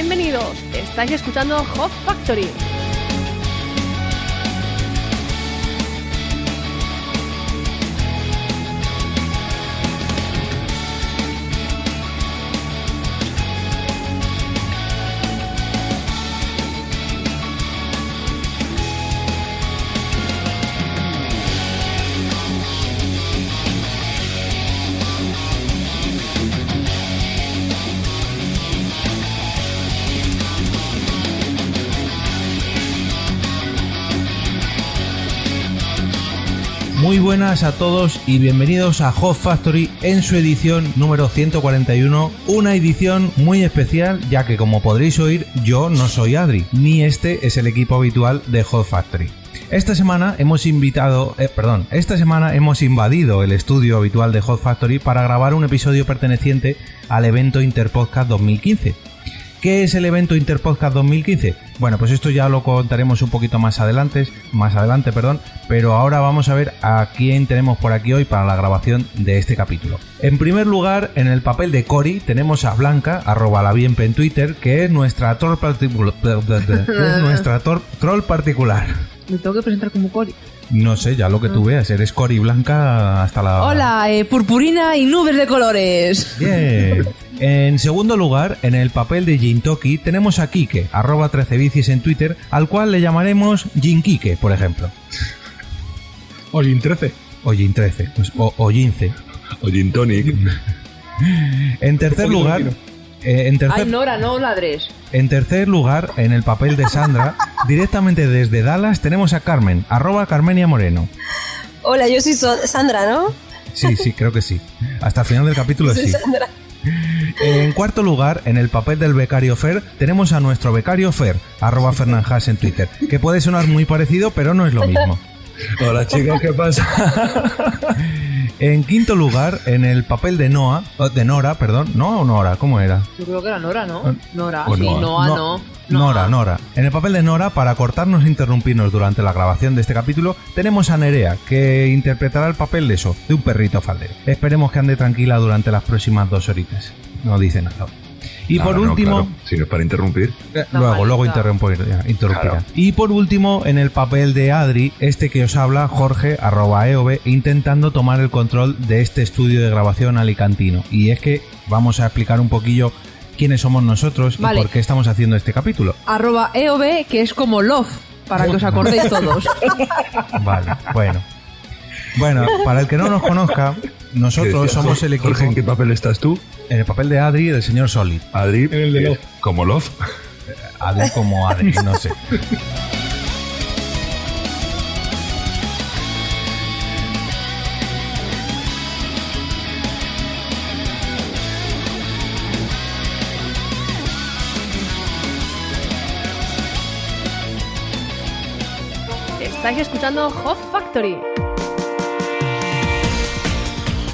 Bienvenidos, estáis escuchando Hot Factory. Buenas a todos y bienvenidos a Hot Factory en su edición número 141, una edición muy especial ya que como podréis oír yo no soy Adri, ni este es el equipo habitual de Hot Factory. Esta semana hemos invitado, eh, perdón, esta semana hemos invadido el estudio habitual de Hot Factory para grabar un episodio perteneciente al evento Interpodcast 2015 ¿Qué es el evento Interpodcast 2015? Bueno, pues esto ya lo contaremos un poquito más adelante, más adelante, perdón, pero ahora vamos a ver a quién tenemos por aquí hoy para la grabación de este capítulo. En primer lugar, en el papel de Cory tenemos a Blanca, arroba la bienpe en Twitter, que es nuestra troll, nuestra troll particular. Me tengo que presentar como Cory. No sé, ya lo que tú veas, eres Cory Blanca hasta la... Hola, eh, purpurina y nubes de colores. Bien. En segundo lugar, en el papel de Jintoki tenemos a Kike, arroba 13 bicis en Twitter, al cual le llamaremos Jinkike, por ejemplo. O Jin 13. O Jin 13, pues, o, o Jince. O Gin Tonic. En tercer lugar... eh, en tercer, Ay, Nora, no ladres. En tercer lugar, en el papel de Sandra, directamente desde Dallas tenemos a Carmen, arroba Carmenia Moreno. Hola, yo soy So- Sandra, ¿no? Sí, sí, creo que sí. Hasta el final del capítulo Soy sí. Sandra. En cuarto lugar, en el papel del becario Fer, tenemos a nuestro becario Fer, arroba Fernanjas en Twitter, que puede sonar muy parecido, pero no es lo mismo. Hola chicos, ¿qué pasa? En quinto lugar, en el papel de Noah, oh, de Nora, perdón, Noah o Nora, ¿cómo era? Yo creo que era Nora, ¿no? Nora, o sí, Noa. Noa, No- no. Nora. Nora. En el papel de Nora, para cortarnos e interrumpirnos durante la grabación de este capítulo, tenemos a Nerea, que interpretará el papel de eso, de un perrito faldero. Esperemos que ande tranquila durante las próximas dos horitas. No dice nada. Y por no, último, claro, si no es para interrumpir. eh, No, luego, vale, luego claro. interrumpirá, interrumpirá. Claro. Y por último, en el papel de Adri, este que os habla, Jorge, arroba EOB, intentando tomar el control de este estudio de grabación alicantino. Y es que vamos a explicar un poquillo quiénes somos nosotros Vale. y por qué estamos haciendo este capítulo. Arroba EOB, que es como love, para que os acordéis todos. Vale, bueno. Bueno, para el que no nos conozca, ¿Qué nosotros decías, somos el equipo Jorge, ¿en qué papel estás tú? En el papel de Adri y del señor Solid. Adri. En el de eh, Love. Como Love. Adri como Adri, no sé. Estáis escuchando Hot Factory.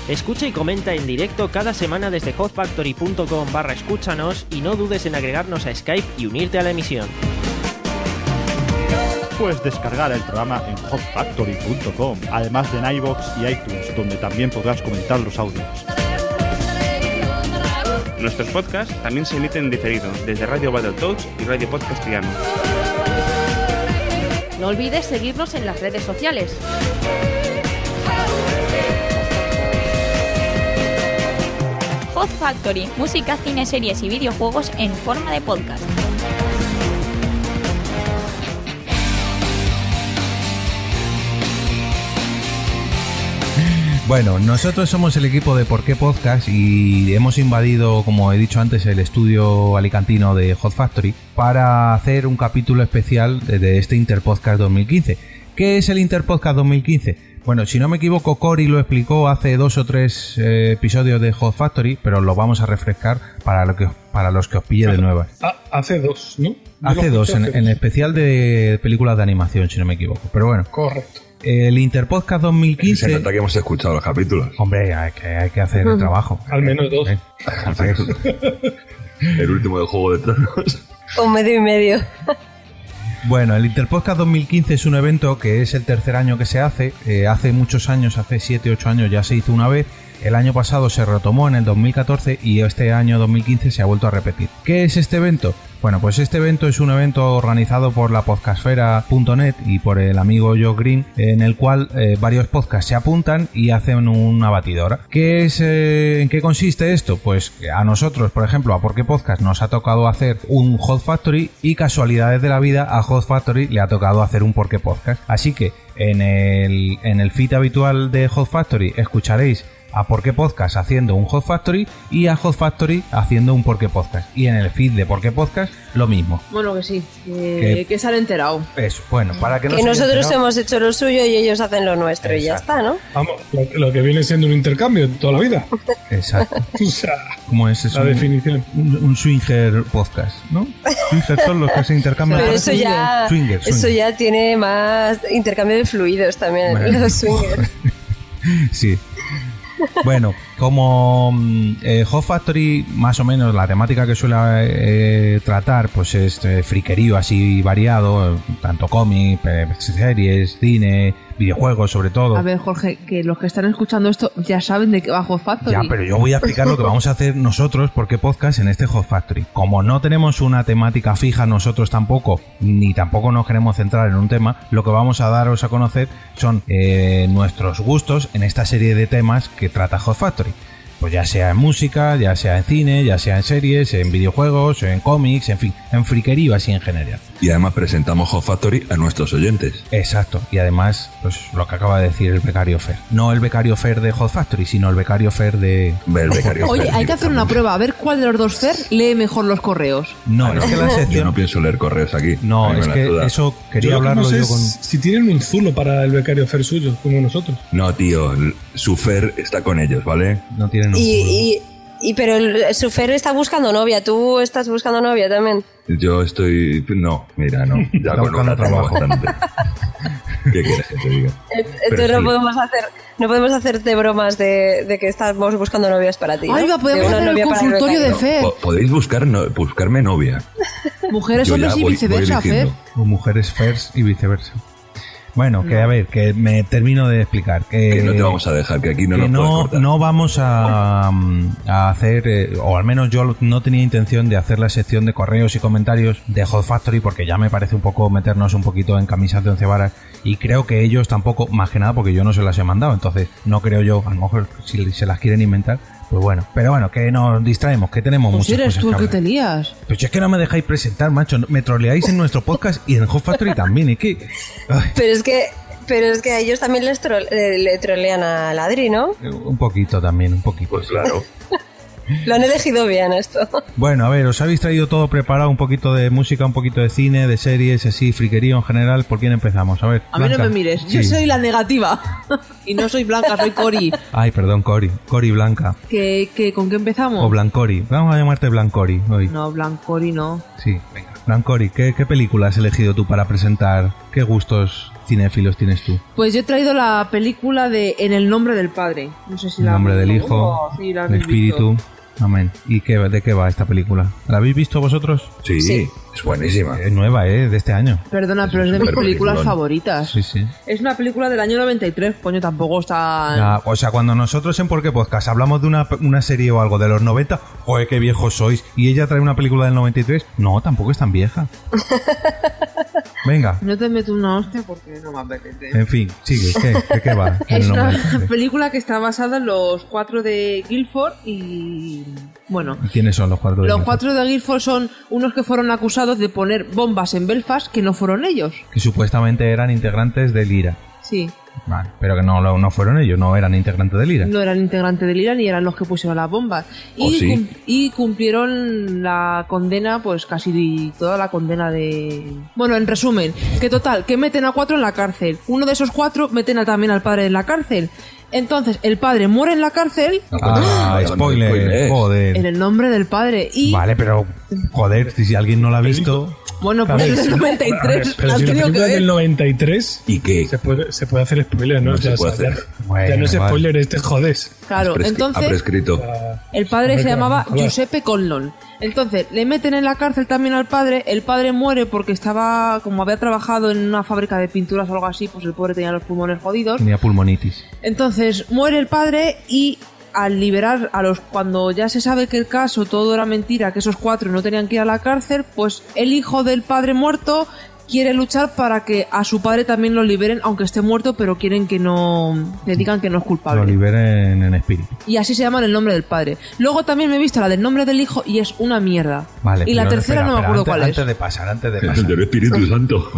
Escucha y comenta en directo cada semana desde hotfactory.com barra escúchanos y no dudes en agregarnos a Skype y unirte a la emisión. Puedes descargar el programa en hotfactory.com, además de en iVoox y iTunes, donde también podrás comentar los audios. Nuestros podcasts también se emiten en diferido desde Radio Battletoads y Radio Podcastiano. No olvides seguirnos en las redes sociales. Hot Factory, música, cine, series y videojuegos en forma de podcast. Bueno, nosotros somos el equipo de Por qué Podcast y hemos invadido, como he dicho antes, el estudio alicantino de Hot Factory para hacer un capítulo especial de, este Interpodcast 2015. ¿Qué es el Interpodcast 2015? Bueno, si no me equivoco, Cory lo explicó hace dos o tres eh, episodios de Hot Factory, pero lo vamos a refrescar para, lo que, para los que os pille de nuevas. Ah, hace dos, ¿no? Yo Hace dos, en, especial de películas de animación, si no me equivoco. Pero bueno. Correcto. el Interpodcast Se 2015... nota que hemos escuchado los capítulos. Hombre, hay que, hay que hacer el trabajo. Al menos dos. Eh, El último de Juego de Tronos. Un medio y medio. Bueno, el Interpodcast 2015 es un evento que es el tercer año que se hace. Eh, hace muchos años, hace 7, 8 años ya se hizo una vez. El año pasado se retomó en el 2014 y este año 2015 se ha vuelto a repetir. ¿Qué es este evento? Bueno, pues este evento es un evento organizado por la podcastfera.net y por el amigo Joe Green, en el cual eh, varios podcasts se apuntan y hacen una batidora. ¿Qué es, eh, ¿En qué consiste esto? Pues a nosotros, por ejemplo, a Por qué Podcast nos ha tocado hacer un Hot Factory y casualidades de la vida a Hot Factory le ha tocado hacer un Por qué Podcast. Así que en el, en el feed habitual de Hot Factory escucharéis a Por qué Podcast haciendo un Hot Factory y a Hot Factory haciendo un Por qué Podcast. Y en el feed de Por qué Podcast lo mismo. Bueno, que sí, que, que se han enterado. Eso, bueno, para que no Que se nosotros enterado- hemos hecho lo suyo y ellos hacen lo nuestro y ya está, ¿no? Vamos, lo, lo que viene siendo un intercambio toda la vida. Exacto. O sea, ¿Cómo es eso? la definición. Un, un swinger podcast, ¿no? Swinger son los que se intercambian. Pero eso ya, Swinger, eso ya tiene más intercambio de fluidos también, Bueno. los swingers. Sí. Bueno, como mm, eh, Factory, más o menos la temática que suele eh, tratar, pues es eh, friquerío así variado, eh, tanto cómic, eh, series, cine, videojuegos sobre todo. A ver, Jorge, que los que están escuchando esto ya saben de qué va Hot Factory. Ya, pero yo voy a explicar lo que vamos a hacer nosotros, porque podcast en este Hot Factory. Como no tenemos una temática fija nosotros tampoco, ni tampoco nos queremos centrar en un tema, lo que vamos a daros a conocer son eh, nuestros gustos en esta serie de temas que trata Hot Factory. Pues ya sea en música, ya sea en cine, ya sea en series, en videojuegos, en cómics, en fin, en friquerío así en general. Y además presentamos Hot Factory a nuestros oyentes. Exacto, y además, pues lo que acaba de decir el becario Fer. No el becario Fer de Hot Factory, sino el becario Fer de... Ver becario Oye, Fer hay que hacer una prueba, a ver cuál de los dos Fer lee mejor los correos. No, Ah, es que la Yo sección... no pienso leer correos aquí. No, es que duda. eso Yo quería lo que hablarlo no sé yo con... si tienen un zulo para el becario Fer suyo, como nosotros. No, tío, l- su Fer está con ellos, ¿vale? No tienen un Y, y, y pero el Sufer está buscando novia, tú estás buscando novia también. Yo estoy... No, mira, no. Ya con una trabajo. bastante. ¿Qué quieres que te diga? Entonces Pero no sí. podemos hacer, no podemos hacerte bromas de, de que estamos buscando novias para ti. ¿no? Ay, va, podemos hacer el novia para consultorio de. Fer. Po- Podéis buscar no- buscarme novia. Mujeres, hombres y voy- viceversa, voy Fer. O mujeres Fers y viceversa. Bueno, que a ver, que me termino de explicar. Que, Que no te vamos a dejar, que aquí no que nos no, cortar. no vamos a, mm, a hacer, eh, o al menos yo no tenía intención de hacer la sección de correos y comentarios de Hot Factory porque ya me parece un poco meternos un poquito en camisas de once varas y creo que ellos tampoco, más que nada porque yo no se las he mandado, entonces no creo yo, a lo mejor si se las quieren inventar, pues bueno. Pero bueno, que nos distraemos, que tenemos Pues muchas eres cosas tú el que que te lías. Pues es que no me dejáis presentar, macho. Me troleáis en nuestro podcast y en Hot Factory también. Es que. ay, Pero es que, pero es que a ellos también les tro- le, le trolean a Ladri, ¿no? un poquito también, un poquito. Pues claro. Lo han elegido bien esto. Bueno, a ver, os habéis traído todo preparado: un poquito de música, un poquito de cine, de series, así, friquerío en general. ¿Por quién empezamos? A ver. A mí no me mires. Yo soy la negativa. y no soy Blanca, soy Cori. Ay, perdón, Cori. Cori Blanca. ¿Que, que, ¿Con qué empezamos? O Blancori. Vamos a llamarte Blancori hoy. No, Blancori no. Sí, venga. Blancori, ¿qué, ¿qué película has elegido tú para presentar? ¿Qué gustos cinéfilos tienes tú? Pues yo he traído la película de En el nombre del padre. No sé si En la nombre del visto. Hijo, Oh, sí, la del habéis visto. Amén. ¿Y qué, de qué va esta película? ¿La habéis visto vosotros? Sí, Sí. Es buenísima. Es nueva, ¿eh? De este año. Perdona, pero es de mis películas favoritas. Sí, sí. Es una película del año 93, coño, tampoco está... Ya, o sea, cuando nosotros en Por qué Podcast hablamos de una, una serie o algo de los 90, joder, qué viejos sois. Y ella trae una película del 93, no, tampoco es tan vieja. Venga, No te meto una hostia porque no me apetece. en fin, sigue, ¿qué, ¿de qué va? Es una película que está basada en los cuatro de Guilford y... Bueno, ¿Y ¿Quiénes son los cuatro de los Guildford? cuatro de Guilford son unos que fueron acusados de poner bombas en Belfast que no fueron ellos. Que supuestamente eran integrantes del IRA. Sí, Vale, pero que no, no fueron ellos, no eran integrantes del IRA. no eran integrantes del IRA ni eran los que pusieron las bombas. ¿Oh, Y, sí? cum- y cumplieron la condena, pues casi toda la condena de... Bueno, en resumen, que total, que meten a cuatro en la cárcel. Uno de esos cuatro meten a- también al padre en la cárcel. Entonces, el padre muere en la cárcel Ah, Dando spoiler, joder. en el nombre del padre. Y, Vale, pero joder, si, si alguien no la ha visto, bueno, pues es del si- 93. Pero si la película del 93, ¿Y qué? se puede, se puede hacer spoiler, ¿no? No se ya, puede hacer. ya- Bueno, ya no es vale. spoiler, este jodes. Claro, Prescri- Ha entonces prescrito. el padre se llamaba. Giuseppe Conlon. Entonces, le meten en la cárcel también al padre. El padre muere porque estaba, como había trabajado en una fábrica de pinturas o algo así, pues el pobre tenía los pulmones jodidos. tenía pulmonitis. Entonces muere el padre y al liberar a los cuando ya se sabe que el caso todo era mentira, que esos cuatro no tenían que ir a la cárcel, pues el hijo del padre muerto quiere luchar para que a su padre también lo liberen, aunque esté muerto, pero quieren que no le digan que no es Lo culpable. liberen en espíritu. Y así se llama el nombre del padre. Luego también me he visto la del nombre del hijo y es una mierda. Vale. y la tercera espera, no me acuerdo antes, cuál es. Antes de pasar, antes de El pasar. del Espíritu Santo.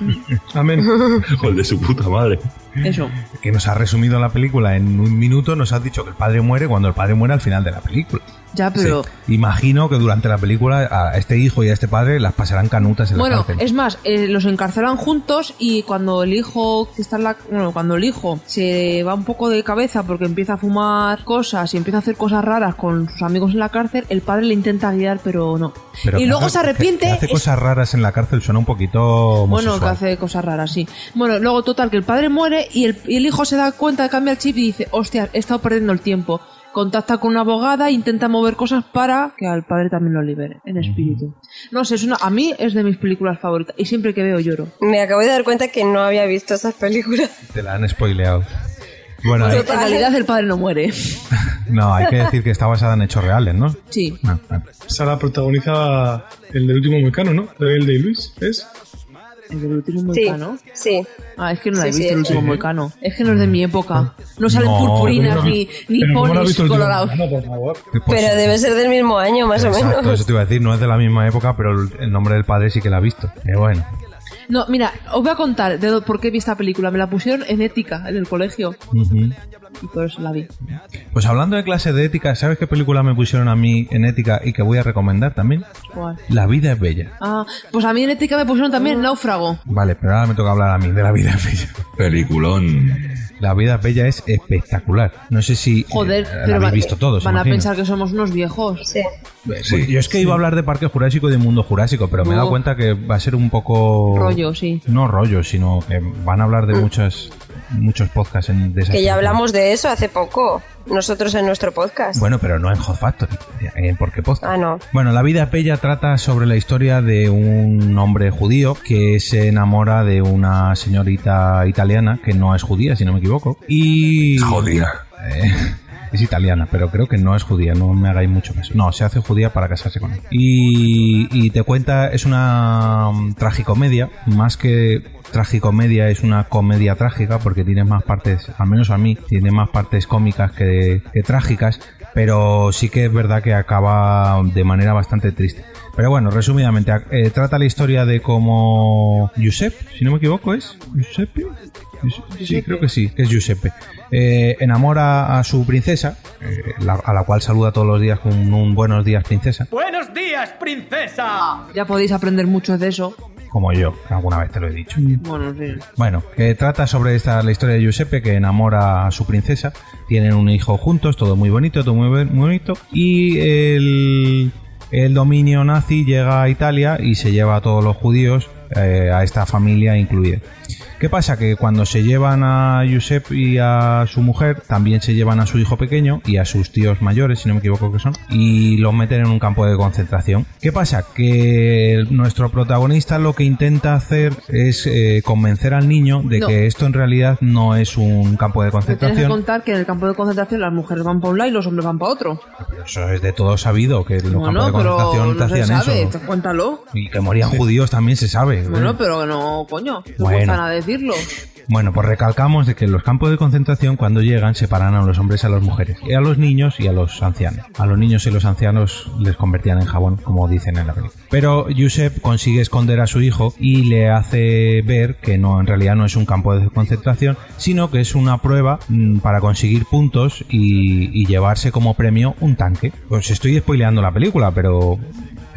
Amén. o el de su puta madre. Eso. Que nos ha resumido la película en un minuto, nos has dicho que el padre muere cuando el padre muere al final de la película. Ya, pero Sí. Imagino que durante la película a este hijo y a este padre las pasarán canutas en Bueno, la cárcel. es más, eh, los encarcelan juntos y cuando el hijo que está en la, bueno, cuando el hijo se va un poco de cabeza porque empieza a fumar cosas y empieza a hacer cosas raras con sus amigos en la cárcel, el padre le intenta guiar, pero no. Pero y luego hace- se arrepiente. que hace es- cosas raras en la cárcel, suena un poquito bueno, que hace cosas raras, sí. Bueno, luego total, que el padre muere y el, y el hijo se da cuenta, cambia el chip y dice, hostia, he estado perdiendo el tiempo. Contacta con una abogada, intenta mover cosas para que al padre también lo libere, en espíritu. No sé, es una, a mí es de mis películas favoritas y siempre que veo lloro. Me acabo de dar cuenta que no había visto esas películas. Te la han spoileado. Bueno, hay- En realidad el padre no muere. no, hay que decir que está basada en hechos reales, ¿no? Sí. Ah, ah. Esa la protagoniza el del último mecano, ¿no? El de Luis, ¿es? El del último Sí, moicano. sí. Ah, es que no la he Sí, visto sí, el último sí. moicano. Es que no es de mi época. No salen No, purpurinas pero- ni, ni pero ¿cómo no has ponis colorados. Pero debe ser del mismo año, más o Exacto, menos. eso te iba a decir, no es de la misma época, pero el, el nombre del padre sí que la ha visto. Pero bueno. No, mira, os voy a contar de por qué vi esta película. Me la pusieron en ética en el colegio y por eso la vi. Pues hablando de clase de ética, ¿sabes qué película me pusieron a mí en ética y que voy a recomendar también? ¿Cuál? La vida es bella. Ah, pues a mí en ética me pusieron también Náufrago. Vale, pero ahora me toca hablar a mí de La vida es bella. Peliculón. La vida es bella es espectacular. No sé si Joder, eh, la pero habéis va- visto todos. van a pensar que somos unos viejos. Sí. Sí. Yo es que iba a hablar de Parque Jurásico y de Mundo Jurásico, pero me he dado Oh. cuenta que va a ser un poco... Rollo, sí. No rollo, sino que van a hablar de muchas, muchos podcasts en, de esas Que ya hablamos de eso hace poco. Nosotros en nuestro podcast. Bueno, pero no en Hot Factory, en Por qué Podcast. Ah, no. Bueno, La vida bella trata sobre la historia de un hombre judío que se enamora de una señorita italiana que no es judía, si no me equivoco. Y... Jodida. Eh, es italiana, pero creo que no es judía, no me hagáis mucho caso. No, se hace judía para casarse con él. Y, y te cuenta, es una mm, tragicomedia, más que tragicomedia, es una comedia trágica, porque tiene más partes, al menos a mí, tiene más partes cómicas que, que trágicas, pero sí que es verdad que acaba de manera bastante triste. Pero bueno, resumidamente, eh, trata la historia de cómo Giuseppe, si no me equivoco, es Giuseppe. Sí, creo que sí, que es Giuseppe. Eh, enamora a su princesa, eh, la- a la cual saluda todos los días con un buenos días, princesa, ¡Buenos días, princesa! Ya podéis aprender mucho de eso. como yo, que alguna vez te lo he dicho. Bueno, sí. Bueno, que trata sobre esta, la historia de Giuseppe que enamora a su princesa. Tienen un hijo juntos, todo muy bonito, todo muy bonito. Y el, el dominio nazi llega a Italia y se lleva a todos los judíos, eh, a esta familia incluida. ¿Qué pasa? Que cuando se llevan a Josep y a su mujer, también se llevan a su hijo pequeño y a sus tíos mayores, si no me equivoco que son, y los meten en un campo de concentración. ¿Qué pasa? Que nuestro protagonista lo que intenta hacer es eh, convencer al niño de No. que esto en realidad no es un campo de Me tienes que concentración. contar que en el campo de concentración las mujeres van para un lado y los hombres van para otro. Eso es de todo sabido, que en los Bueno, campos de pero concentración te no se hacían sabe, eso. cuéntalo. Y que morían judíos también se sabe. Bueno, pero no, coño, no Bueno. cuesta nada Bueno, pues recalcamos de que los campos de concentración cuando llegan separan a los hombres y a las mujeres, y a los niños y a los ancianos. A los niños y los ancianos les convertían en jabón, como dicen en la película. Pero Josep consigue esconder a su hijo y le hace ver que no, en realidad no es un campo de concentración, sino que es una prueba mm, para conseguir puntos y, y llevarse como premio un tanque. Os estoy spoileando la película, pero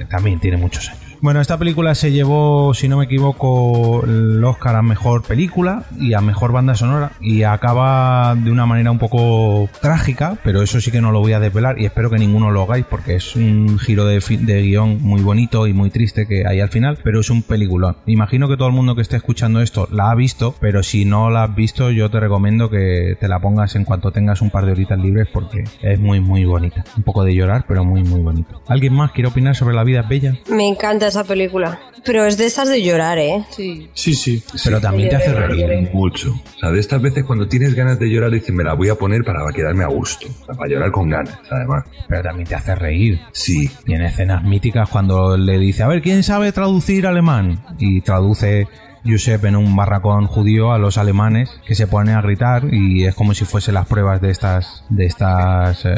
también tiene muchos años. Bueno, esta película se llevó, si no me equivoco, el Oscar a mejor película y a mejor banda sonora. Y acaba de una manera un poco trágica, pero eso sí que no lo voy a desvelar y espero que ninguno lo hagáis porque es un giro de, de guion muy bonito y muy triste que hay al final, pero es un peliculón. Imagino que todo el mundo que esté escuchando esto la ha visto, pero si no la has visto, yo te recomiendo que te la pongas en cuanto tengas un par de horitas libres porque es muy, muy bonita. Un poco de llorar, pero muy, muy bonito. ¿Alguien más quiere opinar sobre La vida es bella? Me encanta esa película. Pero es de esas de llorar, ¿eh? Sí. Sí, sí. Pero también te hace reír. Mucho. O sea, de estas veces cuando tienes ganas de llorar, dices, me la voy a poner para quedarme a gusto. O sea, para llorar con ganas, además. Pero también te hace reír. Sí. Y en escenas míticas cuando le dice, a ver, ¿quién sabe traducir alemán? Y traduce Josep en un barracón judío a los alemanes que se ponen a gritar y es como si fuese las pruebas de estas, de estas, eh,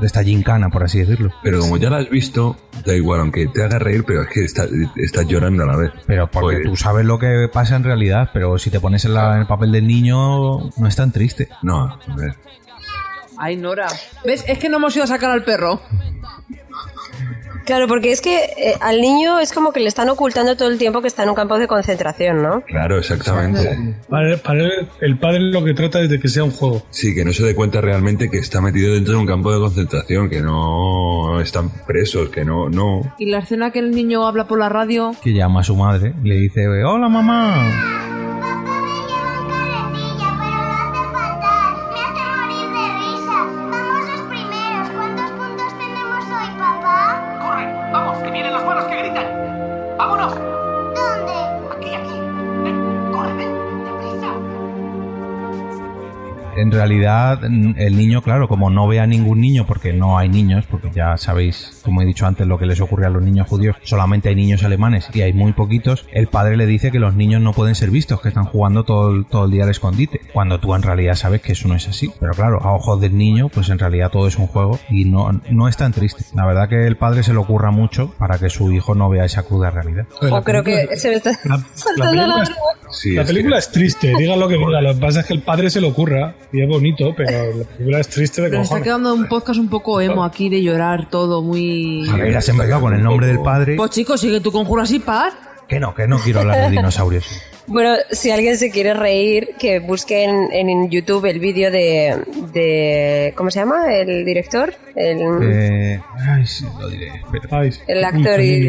de esta gincana, por así decirlo. Pero como ya la has visto, da igual, aunque te haga reír, pero es que está- estás llorando a la vez. Pero porque Pues- tú sabes lo que pasa en realidad, pero si te pones en, la- en el papel del niño, no es tan triste. No, a ver. Ay, Nora. ¿Ves? Es que no hemos ido a sacar al perro. Claro, porque es que eh, al niño es como que le están ocultando todo el tiempo que está en un campo de concentración, ¿no? Claro, exactamente. Para, para él, el padre lo que trata es de que sea un juego. Sí, que no se dé cuenta realmente que está metido dentro de un campo de concentración, que no están presos, que no, no. Y la escena que el niño habla por la radio. Que llama a su madre le dice, hola mamá. Realidad, mm, el niño, claro, como no ve a ningún niño, porque no hay niños, porque ya sabéis, como he dicho antes, lo que les ocurre a los niños judíos, solamente hay niños alemanes y hay muy poquitos, el padre le dice que los niños no pueden ser vistos, que están jugando todo el, todo el día al escondite, cuando tú en realidad sabes que eso no es así. Pero claro, a ojos del niño, pues en realidad todo es un juego y no, no es tan triste. La verdad que el padre se lo ocurra mucho para que su hijo no vea esa cruda realidad. O creo que se me está La la película, es, la película es triste, diga lo que diga. Lo que pasa es que el padre se lo ocurra y es bonito, pero la película es triste de Pero está cojones. quedando un podcast un poco emo aquí de llorar todo, muy. A ver, has empezado con el nombre del padre. Pues chicos, sigue tu conjuro así, paz. Que no, que no quiero hablar de dinosaurios. Bueno, si alguien se quiere reír, que busque en, en YouTube el vídeo de, de... ¿Cómo se llama? ¿El director? El, Eh, ay, sí, lo diré. el actor y...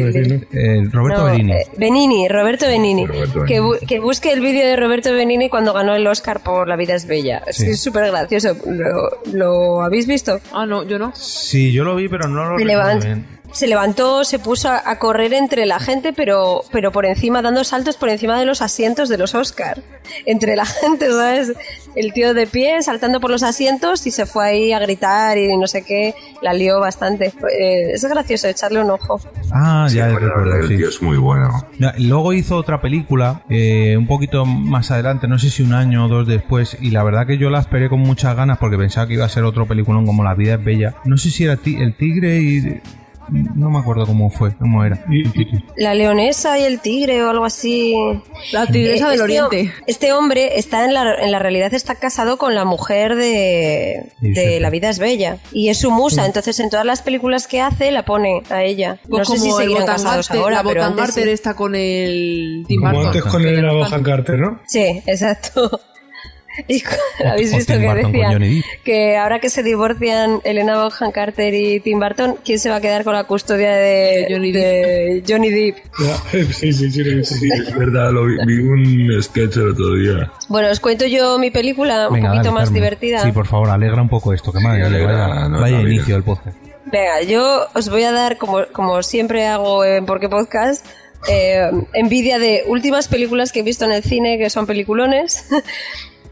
Eh, Roberto No, Benini. eh, Benini, Roberto Benini. Roberto Que, Benigni. bu- que busque el vídeo de Roberto Benini cuando ganó el Oscar por La vida es bella. Es Sí. que es súper gracioso. ¿Lo, lo habéis visto? Ah, no, yo no. Sí, yo lo vi, pero no lo recuerdo bien. Se levantó, se puso a, a correr entre la gente, pero, pero por encima, dando saltos por encima de los asientos de los Oscar. Entre la gente, ¿sabes? El tío de pie saltando por los asientos y se fue ahí a gritar y no sé qué. La lió bastante. Eh, es gracioso, echarle un ojo. Ah, ya la recuerdo, verdad, el sí. tío es muy bueno. Ya, Luego hizo otra película, eh, un poquito más adelante, no sé si un año o dos después, y la verdad que yo la esperé con muchas ganas porque pensaba que iba a ser otro peliculón como La vida es bella. No sé si era El Tigre y... No me acuerdo cómo fue, cómo era. La leonesa y el tigre o algo así. La tigresa del este, oriente. Este hombre está en la, en la realidad está casado con la mujer de, de La vida es bella. Y es su musa, entonces en todas las películas que hace la pone a ella. Pues no sé si el seguirán casados ahora, la pero antes Botangarter sí. está con el Tim Como antes con el Bohan Carter, ¿no? Sí, exacto. Y habéis o visto que Depp. que ahora que se divorcian Elena Bonham Carter y Tim Burton, ¿quién se va a quedar con la custodia de Johnny Depp? Johnny Depp. Sí, sí, sí. Sí, es verdad, lo vi, vi un sketch el otro día. Bueno, os cuento yo mi película un Venga, poquito dale, más Carmen. divertida. Sí, por favor, alegra un poco esto, que madre, Sí, mía, alegra, vaya, no, vaya inicio del podcast. Venga, yo os voy a dar, como, como siempre hago en Porque Podcast, eh, envidia de últimas películas que he visto en el cine, que son peliculones.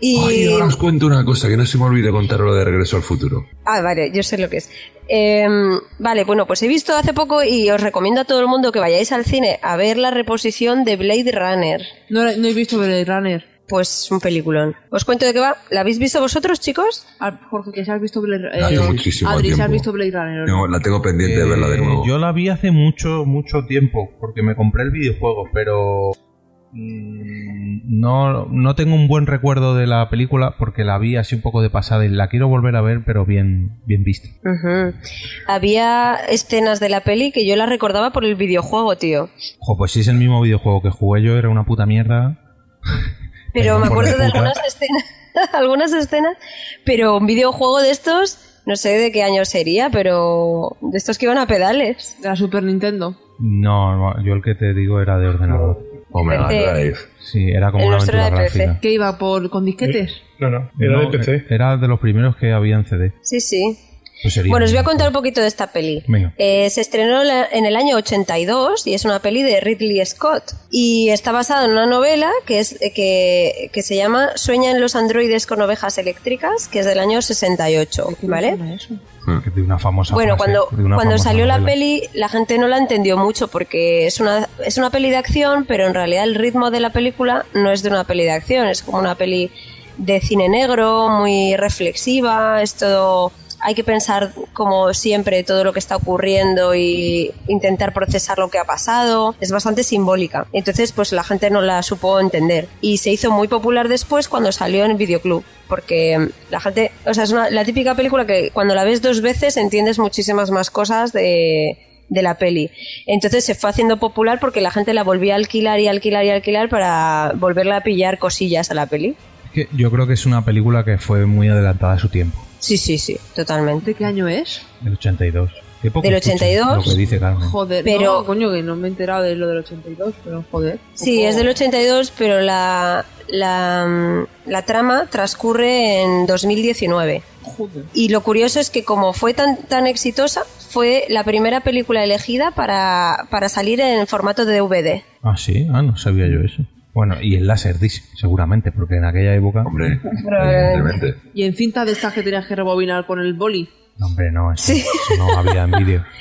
y... Ay, ahora os cuento una cosa, que no se me olvide contar lo de Regreso al Futuro. Ah, vale, yo sé lo que es. Eh, vale, bueno, pues he visto hace poco y os recomiendo a todo el mundo que vayáis al cine a ver la reposición de Blade Runner. No, no he visto Blade Runner. Pues un peliculón. ¿Os cuento de qué va? ¿La habéis visto vosotros, chicos? Ah, Jorge, que se has visto Blade Runner. Hace muchísimo Adri, ¿se has visto Blade Runner? no? La tengo pendiente de verla de Eh, nuevo. Yo la vi hace mucho, mucho tiempo, porque me compré el videojuego, pero no, no tengo un buen recuerdo de la película porque la vi así un poco de pasada y la quiero volver a ver, pero bien, bien vista. Había escenas de la peli que yo la recordaba por el videojuego, tío. Ojo, pues si es el mismo videojuego que jugué yo, era una puta mierda. Pero me acuerdo de algunas escenas, algunas escenas, pero un videojuego de estos, no sé de qué año sería, pero de estos que iban a pedales. De la Super Nintendo. No, no, yo el que te digo era de ordenador. O Mega PC. Drive. Sí, era como El una nuestro aventura era de PC. gráfica. ¿Qué iba por con disquetes? No, no, era No, de PC. Era de los primeros que había en CD. Sí, sí. Pues Bueno, os voy a contar un poquito de esta peli. Eh, se estrenó en el año 82 y es una peli de Ridley Scott. Y está basada en una novela que, es, eh, que, que se llama Sueñan los androides con ovejas eléctricas, que es del año 68, ¿vale? que de una famosa Bueno, frase, cuando, cuando famosa salió la peli, la gente no la entendió mucho porque es una, es una peli de acción, pero en realidad el ritmo de la película no es de una peli de acción, es como una peli de cine negro, muy reflexiva, es todo... Hay que pensar como siempre todo lo que está ocurriendo y intentar procesar lo que ha pasado. Es bastante simbólica. Entonces, pues la gente no la supo entender. Y se hizo muy popular después cuando salió en videoclub. Porque la gente, o sea, es una- la típica película que cuando la ves dos veces entiendes muchísimas más cosas de, de la peli. Entonces se fue haciendo popular porque la gente la volvía a alquilar y alquilar y alquilar para volverla a pillar cosillas a la peli. Es que yo creo que es una película que fue muy adelantada a su tiempo, Sí, sí, sí, totalmente. ¿De qué año es? del 82. Qué poco Del escucho 82. Lo que dice Carmen. Joder, Pero- no, coño, que no me he enterado de lo del 82, pero joder. Sí, poco- es del 82, pero la, la, la trama transcurre en 2019. Joder. Y lo curioso es que como fue tan, tan exitosa, fue la primera película elegida para, para salir en formato de DVD. Ah, sí, ah, no sabía yo eso. Bueno, y el Laserdisc, seguramente, porque en aquella época. Hombre, Probablemente. evidentemente. Y en cinta de estas que tenías que rebobinar con el boli. No, hombre, no, eso, Sí. eso no había en vídeo.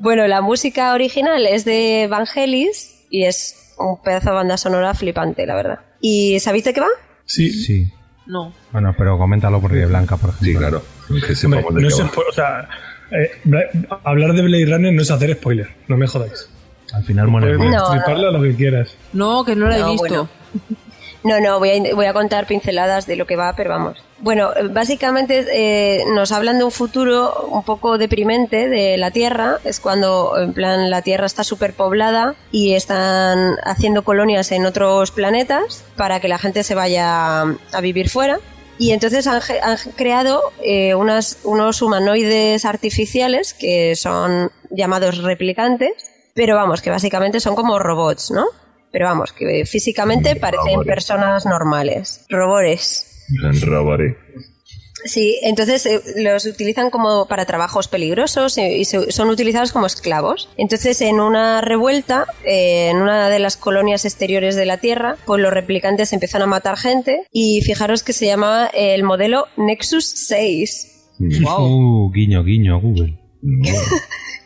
Bueno, la música original es de Vangelis y es un pedazo de banda sonora flipante, la verdad. ¿Y sabéis de qué va? Sí. Sí. No. Bueno, pero coméntalo porque Blanca, por ejemplo. Sí, claro. Que Hombre, no es o sea, eh, Bla- hablar de Blade Runner no es hacer spoiler, no me jodáis. Al final muere. Puedes No, lo que quieras. No, que no la he No, visto. bueno. No, no, voy a, voy a contar pinceladas de lo que va, pero vamos. Bueno, básicamente eh, nos hablan de un futuro un poco deprimente de la Tierra. Es cuando, en plan, la Tierra está superpoblada y están haciendo colonias en otros planetas para que la gente se vaya a vivir fuera. Y entonces han, han creado eh, unas, unos humanoides artificiales que son llamados replicantes, pero vamos, que básicamente son como robots, ¿no? Pero vamos, que físicamente parecen robores. personas normales. Robores. Robari. Sí, entonces eh, los utilizan como para trabajos peligrosos y, y se- son utilizados como esclavos. Entonces, en una revuelta, eh, en una de las colonias exteriores de la Tierra, pues los replicantes empiezan a matar gente y fijaros que se llamaba el modelo Nexus 6. Uh, guiño, guiño, Google.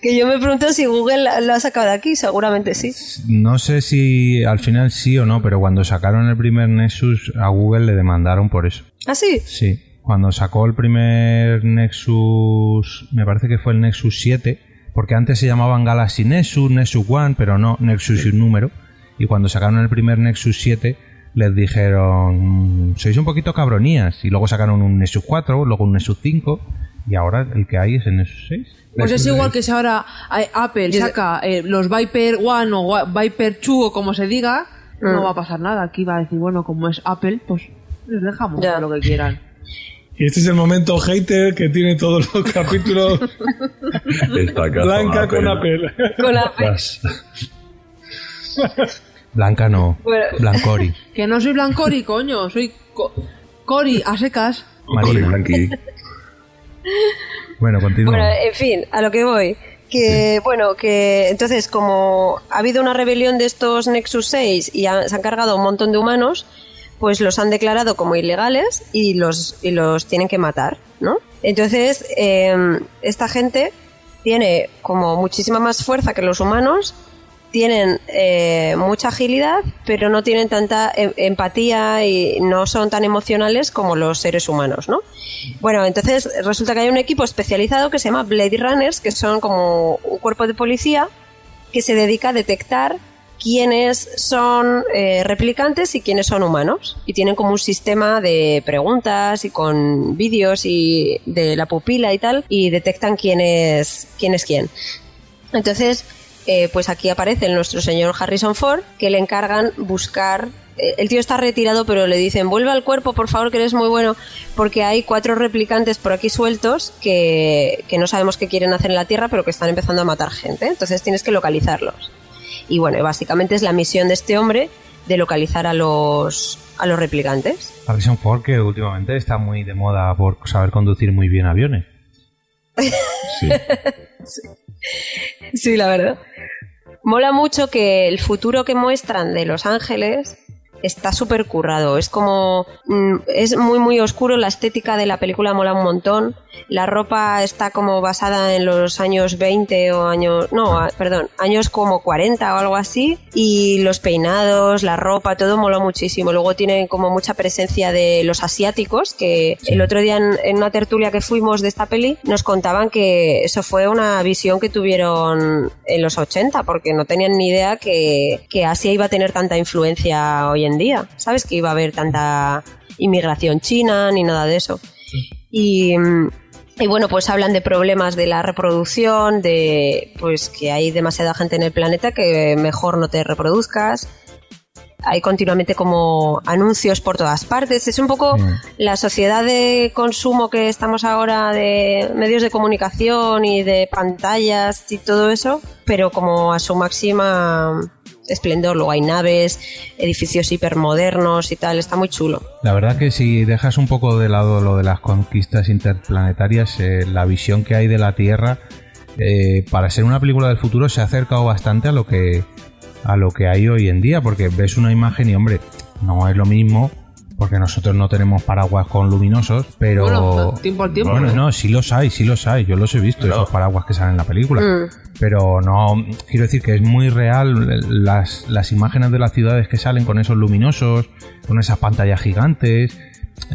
Que yo me pregunto si Google la- lo ha sacado de aquí, seguramente sí. No sé si al final sí o no, pero cuando sacaron el primer Nexus a Google le demandaron por eso. ¿Ah, sí? Sí, cuando sacó el primer Nexus, me parece que fue el Nexus 7, porque antes se llamaban Galaxy Nexus, Nexus One, pero no, Nexus y un número. Y cuando sacaron el primer Nexus 7, les dijeron, "Mm, sois un poquito cabronías. Y luego sacaron un Nexus 4, luego un Nexus 5, y ahora el que hay es el Nexus 6. Pues es igual que si ahora eh, Apple saca eh, los Viper One o Viper 2 o como se diga, no Mm. va a pasar nada. Aquí va a decir, bueno, como es Apple, pues Les dejamos lo que quieran. Y este es el momento hater que tiene todos los capítulos. Blanca con Apple. Apple. Con Apple. Blanca no. Bueno. Blancori. Que no soy Blancori, coño. Soy Co- Cori, a secas. Cori Blanqui. Bueno, continúa. Bueno, en fin, a lo que voy. Que, bueno, que entonces como ha habido una rebelión de estos Nexus 6 y se han cargado un montón de humanos, pues los han declarado como ilegales y los, y los tienen que matar, ¿no? Entonces, eh, esta gente tiene como muchísima más fuerza que los humanos, tienen eh, mucha agilidad, pero no tienen tanta em- empatía y no son tan emocionales como los seres humanos, ¿no? Bueno, entonces resulta que hay un equipo especializado que se llama Blade Runners, que son como un cuerpo de policía que se dedica a detectar quiénes son eh, replicantes y quiénes son humanos. Y tienen como un sistema de preguntas y con vídeos y de la pupila y tal, y detectan quién es quién. Es quién. Entonces, eh, pues aquí aparece nuestro señor Harrison Ford, que le encargan buscar. eh, El tío está retirado, pero le dicen: Vuelve al cuerpo, por favor, que eres muy bueno, porque hay cuatro replicantes por aquí sueltos que, que no sabemos qué quieren hacer en la Tierra, pero que están empezando a matar gente. Entonces tienes que localizarlos. Y bueno, básicamente es la misión de este hombre de localizar a los, a los replicantes. Harrison Ford, que últimamente está muy de moda por saber conducir muy bien aviones. Sí, la verdad. Mola mucho que el futuro que muestran de Los Ángeles está súper currado. Es como. mm, es muy, muy oscuro. La estética de la película mola un montón. La ropa está como basada en los años 20 o años. No, perdón, años como 40 o algo así. Y los peinados, la ropa, todo mola muchísimo. Luego tienen como mucha presencia de los asiáticos, que el otro día en, en una tertulia que fuimos de esta peli nos contaban que eso fue una visión que tuvieron en los 80, porque no tenían ni idea que, que Asia iba a tener tanta influencia hoy en día. ¿Sabes? Que iba a haber tanta inmigración china ni nada de eso. Y, mm, y bueno, pues hablan de problemas de la reproducción, de pues que hay demasiada gente en el planeta que mejor no te reproduzcas. Hay continuamente como anuncios por todas partes. Es un poco la sociedad de consumo que estamos ahora de medios de comunicación y de pantallas y todo eso, pero como a su máxima esplendor. Luego hay naves, edificios hipermodernos y tal. Está muy chulo. La verdad que si dejas un poco de lado lo de las conquistas interplanetarias, eh, la visión que hay de la Tierra, eh, para ser una película del futuro se ha acercado bastante a lo que a lo que hay hoy en día, porque ves una imagen y hombre, no es lo mismo, porque nosotros no tenemos paraguas con luminosos, pero Bueno, tiempo al tiempo. bueno, ¿eh? no, sí los hay, sí los hay, yo los he visto, esos paraguas que salen en la película. Mm. Pero no, quiero decir que es muy real las, las imágenes de las ciudades que salen con esos luminosos, con esas pantallas gigantes.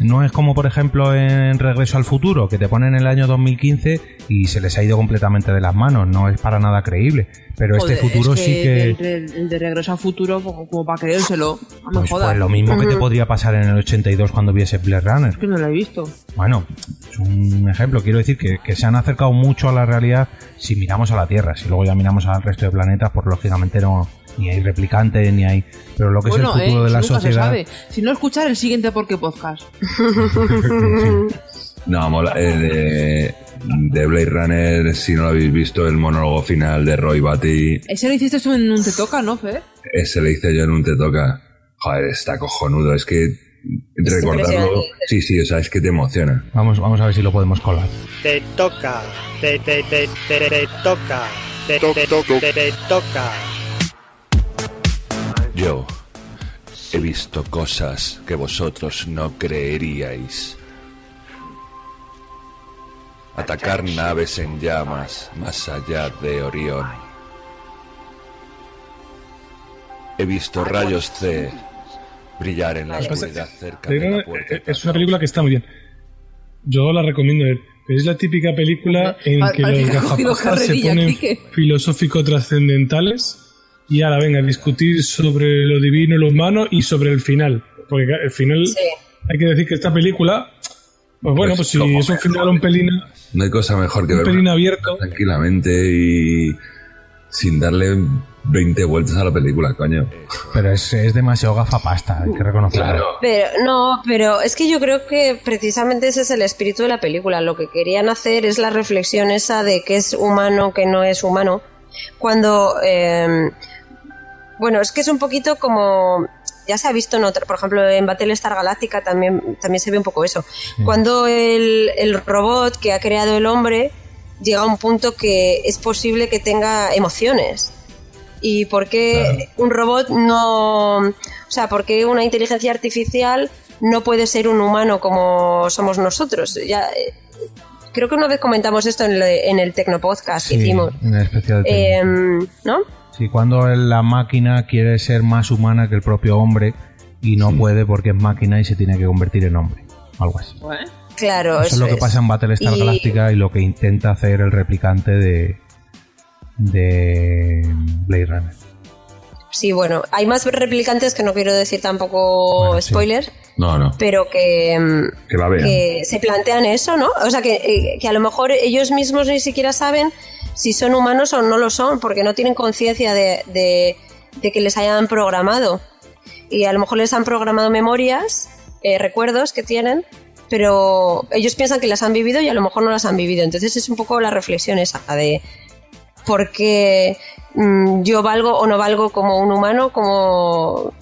No es como, por ejemplo, en Regreso al Futuro, que te ponen el año 2015 y se les ha ido completamente de las manos. No es para nada creíble. Pero Joder, este futuro es sí que... El, de- el de regreso al futuro, como, como para creérselo. No me Pues, jodas. pues lo mismo que te podría pasar en el 82 cuando viese Blade Runner. Es que no lo he visto. Bueno, es un ejemplo. Quiero decir que, que se han acercado mucho a la realidad si miramos a la Tierra. Si luego ya miramos al resto de planetas, pues lógicamente no ni hay replicantes, ni hay... Pero lo que bueno, es el futuro eh, de la nunca sociedad... se sabe. Si no escuchar el siguiente porque podcast. No, mola. eh, de, de Blade Runner, si no lo habéis visto, el monólogo final de Roy Batty, Ese lo hiciste tú en un Te Toca, ¿no, Fer? ese le hice yo en un Te Toca. Joder, está cojonudo. Es que recordarlo. Sí, sí, o sea, es que te emociona. Vamos, vamos a ver si lo podemos colar. Te toca, te, te, te, te, te toca, te, te, te, te toca. Yo he visto cosas que vosotros no creeríais. Atacar naves en llamas más allá de Orión. He visto rayos C brillar en la pasa oscuridad cerca de la puerta. eh, es una película que está muy bien. Yo la recomiendo ver. Es la típica película en que los gafapajas se ponen filosófico-trascendentales y ahora venga discutir sobre lo divino y lo humano y sobre el final. Porque el final, hay que decir que esta película, pues bueno, pues, Pues, si ¿cómo es un final un pelín, No hay cosa mejor que un ver pelín abierto. tranquilamente y sin darle 20 vueltas a la película, coño. Pero es, es demasiado gafapasta, hay que reconocerlo. Pero no, pero es que yo creo que precisamente ese es el espíritu de la película. Lo que querían hacer es la reflexión esa de qué es humano, qué no es humano. Cuando, eh, bueno, es que es un poquito como ya se ha visto en otra, por ejemplo, en Battlestar Galáctica también, también se ve un poco eso. Cuando el, el robot que ha creado el hombre llega a un punto que es posible que tenga emociones. ¿Y por qué un robot no... O sea, por qué una inteligencia artificial no puede ser un humano como somos nosotros? Ya, eh, creo que una vez comentamos esto en, el- en el Tecnopodcast que hicimos. en el especial Em, ¿No? Sí, cuando la máquina quiere ser más humana que el propio hombre y no puede porque es máquina y se tiene que convertir en hombre. Algo así. Claro. Eso es lo que pasa en Battlestar Y- Galactica y lo que intenta hacer el replicante de, de Blade Runner. Sí, bueno, hay más replicantes que no quiero decir tampoco spoiler, No, no. pero que, mm, Que la vean. que se plantean eso, ¿no? O sea, que, eh, que a lo mejor ellos mismos ni siquiera saben si son humanos o no lo son, porque no tienen conciencia de, de- de que les hayan programado. Y a lo mejor les han programado memorias, eh, recuerdos que tienen, pero ellos piensan que las han vivido y a lo mejor no las han vivido. Entonces es un poco la reflexión esa de por qué mm, yo valgo o no valgo como un humano, como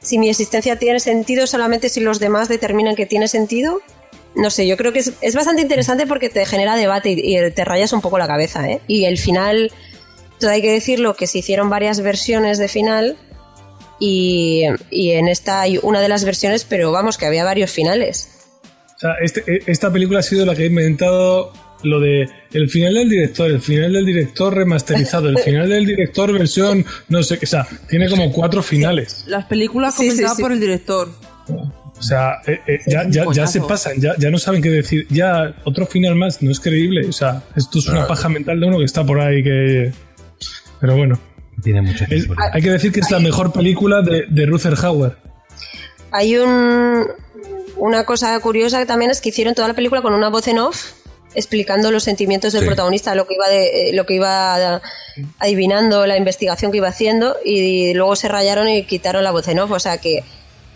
si mi existencia tiene sentido solamente si los demás determinan que tiene sentido. No sé, yo creo que es, es bastante interesante porque te genera debate y, y te rayas un poco la cabeza, ¿eh? Y el final, todo hay que decirlo, que se hicieron varias versiones de final y, y en esta hay una de las versiones, pero vamos, que había varios finales. O sea, este- eh, esta película ha sido la que ha inventado lo de el final del director, el final del director remasterizado, el final del director versión, no sé, qué, o sea, tiene como cuatro finales. Las películas Sí, sí, comentadas sí. por el director. O sea, eh, eh, ya, ya, ya se pasan, ya, ya no saben qué decir. Ya, otro final más, no es creíble. O sea, esto es una paja mental de uno que está por ahí que... Pero bueno. Tiene mucho Es- hay que decir que es la mejor película de, de Ruther Hauer. Hay un, una cosa curiosa que también es que hicieron toda la película con una voz en off explicando los sentimientos del Sí. protagonista, lo que iba de, eh, lo que iba adivinando, la investigación que iba haciendo y luego se rayaron y quitaron la voz en off, o sea que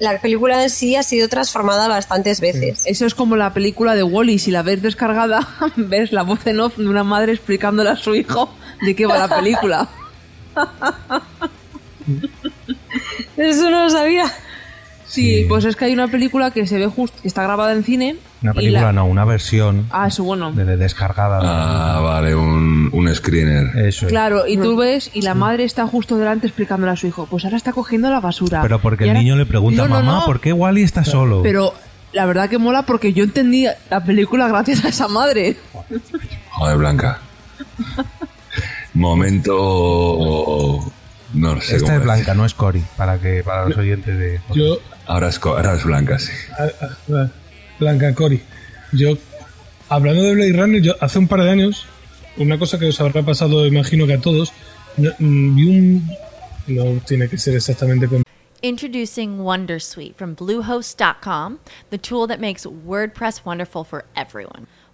la película en sí ha sido transformada bastantes veces. Eso es como la película de Wally. Si la ves descargada, ves la voz en off de una madre explicándole a su hijo de qué va la película. Eso no lo sabía. Sí, pues es que hay una película que se ve justo, que está grabada en cine. Una película la- no, una versión Ah, eso bueno. de, de descargada. Ah, vale, un, un screener. Eso es. Claro, y tú ves y la madre está justo delante explicándole a su hijo, pues ahora está cogiendo la basura. Pero porque Y el ahora- niño le pregunta, No, no, mamá, no. ¿por qué Wally está solo? Pero la verdad que mola porque yo entendí la película gracias a esa madre. Joder, Blanca. Momento. No sé Esta es Blanca, no es Cory, para que para los oyentes de... Yo, Ahora es, co- ahora es Blanca, sí. Ah, ah, Blanca Cori. Yo, hablando de Blade Runner, yo hace un par de años, una cosa que os habrá pasado, imagino que a todos, no- mm, vi un. No tiene que ser exactamente con. Introducing Wondersuite from Bluehost.com, the tool that makes WordPress wonderful for everyone.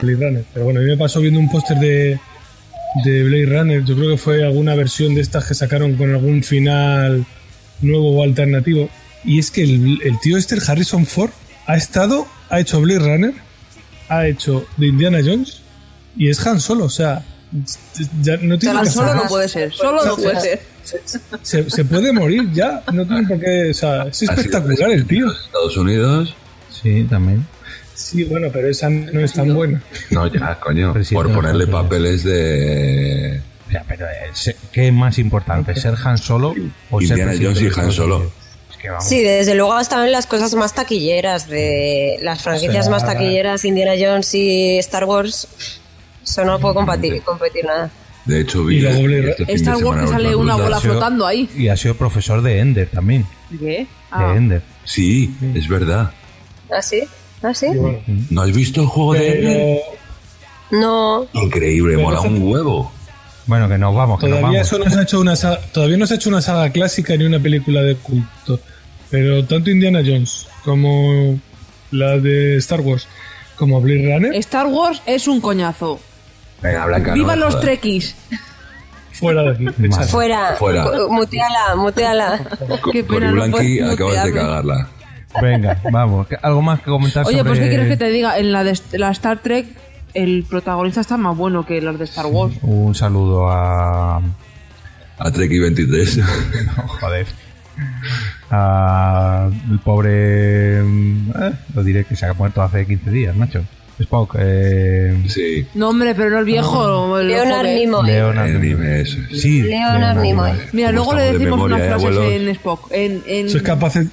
Blade Runner. Pero bueno, a mí me pasó viendo un póster de, de Blade Runner. Yo creo que fue alguna versión de estas que sacaron con algún final nuevo o alternativo. Y es que el, el tío el Harrison Ford, ha estado, ha hecho Blade Runner, ha hecho de Indiana Jones y es Han Solo. O sea, ya no tiene Han Solo no puede ser. Solo no puede ser. Se, se puede morir ya. No tiene por qué. O sea, es espectacular el tío. Estados Unidos. Sí, también. Sí, bueno, pero esa no es tan buena. No, ya, coño. Por ponerle papeles de. Ya, pero eh, ¿qué es más importante? ¿Ser Han Solo o ser Indiana Jones y Han Solo. Unidos? Es que vamos. Sí, desde luego en las cosas más taquilleras de las franquicias sea, más taquilleras, Indiana Jones y Star Wars. Eso no puedo competir, competir nada. De hecho, vi. Este Star Wars que sale una bola sido- flotando ahí. Y ha sido profesor de Ender también. ¿Qué? Ah. De Ender. Sí, es verdad. ¿Ah, sí? ¿Ah, sí? ¿No has visto el juego de Ender? No. Increíble, Pero mola un huevo. Bueno, que nos vamos, que nos Todavía vamos. eso no se ha hecho una saga, todavía no se ha hecho una saga clásica ni una película de culto. Pero tanto Indiana Jones como la de Star Wars como Blade Runner Star Wars es un coñazo. Venga, Blanca. ¡Viva no los jodas. trekkies! fuera de aquí. Fuera. Fuera. Muteala, muteala. Qué pena, no Blanqui, acabas de cagarla. Venga, vamos. ¿Qué- ¿Algo más que comentar Oye, sobre pues ¿qué quieres que te diga? En la de la Star Trek, el protagonista está más bueno que los de Star Wars. Un saludo a... A Treki 23. No, joder. A el pobre... mm, eh, lo diré que se ha muerto hace 15 días, macho. Spock. Eh, sí. No, hombre, pero no el viejo. el Leonard. Nimoy. Leonard Nimoy. eso. Sí, Leonard Nimoy. Mira, luego le de decimos memoria, unas eh, frases abuelos? en Spock. En, en... ¿Sois capaces,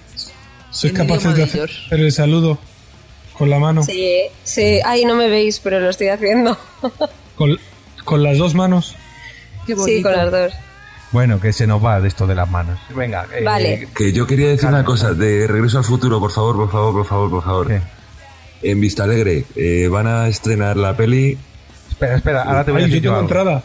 sois capaces de hacer el saludo con la mano? Sí, sí. Ay, no me veis, pero lo estoy haciendo. Con, con las dos manos. Qué Sí, con las dos. Bueno, que se nos va de esto de las manos. Venga. eh, Vale. Que yo quería decir una cosa, de Regreso al Futuro, por favor, por favor, por favor, por favor. ¿Qué? En Vista Alegre eh, van a estrenar la peli Espera, espera, ahora te voy a Ay, decir yo tengo algo. entrada.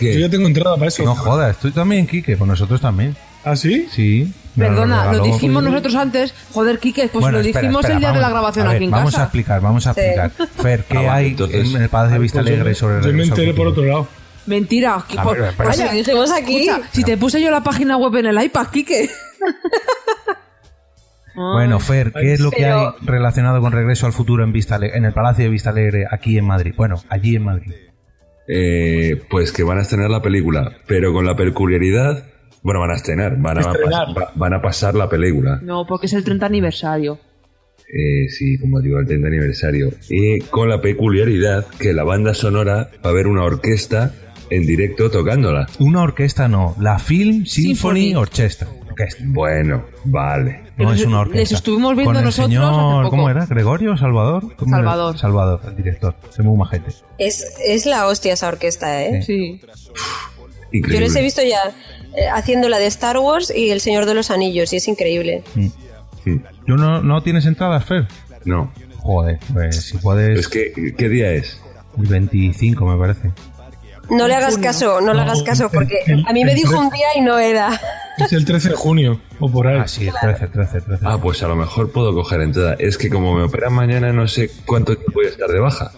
Yo ya tengo entrada para eso. No jodas, tú también, Quique, pues nosotros también. ¿Ah, sí? Sí. Perdona, lo dijimos nosotros antes. Joder, Quique, pues Bueno, lo espera, dijimos espera, el día de vamos- la grabación a ver, aquí en Vamos a casa. explicar, vamos a Sí. explicar. Fer, ¿qué Ah, hay entonces- en el Palacio de Vista Alegre sobre Yo me enteré por otro lado. Mentira. que A por- ver, espera. Pues lo dijimos aquí. Escucha, si te puse yo la página web en el iPad, Quique. Bueno, Fer, ¿qué es lo que Pero- hay relacionado con Regreso al Futuro en Vista en el Palacio de Vista Alegre aquí en Madrid? Bueno, allí en Madrid. eh, pues que van a estrenar la película, pero con la peculiaridad, bueno, van a estrenar, van a, Estrenar. pas- van a pasar la película. No, porque es el 30 aniversario. Eh, sí, como digo, el 30 aniversario. Y con la peculiaridad que la banda sonora va a haber una orquesta en directo tocándola. Una orquesta no, la Film Symphony, Symphony. Orchestra. Orquesta. Bueno, vale. No es una les orquesta. estuvimos viendo Con el nosotros señor, hace poco. ¿Cómo era? ¿Gregorio? ¿Salvador? ¿Cómo era? Salvador. Salvador, el director. Es muy majete. Es, es la hostia esa orquesta, ¿eh? Sí. Yo Increíble. les he visto ya haciendo la de Star Wars y El Señor de los Anillos y es increíble. ¿Tú no, no tienes entradas, Fer? No. Joder, pues si puedes... Es que, ¿qué día es? El 25, me parece. No le hagas caso, no le hagas caso porque a mí me dijo un día y no era. Es el 13 de junio, o por ahí. Ah, sí, el 13, 13, 13. Ah, pues a lo mejor puedo coger entrada. Es que como me operan mañana no sé cuánto tiempo voy a estar de baja.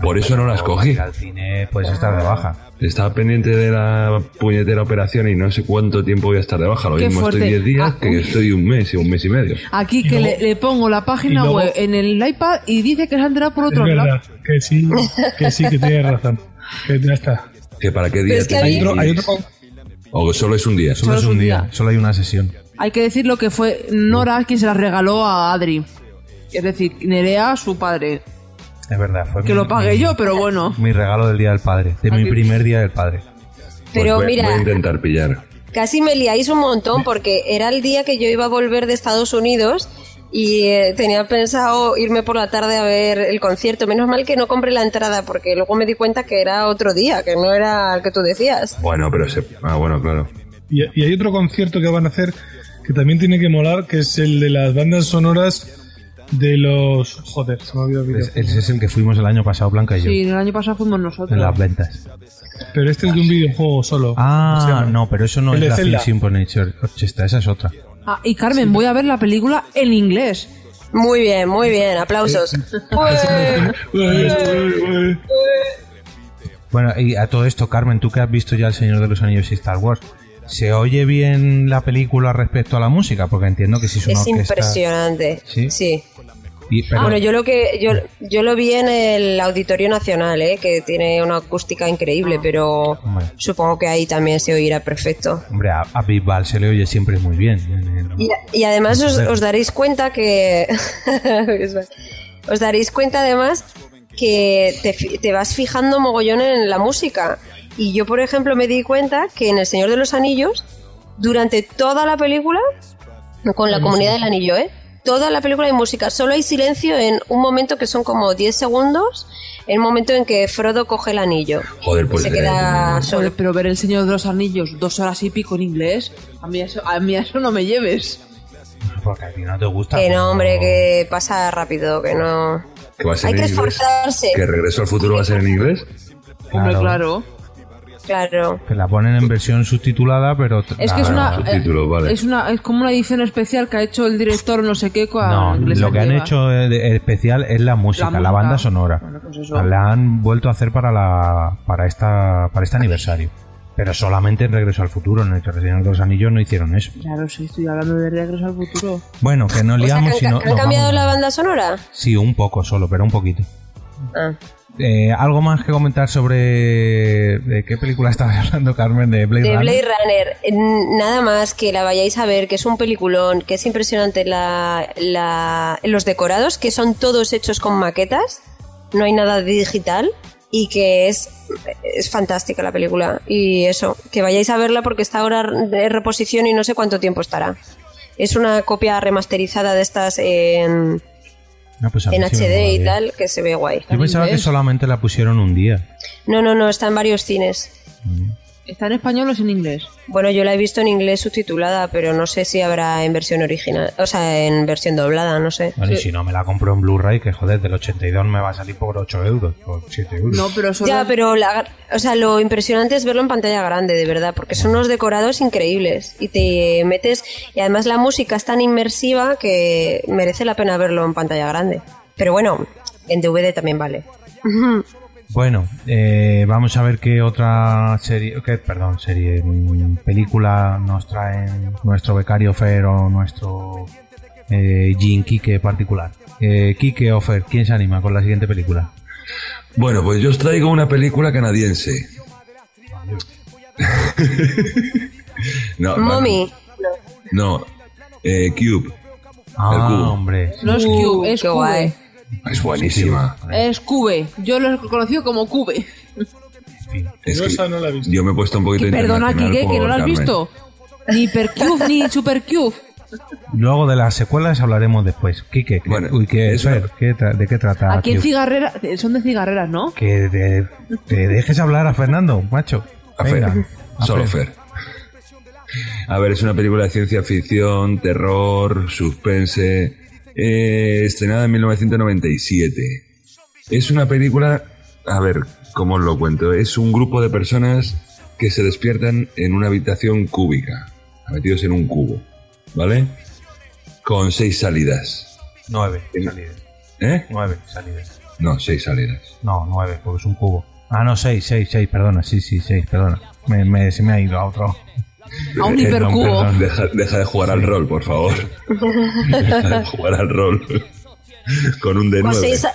Por eso no las cogí. Al cine puedes estar de baja. Estaba pendiente de la puñetera operación y no sé cuánto tiempo voy a estar de baja. Lo Qué mismo fuerte. estoy 10 días Ah, que uy. estoy un mes y un mes y medio. Aquí que luego- le, le pongo la página luego- web en el iPad y dice que se ha enterado por Es otro lado. que sí, que sí, que tienes razón. Que ya está. ¿Que para qué día es que? Hay otro, hay otro, O solo es un día. Solo, es un día. solo hay una sesión. Hay que decir lo que fue Nora quien se la regaló a Adri. Es decir, Nerea, su padre. Es verdad, fue Que mi- lo pagué mi- yo, pero bueno. Mi regalo del Día del Padre, de mi primer Día del Padre. Pero Pues voy, mira, voy a intentar pillar. casi me liáis un montón porque era el día que yo iba a volver de Estados Unidos y eh, tenía pensado irme por la tarde a ver el concierto. Menos mal que no compré la entrada porque luego me di cuenta que era otro día, que no era el que tú decías. Bueno, pero se... Ah, bueno, claro. Y, y hay otro concierto que van a hacer que también tiene que molar, que es el de las bandas sonoras de los... Joder, se me ha olvidado el. Ese es el que fuimos el año pasado, Blanca y yo. Sí, el año pasado fuimos nosotros. En las ventas. Pero este es de un videojuego solo. Ah, no, pero eso no El es de la. Phil Symphony Orchestra, esa es otra. Ah, y Carmen, voy a ver la película en inglés. Muy bien, muy bien, aplausos. Bueno, y a todo esto, Carmen, tú que has visto ya El Señor de los Anillos y Star Wars, ¿se oye bien la película respecto a la música? Porque entiendo que si es una Es orquesta... impresionante. ¿Sí? Sí. Y- pero- Bueno, yo lo que yo, yo lo vi en el Auditorio Nacional, ¿eh? que tiene una acústica increíble, pero Hombre, supongo que ahí también se oirá perfecto. hombre, a, a Bisbal se le oye siempre muy bien. Y, y además os, os daréis cuenta que os daréis cuenta además que te, te vas fijando mogollón en la música. Y yo, por ejemplo, me di cuenta que en El Señor de los Anillos, durante toda la película, con la comunidad del anillo, ¿eh? Toda la película hay música, solo hay silencio en un momento que son como 10 segundos, en un momento en que Frodo coge el anillo. Joder, pues... Se eh, queda solo. Joder, pero ver El Señor de los Anillos dos horas y pico en inglés, a mí eso, a mí eso no me lleves. Porque a ti no te gusta. Que no, hombre, que pasa rápido, que no... que va a ser Hay en que inglés. esforzarse. ¿Que Regreso al Futuro va a ser en inglés? Hombre, claro. Claro. Que la ponen en versión subtitulada, pero... Es que es una, eh, vale. es una es como una edición especial que ha hecho el director no sé qué con No, lo que han hecho eh, de- especial es la música, la, música. banda sonora. Bueno, pues eso. La han vuelto a hacer para la para esta para este aniversario. Pero solamente en Regreso al Futuro, en el que Señor de los Anillos no hicieron eso. Claro, sí, estoy hablando de Regreso al Futuro. Bueno, que no O sea, que liamos han, cambiado vamos. la banda sonora? Sí, un poco solo, pero un poquito. Ah. Eh, ¿Algo más que comentar sobre de qué película estabas hablando, Carmen? De Blade De Runner. Blade Runner, eh, nada más que la vayáis a ver, que es un peliculón, que es impresionante la, la- los decorados, que son todos hechos con maquetas, no hay nada digital y que es, es fantástica la película. Y eso, que vayáis a verla porque está ahora de reposición y no sé cuánto tiempo estará. Es una copia remasterizada de estas en, Ah, pues en HD y tal, que se ve guay. Yo pensaba que solamente la pusieron un día. No, no, no, está en varios cines. ¿Está en español o es en inglés? Bueno, yo la he visto en inglés subtitulada, pero no sé si habrá en versión original, o sea, en versión doblada, no sé. Bueno, y si no me la compro en Blu-ray, que joder, del 82 me va a salir por 8 euros, por 7 euros. No, pero solo Ya, pero la- o sea, lo impresionante es verlo en pantalla grande, de verdad, porque son unos decorados increíbles y te metes y además la música es tan inmersiva que merece la pena verlo en pantalla grande. Pero bueno, en DVD también vale. Bueno, eh, vamos a ver qué otra serie, qué, perdón, serie, mm, película nos trae nuestro becario Fer o nuestro eh, Jean Kike particular. Eh, Kike o Fer, ¿quién se anima con la siguiente película? Bueno, pues yo os traigo una película canadiense. no, Mommy. No, eh, Cube. Ah, El cubo. hombre. no es Uh, Cube, es qué guay. Es buenísima. Es Cube. Yo lo he conocido como Cube. Es Yo que esa no la he visto. yo me he puesto un poquito perdona, Kike, que no lo has Carmen. visto. Ni Hypercube ni Supercube. Luego de las secuelas hablaremos después. Kike, Bueno, uy, ¿qué, es Fer, una- ¿qué tra- ¿de qué trata? Aquí en? Cigarrera, son de cigarreras, ¿no? Que te, te dejes hablar a Fernando, macho. A Venga, Fer. a Solo Fer. A ver, es una película de ciencia ficción, terror, suspense, eh, estrenada en 1997. Es una película, a ver, ¿cómo os lo cuento? Es un grupo de personas que se despiertan en una habitación cúbica, metidos en un cubo, ¿vale? Con seis salidas. Nueve En- salidas. ¿Eh? Nueve salidas. No, seis salidas. No, nueve, porque es un cubo. Ah, no, seis, seis, seis, perdona, sí, sí, seis, perdona. Me, me- se me ha ido a otro. A un Eh, hipercubo. perdón, deja, deja de jugar al rol, por favor. deja de jugar al rol. Con un de Pues nueve. seis,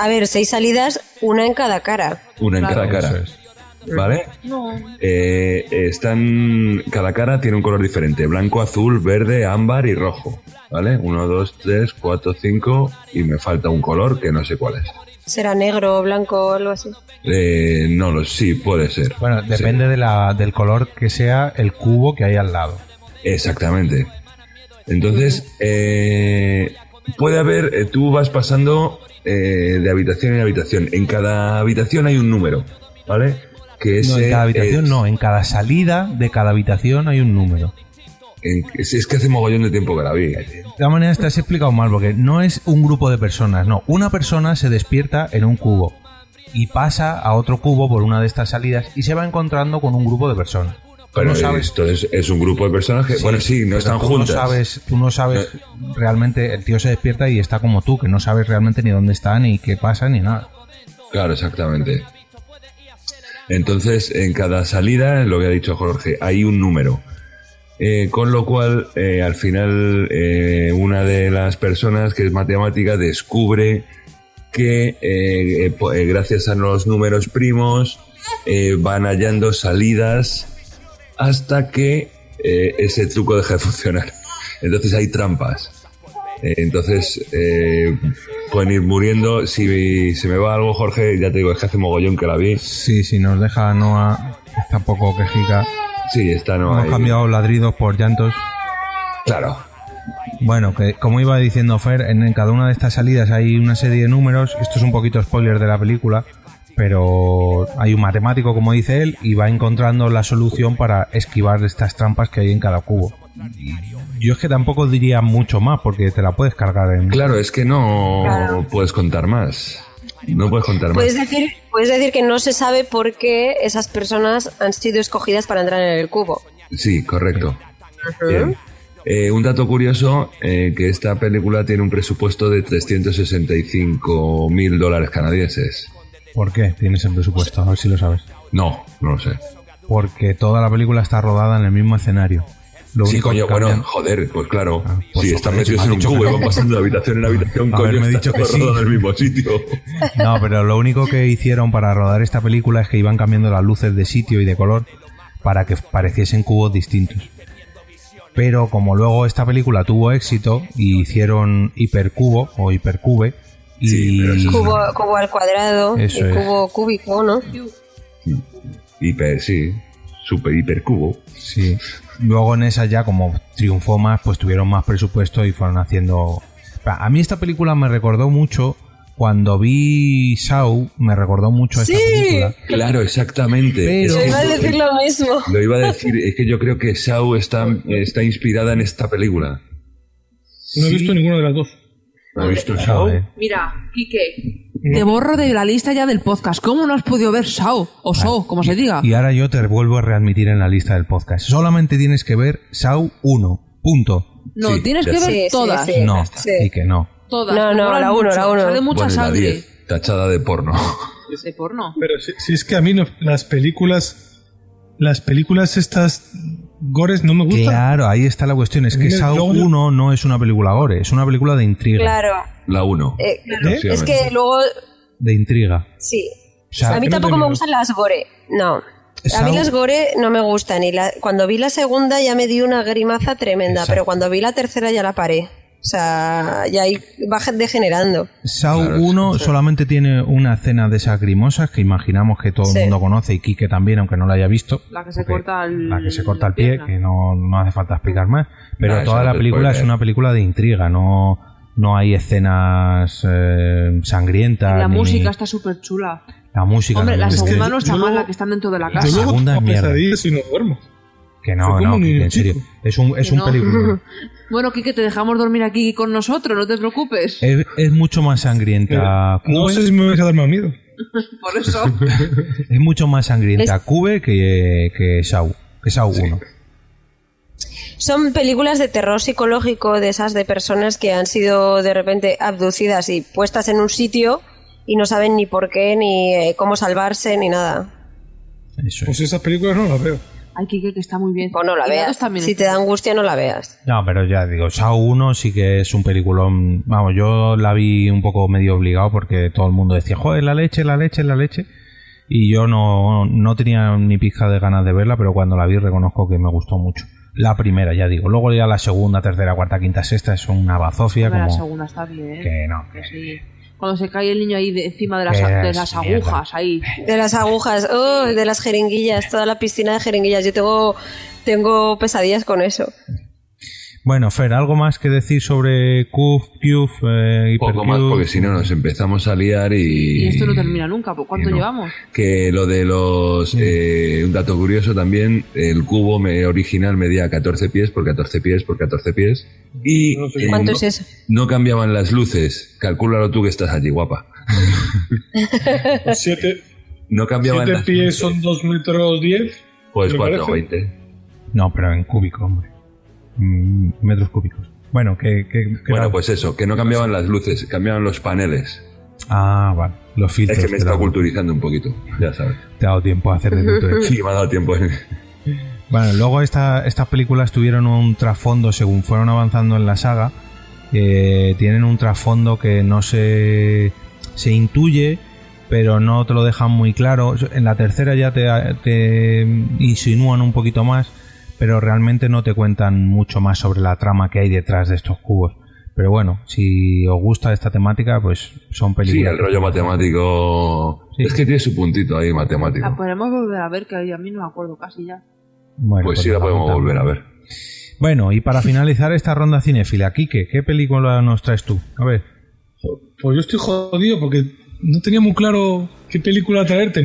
a ver, seis salidas, una en cada cara. Una en Claro. cada cara. ¿Vale? No. Eh, están. Cada cara tiene un color diferente: blanco, azul, verde, ámbar y rojo. ¿Vale? Uno, dos, tres, cuatro, cinco. Y me falta un color que no sé cuál es. Será negro, blanco o algo así. Eh, no lo sí, puede ser. Bueno, depende de la, del color que sea el cubo que hay al lado. Exactamente. Entonces, eh, puede haber, eh, tú vas pasando eh, de habitación en habitación. En cada habitación hay un número, ¿vale? Que No, ese en cada habitación es- no, en cada salida de cada habitación hay un número. En- es, es que hace mogollón de tiempo que la vi. De todas maneras, te has explicado mal, porque no es un grupo de personas, no. Una persona se despierta en un cubo y pasa a otro cubo por una de estas salidas y se va encontrando con un grupo de personas. Pero no sabes, esto es, es un grupo de personas que, bueno, sí, no están tú juntas. No sabes, tú no sabes realmente, el tío se despierta y está como tú, que no sabes realmente ni dónde está, ni qué pasa, ni nada. Claro, exactamente. Entonces, en cada salida, lo que ha dicho Jorge, hay un número. Eh, con lo cual, eh, al final, eh, una de las personas que es matemática descubre que eh, eh, gracias a los números primos van hallando salidas hasta que ese truco deja de funcionar. Entonces hay trampas. Entonces pueden ir muriendo. Si se me va algo, Jorge, ya te digo, es que hace mogollón que la vi. Sí, si nos deja Noah, está poco quejica. Sí, Hemos cambiado ladridos por llantos. Claro. Bueno, que como iba diciendo Fer, en, en cada una de estas salidas hay una serie de números. Esto es un poquito spoiler de la película, pero hay un matemático, como dice él, y va encontrando la solución para esquivar estas trampas que hay en cada cubo. Y Yo es que tampoco diría mucho más, porque te la puedes cargar en... Claro, es que no Claro. puedes contar más. No puedes contar más. Puedes decir, puedes decir que no se sabe por qué esas personas han sido escogidas para entrar en el cubo. Sí, correcto. Bien. Eh, un dato curioso, eh, que esta película tiene un presupuesto de 365 mil dólares canadienses. ¿Por qué tienes el presupuesto? A ver si lo sabes. No, no lo sé. Porque toda la película está rodada en el mismo escenario. Lo sí, único coño, que bueno, cambian- joder, pues claro. pues si están metidos me en un cubo y no. van pasando de habitación en habitación, coño, está dicho que sí. rodado en el mismo sitio. No, pero lo único que hicieron para rodar esta película es que iban cambiando las luces de sitio y de color para que pareciesen cubos distintos. Pero como luego esta película tuvo éxito y hicieron hipercubo o hipercube y Cubo, cubo al cuadrado Eso y es. cubo cúbico, ¿no? Hiper, sí. Super hiper cubo. Sí. Luego en esa ya como triunfó más, pues tuvieron más presupuesto y fueron haciendo... A mí esta película me recordó mucho, cuando vi Saw, me recordó mucho a esta Sí. película. Claro, exactamente. Pero- Yo iba a decir lo mismo. Lo iba a decir, es que yo creo que Shaw está, está inspirada en esta película. No he visto ninguna de las dos. ¿No has visto Shaw? Joder. Mira, Quique, te borro de la lista ya del podcast. ¿Cómo no has podido ver Sao o So, como se diga? Y ahora yo te vuelvo a readmitir en la lista del podcast. Solamente tienes que ver Saw 1. Punto. No, Sí, tienes que ver Sí, sí, todas. sí. no, Sí. y que no. Todas. No, no, molan la uno, mucho. la uno. Sale mucha Bueno, y la sangre. 10, tachada de porno. De porno. Pero si, si es que a mí no- las películas, las películas estas gores no me gustan. Claro, ahí está la cuestión. Es que yo- 1 no es una película gore, es una película de intriga. Claro. La 1. Eh, ¿Eh? es que luego, De intriga. sí. O sea, a mí tampoco me gustan las gore. No. A mí las gore no me gustan. Y la- cuando vi la segunda ya me di una grimaza tremenda. Exacto. Pero cuando vi la tercera ya la paré. O sea, ya ahí va degenerando. Saw Claro, 1 solamente tiene una escena de esas grimosas que imaginamos que todo Sí. el mundo conoce y Quique también, aunque no la haya visto. La que se corta el- La que se corta el la pie, pierna. que no, no hace falta explicar más. Pero No, toda no la película es una película de intriga, no, no hay escenas eh, sangrientas. La ni- música está súper chula. La música. Hombre, la no, Es que segunda no está yo mal, la que están dentro de la Yo casa. luego segunda es mierda. y no duermo. Que no, no, niño en serio. Es un, es Que un no. película. Bueno, Quique, te dejamos dormir aquí con nosotros, no te preocupes. Es, es mucho más sangrienta. No Cube. sé si me vais a dar más miedo. Por eso. Es mucho más sangrienta Es- Cube que, que Saw. Que Saw 1. Son películas de terror psicológico de esas de personas que han sido de repente abducidas y puestas en un sitio y no saben ni por qué, ni eh, cómo salvarse, ni nada. Eso Pues es. esas películas no las veo. Ay, Quique, que está muy bien. O no la Y veas. También Si te da angustia, no la veas. No, pero ya digo, Saw 1 sí que es un peliculón. Vamos, yo la vi un poco medio obligado porque todo el mundo decía, joder, la leche, la leche, la leche. Y yo no, no tenía ni pizca de ganas de verla, pero cuando la vi reconozco que me gustó mucho. La primera, ya digo. Luego ya la segunda, tercera, cuarta, quinta, sexta es una bazofia Hombre, La como... segunda está bien. Que no, Que sí. Cuando se cae el niño ahí de- encima de las, de las agujas, ahí. De las agujas, oh, de las jeringuillas, toda la piscina de jeringuillas. Yo tengo, tengo pesadillas con eso. Bueno, Fer, ¿algo más que decir sobre Cube, Cube, eh, Poco más, porque si no nos empezamos a liar y... Y esto no termina nunca. ¿Por ¿Cuánto no. llevamos? Que lo de los... eh, un dato curioso también, el cubo me- original medía 14 pies por 14 pies por 14 pies. Y eh, ¿Cuánto no, es eso? no cambiaban las luces. Calcúlalo tú que estás allí, guapa. Siete, No cambiaban siete las pies son 2 metros 10. Pues me 4,20. No, pero en cúbico, hombre. Mm, metros cúbicos. Bueno, que... que- que Bueno, pues eso, que no cambiaban las luces, cambiaban los paneles. Ah, vale. Los Es filtros. que me está culturizando un poquito, ya sabes. Te ha dado tiempo a hacer de. Sí, me ha dado tiempo. Bueno, luego esta- estas películas tuvieron un trasfondo según fueron avanzando en la saga. eh, tienen un trasfondo que no se, se intuye, pero no te lo dejan muy claro. En la tercera ya te, te insinúan un poquito más, pero realmente no te cuentan mucho más sobre la trama que hay detrás de estos cubos. Pero bueno, si os gusta esta temática, pues son Sí, películas. el rollo matemático. Es que tiene su puntito ahí matemático. La podemos volver a ver, que a mí no me acuerdo casi ya. Bueno, pues sí, la podemos volver a ver. Bueno, y para finalizar esta ronda cinéfila, Quique, ¿qué película nos traes tú? A ver. Pues yo estoy jodido porque no tenía muy claro qué película traerte.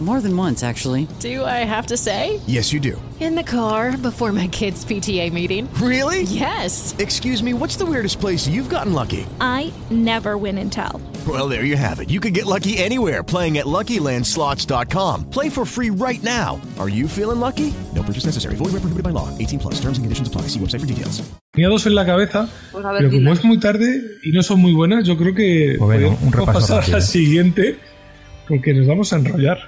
More than once, actually. Do I have to say? Yes, you do. In the car before my kids' PTA meeting. Really? Yes. Excuse me, what's the weirdest place you've gotten lucky? I never win and tell. Well, there you have it. You can get lucky anywhere playing at LuckyLandSlots.com. Play for free right now. Are you feeling lucky? No purchase necessary. Void where prohibited by law. 18 plus. Terms and conditions apply. See website for details. Tenía dos en la cabeza, Pues ver, pero como es muy tarde y no son muy buenas, yo creo que Pues venga, podemos un repaso pasar a rápido. la siguiente, porque nos vamos a enrollar.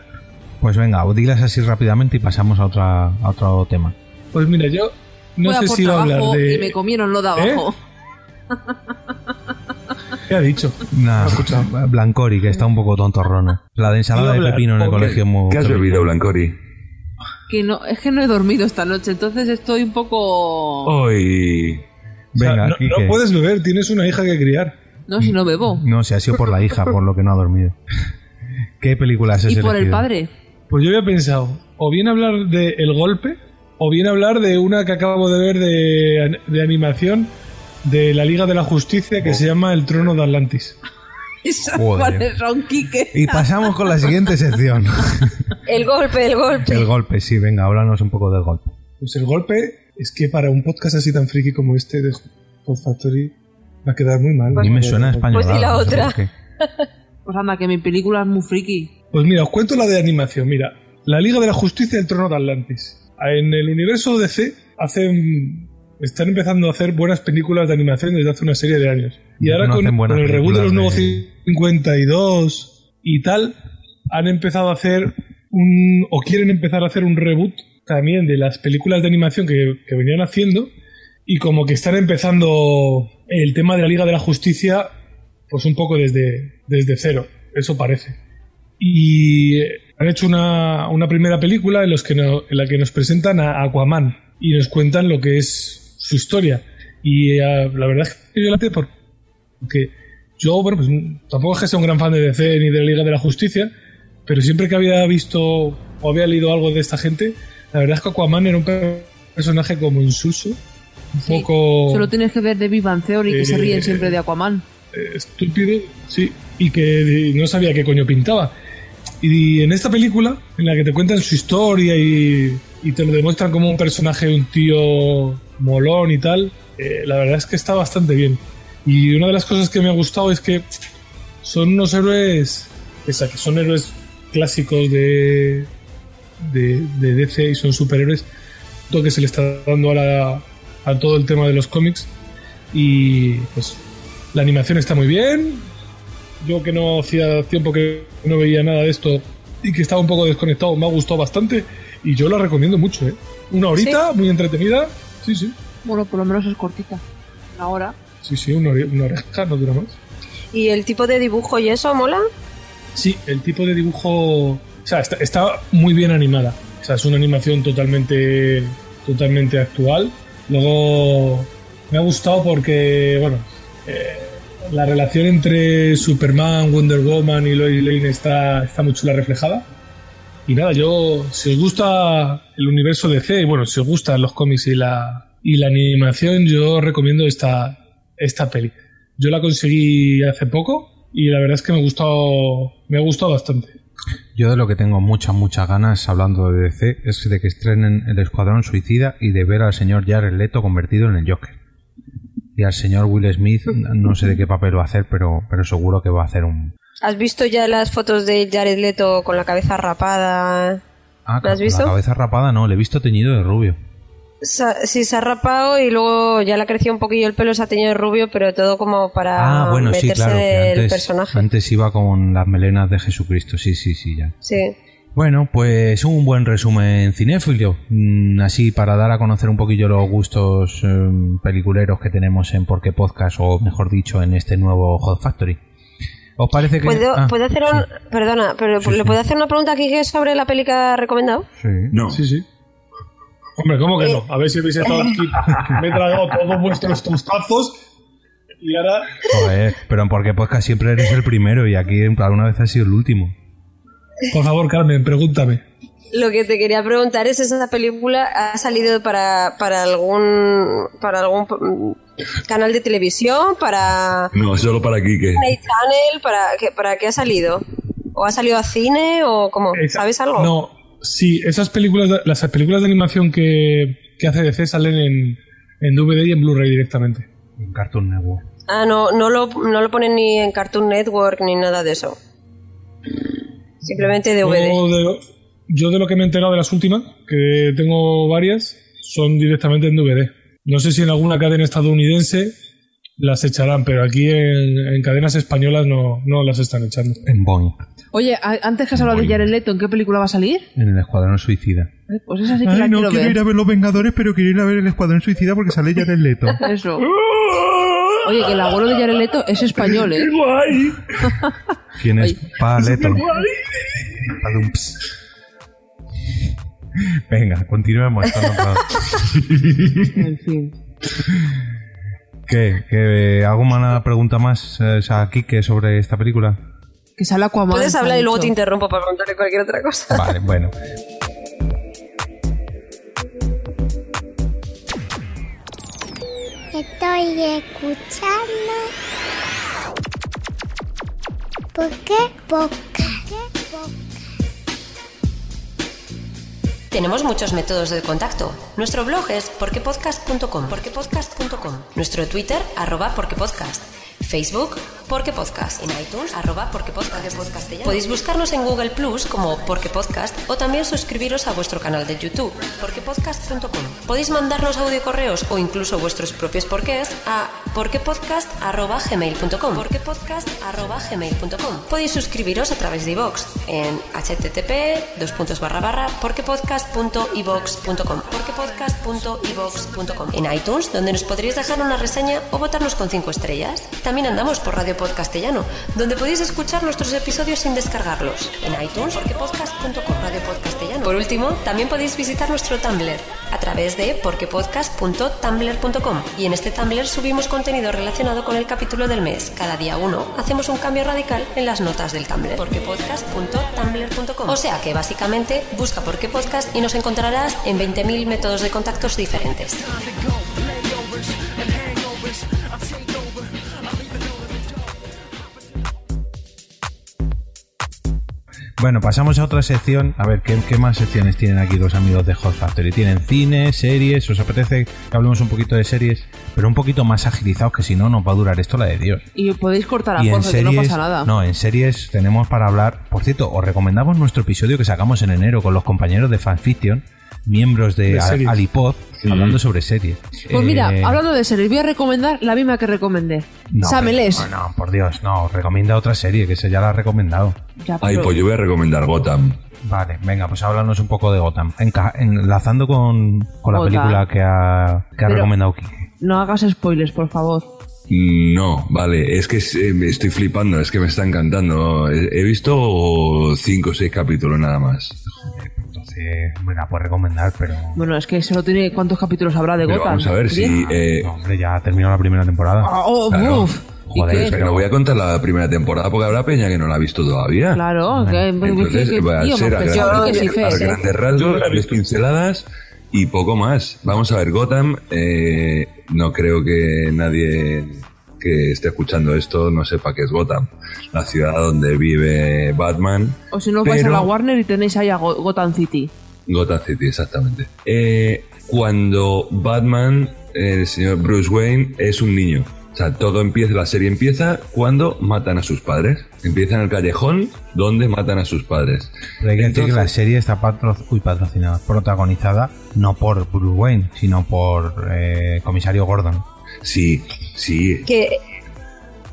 Pues venga, dilas así rápidamente y pasamos a, otra, a otro tema. Pues mira, yo no Voy a sé por si iba a hablar de... y me comieron lo de ¿Eh? abajo. ¿Qué ha dicho? Nah, Blancori, que está un poco tontorrono. La de ensalada de pepino en el colegio muy... ¿Qué has bebido, Blancori? Que no, es que no he dormido esta noche, entonces estoy un poco... Hoy. O sea, Venga, no, no puedes beber, tienes una hija que criar. No, si no bebo. No, si ha sido por la hija, por lo que no ha dormido. ¿Qué películas has Y por el padre. Pues yo había pensado, o bien hablar de El Golpe, o bien hablar de una que acabo de ver de, de animación de la Liga de la Justicia que se llama El Trono de Atlantis. Joder. Y pasamos con la siguiente sección. El golpe, el golpe. el golpe, sí, venga, háblanos un poco del golpe. Pues el golpe es que para un podcast así tan friki como este de Hot Factory va a quedar muy mal. A mí me suena español. Pues y la otra. Pues anda, que mi película es muy friki. Pues mira, os cuento la de animación. Mira, la Liga de la Justicia y el Trono de Atlantis. En el universo DC hacen, están empezando a hacer buenas películas de animación desde hace una serie de años. Y No ahora con, el reboot de los nuevos películas 52 y tal, han empezado a hacer un, o quieren empezar a hacer un reboot también de las películas de animación que, que venían haciendo y como que están empezando el tema de la Liga de la Justicia pues un poco desde, desde cero, eso parece. Y han hecho una, una primera película en, los que no- en la que nos presentan a Aquaman y nos cuentan lo que es su historia. Y eh, la verdad es que yo la por- porque yo, bueno, pues tampoco es que sea un gran fan de DC ni de la Liga de la Justicia, pero siempre que había visto o había leído algo de esta gente, la verdad es que Aquaman era un per- personaje como insulso un poco Solo tienes que ver de Big Bang Theory que se Eh, ríen siempre de Aquaman. eh, estúpido, sí, y que no sabía qué coño pintaba. Y en esta película, en la que te cuentan su historia y, te lo demuestran como un personaje, un tío molón y tal, eh, la verdad es que está bastante bien. Y una de las cosas que me ha gustado es que son unos héroes, que son héroes clásicos de, de, DC y son superhéroes, lo que se le está dando a, la- a todo el tema de los cómics. Y pues la animación está muy bien. Yo que no hacía tiempo que no veía nada de esto y que estaba un poco desconectado, me ha gustado bastante y yo la recomiendo mucho. ¿eh? Una horita, muy entretenida. Sí, sí. Bueno, por lo menos es cortita. Una hora. Sí, sí, una, una oreja, no dura más. ¿Y el tipo de dibujo y eso mola? Sí, el tipo de dibujo. O sea, está, está muy bien animada. O sea, es una animación totalmente, totalmente actual. Luego, me ha gustado porque, bueno, eh, la relación entre Superman, Wonder Woman y Lois Lane está, está muy chula reflejada. Y nada, yo, si os gusta el universo DC, y bueno, si os gustan los cómics y la, y la animación, yo recomiendo esta, esta peli. Yo la conseguí hace poco y la verdad es que me gustado, me ha gustado bastante. Yo de lo que tengo muchas, muchas ganas, hablando de DC, es de que estrenen El Escuadrón Suicida y de ver al señor Jared Leto convertido en el Joker. Y al señor Will Smith, no sé de qué papel va a hacer, pero, pero seguro que va a hacer un... ¿Has visto ya las fotos de Jared Leto con la cabeza rapada? Ah, ¿Lo has visto? la cabeza rapada no, le he visto teñido de rubio. Sí, se ha rapado y luego ya le ha crecido un poquillo el pelo, se ha teñido de rubio, pero todo como para ah, bueno, sí, meterse claro, del antes, personaje. antes iba con las melenas de Jesucristo, sí, sí, sí, ya. Sí. Bueno, pues un buen resumen cinéfilo, Mm, así para dar a conocer un poquillo los gustos eh, peliculeros que tenemos en Porque Podcast, o mejor dicho, en este nuevo Hot Factory. ¿Os parece que...? ¿Puedo, Ah, ¿puedo hacer un... Perdona, pero Sí, ¿le sí. puedo hacer una pregunta aquí que es sobre la peli que ha recomendado? sí. No. Sí, sí. Hombre, ¿cómo que no? A ver si habéis estado aquí. Me he tragado todos vuestros tostazos y ahora. Joder, pero en Porque Podcast siempre eres el primero y aquí alguna vez has sido el último. Por favor, Carmen, pregúntame. Lo que te quería preguntar es esa película ha salido para, para algún para algún canal de televisión, para No, solo para. Disney Channel, para qué, para qué ha salido? ¿O ha salido a cine o cómo? ¿Sabes algo? No, sí, esas películas, de- las películas de animación que, que hace DC salen en, en DVD y en Blu-ray directamente. En Cartoon Network. Ah, no, no lo, no lo ponen ni en Cartoon Network ni nada de eso. Simplemente DVD. Yo de, yo de lo que me he enterado de las últimas, que tengo varias, son directamente en DVD. No sé si en alguna cadena estadounidense las echarán, pero aquí en, en cadenas españolas no, no las están echando. En Boeing, Oye, antes que has hablado de Jared Leto, ¿en qué película va a salir? en el Escuadrón Suicida. Eh, Pues esa sí que la quiero ver. a ver Los Vengadores, pero quiero ir a ver el Escuadrón Suicida porque sale Jared Leto. Eso. Oye, que el abuelo de Jared Leto es español, ¿eh? guay! ¿Quién es? Pa Leto. guay! Padumps. Venga, continuemos. En fin. ¿Qué? ¿Qué? ¿Alguna pregunta más eh, a Kike sobre esta película? Que sale Aquaman. Puedes hablar y luego te interrumpo para preguntarle cualquier otra cosa. Vale, bueno. Estoy escuchando. ¿Por qué podcast? Tenemos muchos métodos de contacto. Nuestro blog es porquepodcast.com, porquepodcast.com. Nuestro Twitter, arroba porquepodcast. Facebook, Porque Podcast. En iTunes, arroba Porque Podcast. Podéis buscarnos en Google Plus como Porque Podcast o también suscribiros a vuestro canal de YouTube, porquepodcast.com. Podéis mandarnos audio correos o incluso vuestros propios porqués a porquepodcast.gmail.com porquepodcast.gmail.com Podéis suscribiros a través de iVoox en http dos puntos barra barra porquepodcast.ivox.com porquepodcast.ivox.com En iTunes, donde nos podréis dejar una reseña o votarnos con cinco estrellas. También andamos por Radio Podcastellano, donde podéis escuchar nuestros episodios sin descargarlos. En iTunes, porquepodcast.com, Radio Podcastellano. Por último, también podéis visitar nuestro Tumblr a través de porquepodcast.tumblr.com. Y en este Tumblr subimos contenido relacionado con el capítulo del mes. Cada día uno hacemos un cambio radical en las notas del Tumblr. porquepodcast.tumblr.com. O sea que básicamente busca por qué podcast y nos encontrarás en 20.000 métodos de contactos diferentes. Bueno, pasamos a otra sección. A ver, ¿qué, qué más secciones tienen aquí los amigos de Hot Factory? ¿Tienen cine, series? ¿Os apetece que hablemos un poquito de series? Pero un poquito más agilizados, que si no, nos va a durar esto la de Dios. Y podéis cortar a Jorge, que no series, pasa nada. no, en series tenemos para hablar. Por cierto, os recomendamos nuestro episodio que sacamos en enero con los compañeros de Fanfiction, miembros de, De. Alipod, hablando sobre series. Pues mira, Eh, hablando de series, voy a recomendar la misma que recomendé. no, Sameles. pero- No, no, por Dios, no, recomienda otra serie, que esa ya la ha recomendado. Ya, Ay, pues yo voy a recomendar Gotham. Vale, venga, pues háblanos un poco de Gotham. Enca- enlazando con, con la película que ha, que ha recomendado Kike. No hagas spoilers, por favor. No, vale, es que eh, me estoy flipando, es que me está encantando. He, he visto cinco o seis capítulos nada más. Entonces, me la puedo recomendar, pero... Bueno, es que solo tiene cuántos capítulos habrá de Pero Gotham. vamos a ver si... Eh, No, hombre, ya ha terminado la primera temporada. Ah, oh, claro. uf. ¿Y Joder, qué? pero no voy a contar la primera temporada porque habrá peña que no la ha visto todavía. Claro, que, Entonces, que- que- va a tío, ser a, pues, gran- que sí, a Fes, ¿eh? grandes rasgos, a pinceladas y poco más. Vamos a ver, Gotham, eh, no creo que nadie que esté escuchando esto no sepa qué es Gotham. La ciudad donde vive Batman. O si no, vais a Pero- la Warner y tenéis ahí a Go- Gotham City. Gotham City, exactamente. Eh, cuando Batman, el señor Bruce Wayne, es un niño. O sea, todo empieza, la serie empieza cuando matan a sus padres. Empieza en el callejón donde matan a sus padres. Pero hay que decir que Entonces- la serie está patro- uy, patrocinada, protagonizada no por Bruce Wayne, sino por eh, Comisario Gordon. Sí, sí. Que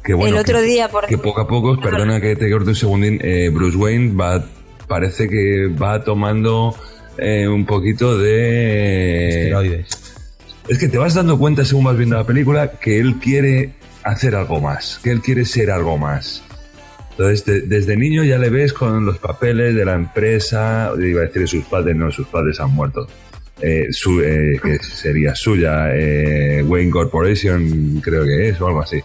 Que bueno, el otro que, día, por que poco a poco, perdona que te corte un segundín, eh, Bruce Wayne va, parece que va tomando eh, un poquito de... Esteroides. Es que te vas dando cuenta según vas viendo la película que él quiere hacer algo más, que él quiere ser algo más. Entonces, de- desde niño ya le ves con los papeles de la empresa, iba a decir de sus padres, no, sus padres han muerto. Eh, su, eh, que sería suya, eh, Wayne Corporation, creo que es, o algo así.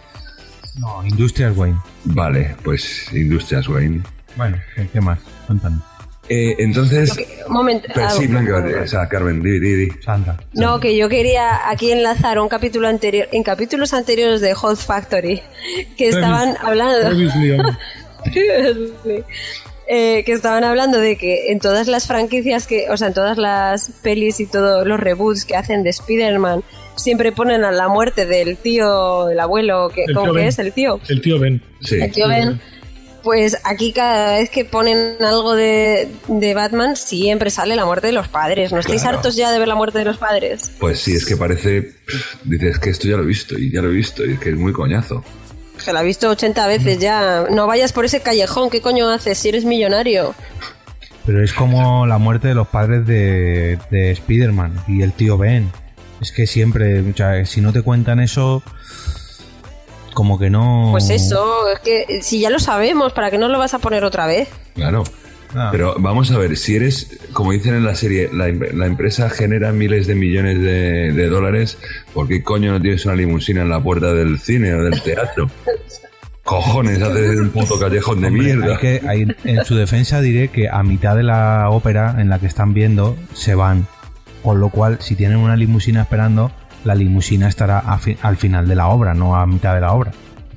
No, Industrial Wayne. Vale, pues Industrias Wayne. Bueno, ¿qué, qué más? Cuéntanos. Eh, entonces, un momento. pero ah, sí, Blanca, o sea, Carmen, di, di, di. Sandra. No, que yo quería aquí enlazar un capítulo anterior, en capítulos anteriores de Hot Factory, que estaban hablando. Eh, que estaban hablando de que en todas las franquicias que, o sea, en todas las pelis y todos los reboots que hacen de Spider-Man, siempre ponen a la muerte del tío, del abuelo, que, El ¿cómo que es? El tío. el tío Ben. Sí. El tío Ben. Pues aquí cada vez que ponen algo de, de Batman siempre sale la muerte de los padres. ¿No estáis Claro. hartos ya de ver la muerte de los padres? Pues sí, es que parece. Dices que esto ya lo he visto y ya lo he visto y es que es muy coñazo. Que la he visto 80 veces ya. No vayas por ese callejón, ¿qué coño haces si eres millonario? Pero es como la muerte de los padres de, de Spider-Man y el tío Ben. Es que siempre, o sea, si no te cuentan eso, como que no... Pues eso, es que si ya lo sabemos, ¿para qué no lo vas a poner otra vez? Claro. Ah. Pero vamos a ver, si eres, como dicen en la serie, la, em- la empresa genera miles de millones de, de dólares, ¿por qué coño no tienes una limusina en la puerta del cine o del teatro? Cojones, haces un puto callejón de Hombre, mierda. hay que- hay- en su defensa diré que a mitad de la ópera en la que están viendo se van. Con lo cual, si tienen una limusina esperando, la limusina estará fi- al final de la obra, no a mitad de la obra.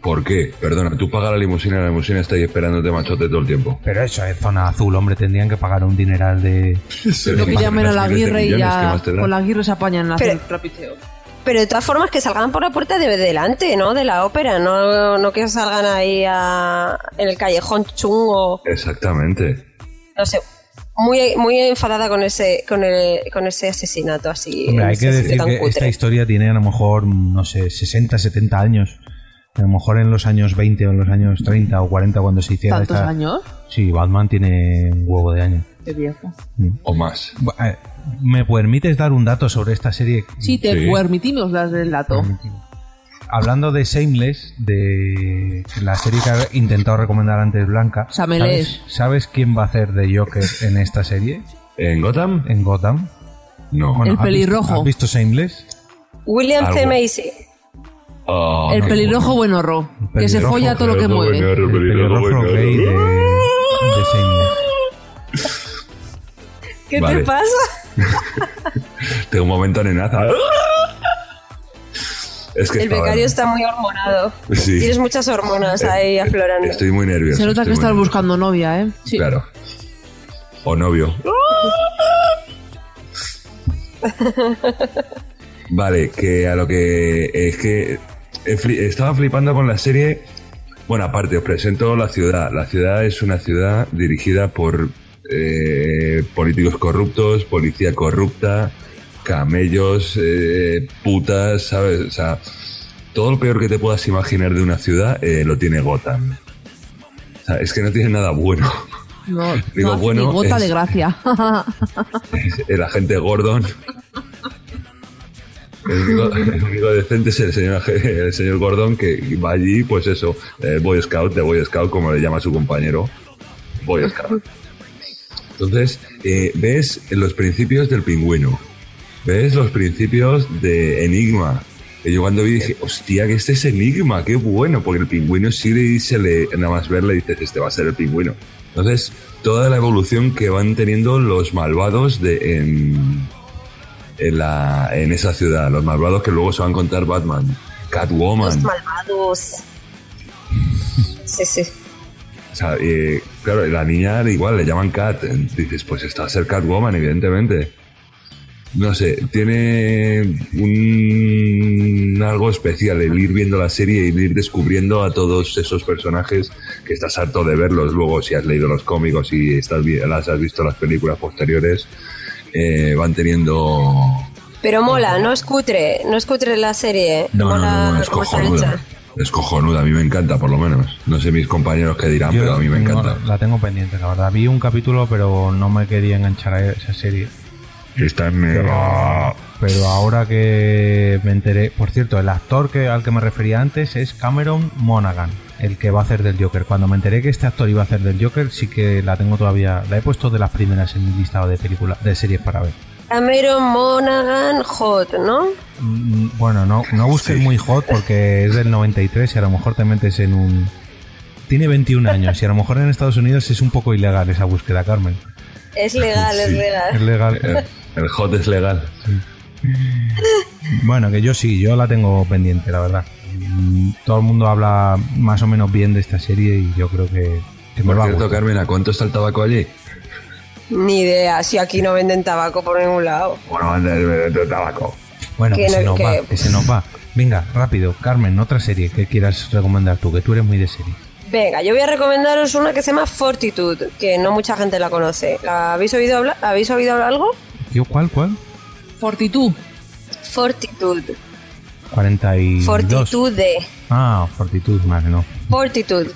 ¿Por qué? Perdona, tú pagas la limusina y la limusina está ahí esperándote machote todo el tiempo. Pero eso es zona azul, hombre, tendrían que pagar un dineral de... Pero Que llamen a la Aguirre y millones, ¿qué ya con la Aguirre se apañan a hacer Pero- el trapiceo. Pero de todas formas que salgan por la puerta de delante, ¿no? De la ópera, no, no que salgan ahí a- en el callejón chungo. Exactamente. No sé, muy, muy enfadada con ese, con el, con ese asesinato así. Hombre, hay que decir tan que cutre. esta historia tiene a lo mejor, no sé, 60, 70 años. A lo mejor en los años 20 o en los años 30 o 40 cuando se hiciera ¿Tantos esta... años? Sí, Batman tiene un huevo de años. Qué viejo. O más. Eh, ¿Me permites dar un dato sobre esta serie? Sí, te permitimos las del dato. Hablando de Shameless, de la serie que ha intentado recomendar antes Blanca. ¿sabes, sabes quién va a hacer de Joker en esta serie? ¿En Gotham? En Gotham. No. El ¿has visto- pelirrojo. ¿Has visto Shameless? William C. Macy. Ah, el no, pelirrojo buenorro, que se folla todo lo que mueve. El pelirrojo bueno. gay de. ¿Qué Vale. te pasa? Tengo un momento nenaza. Es que El estaba- becario está muy hormonado. Sí. Tienes muchas hormonas ahí aflorando. Estoy muy nervioso. Se nota que estás nervioso. buscando novia, ¿eh? Sí. Claro. O novio. Vale, que a lo que es que estaba flipando con la serie. Bueno, aparte, os presento la ciudad. La ciudad es una ciudad dirigida por eh, políticos corruptos, policía corrupta, camellos, eh, putas, ¿sabes? O sea, todo lo peor que te puedas imaginar de una ciudad eh, lo tiene Gotham. O sea, es que no tiene nada bueno. No, Digo, no bueno, ni gota es- de gracia. el agente Gordon. El único, el único decente es el señor, el señor Gordon que va allí, pues eso, eh, Boy Scout, de Boy Scout, como le llama su compañero. Boy Scout. Entonces, eh, ves los principios del pingüino. Ves los principios de Enigma. Que yo cuando vi dije, hostia, que este es Enigma, qué bueno, porque el pingüino sí y se le, nada más verle dices, este va a ser el pingüino. Entonces, toda la evolución que van teniendo los malvados de, en, en, la, en esa ciudad, los malvados que luego se van a contar Batman, Catwoman. Los malvados. Sí, sí. O sea, eh, claro, la niña igual le llaman Cat. Dices, pues esta va a ser Catwoman, evidentemente. No sé, tiene un algo especial el ir viendo la serie y ir descubriendo a todos esos personajes que estás harto de verlos. Luego, si has leído los cómicos y estás, las has visto las películas posteriores, eh, van teniendo. Pero mola, no es cutre, no es cutre la serie. No, no, mola no, no, es cojonuda. Es cojonuda, a mí me encanta, por lo menos. No sé mis compañeros qué dirán, Yo pero a mí me tengo- encanta. La tengo pendiente, la verdad. Vi un capítulo, pero no me quería enganchar a esa serie. Está en mega. Pero ahora que me enteré, por cierto, el actor que al que me refería antes es Cameron Monaghan, el que va a hacer del Joker. Cuando me enteré que este actor iba a hacer del Joker, sí que la tengo todavía, la he puesto de las primeras en mi listado de películas, de series para ver. Cameron Monaghan Hot, ¿no? Mm, Bueno, no, no busques muy hot porque es del 93 y a lo mejor te metes en un... Tiene 21 años y a lo mejor en Estados Unidos es un poco ilegal esa búsqueda, Carmen. Es legal, es Sí. legal. Es legal. El, el hot es legal. Bueno, que yo sí, yo la tengo pendiente, la verdad. Todo el mundo habla más o menos bien de esta serie y yo creo que, que me Por cierto. Carmen, ¿a cuánto está el tabaco allí? Ni idea, si aquí no venden tabaco por ningún lado. Bueno, el tabaco. Bueno, que que, se no- nos que- va, que se nos va. Venga, rápido, Carmen, otra serie que quieras recomendar tú, que tú eres muy de serie. Venga, yo voy a recomendaros una que se llama Fortitude, que no mucha gente la conoce. ¿La habéis oído hablar? ¿Habéis oído hablar algo? ¿Yo cuál, cuál? Fortitud. Fortitude. 42. Fortitude. Ah, Fortitud, vale, no. Fortitude.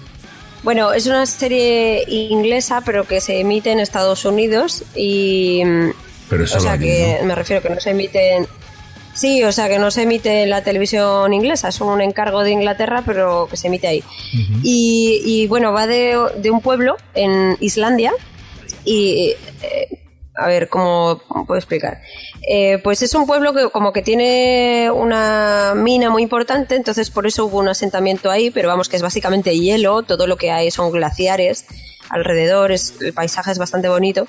Bueno, es una serie inglesa, pero que se emite en Estados Unidos y... mm, o sea, que me refiero que no se emite en... Sí, o sea, que no se emite en la televisión inglesa, es un encargo de Inglaterra, pero que se emite ahí. Y, y, bueno, va de, de un pueblo en Islandia y... eh, a ver, ¿cómo puedo explicar? Eh, pues es un pueblo que como que tiene una mina muy importante, entonces por eso hubo un asentamiento ahí, pero vamos que es básicamente hielo, todo lo que hay son glaciares alrededor, es, el paisaje es bastante bonito.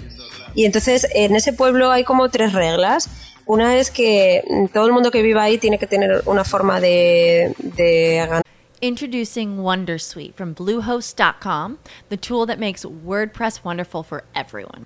Y entonces en ese pueblo hay como tres reglas. Una es que todo el mundo que viva ahí tiene que tener una forma de, de ganar Introducing Wondersuite from Bluehost.com, the tool that makes WordPress wonderful for everyone.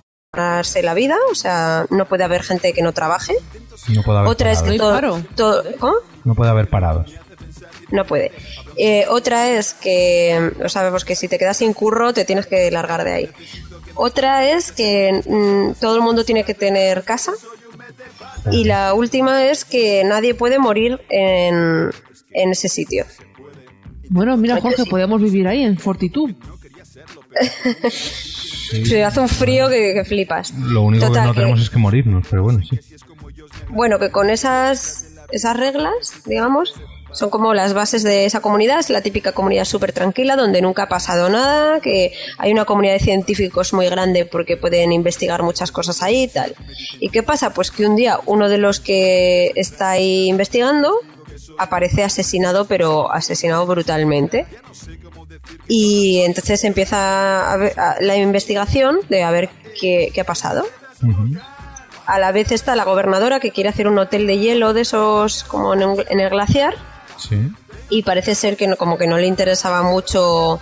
Ganarse la vida, o sea, no puede haber gente que no trabaje. No puede haber Otra es que todo, todo- ¿cómo? No puede haber parados. No puede. Eh, otra es que, lo sabemos que si te quedas sin curro te tienes que largar de ahí. Otra es que mm, todo el mundo tiene que tener casa. Y la última es que nadie puede morir en, en ese sitio. Bueno, mira, Jorge, podíamos vivir ahí en Fortitud. Se hace un frío que, que flipas. Lo único Total, que no que- tenemos es que morirnos, pero bueno, sí. Bueno, que con esas, esas reglas, digamos, son como las bases de esa comunidad. Es la típica comunidad súper tranquila donde nunca ha pasado nada, que hay una comunidad de científicos muy grande porque pueden investigar muchas cosas ahí y tal. ¿Y qué pasa? Pues que un día uno de los que está ahí investigando aparece asesinado, pero asesinado brutalmente. Y entonces empieza a ver- a- la investigación de a ver qué, qué ha pasado. A la vez está la gobernadora que quiere hacer un hotel de hielo de esos como en, un- en el glaciar Sí. y parece ser que no, como que no le interesaba mucho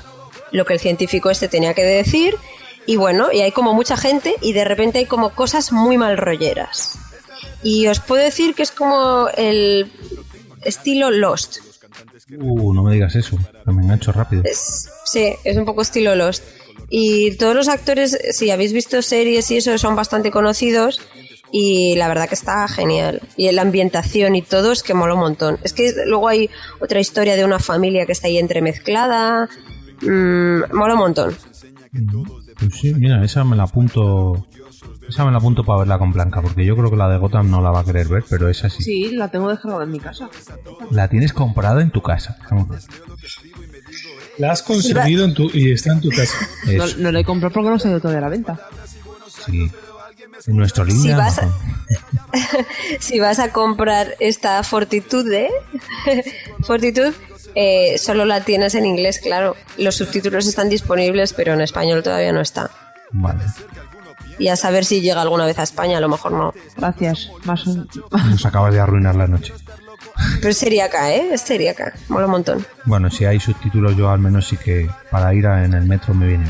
lo que el científico este tenía que decir y bueno, y hay como mucha gente y de repente hay como cosas muy mal rolleras. Y os puedo decir que es como el estilo Lost. Uh, no me digas eso, que me engancho rápido. Es, sí, es un poco estilo Lost. Y todos los actores, si habéis visto series y eso, son bastante conocidos. Y la verdad que está genial. Y la ambientación y todo es que mola un montón. Es que luego hay otra historia de una familia que está ahí entremezclada. Mm, mola un montón. Pues sí, mira, esa me la apunto. Esa me la apunto para verla con Blanca, porque yo creo que la de Gotham no la va a querer ver, pero esa sí. Sí, la tengo descargada en mi casa. La tienes comprada en tu casa. La has conseguido en tu, y está en tu casa. No, no la he comprado porque no ha salido todavía a la venta. sí. En nuestro link Si vas a- Amazon. si vas a comprar esta Fortitude, Fortitude, eh, solo la tienes en inglés, claro. Los subtítulos están disponibles, pero en español todavía no está. Vale. Y a saber si llega alguna vez a España, a lo mejor no. Gracias. Más Nos acabas de arruinar la noche. Pero sería acá, ¿eh? Sería acá. Mola un montón. Bueno, si hay subtítulos, yo al menos sí que para ir a- en el metro me viene.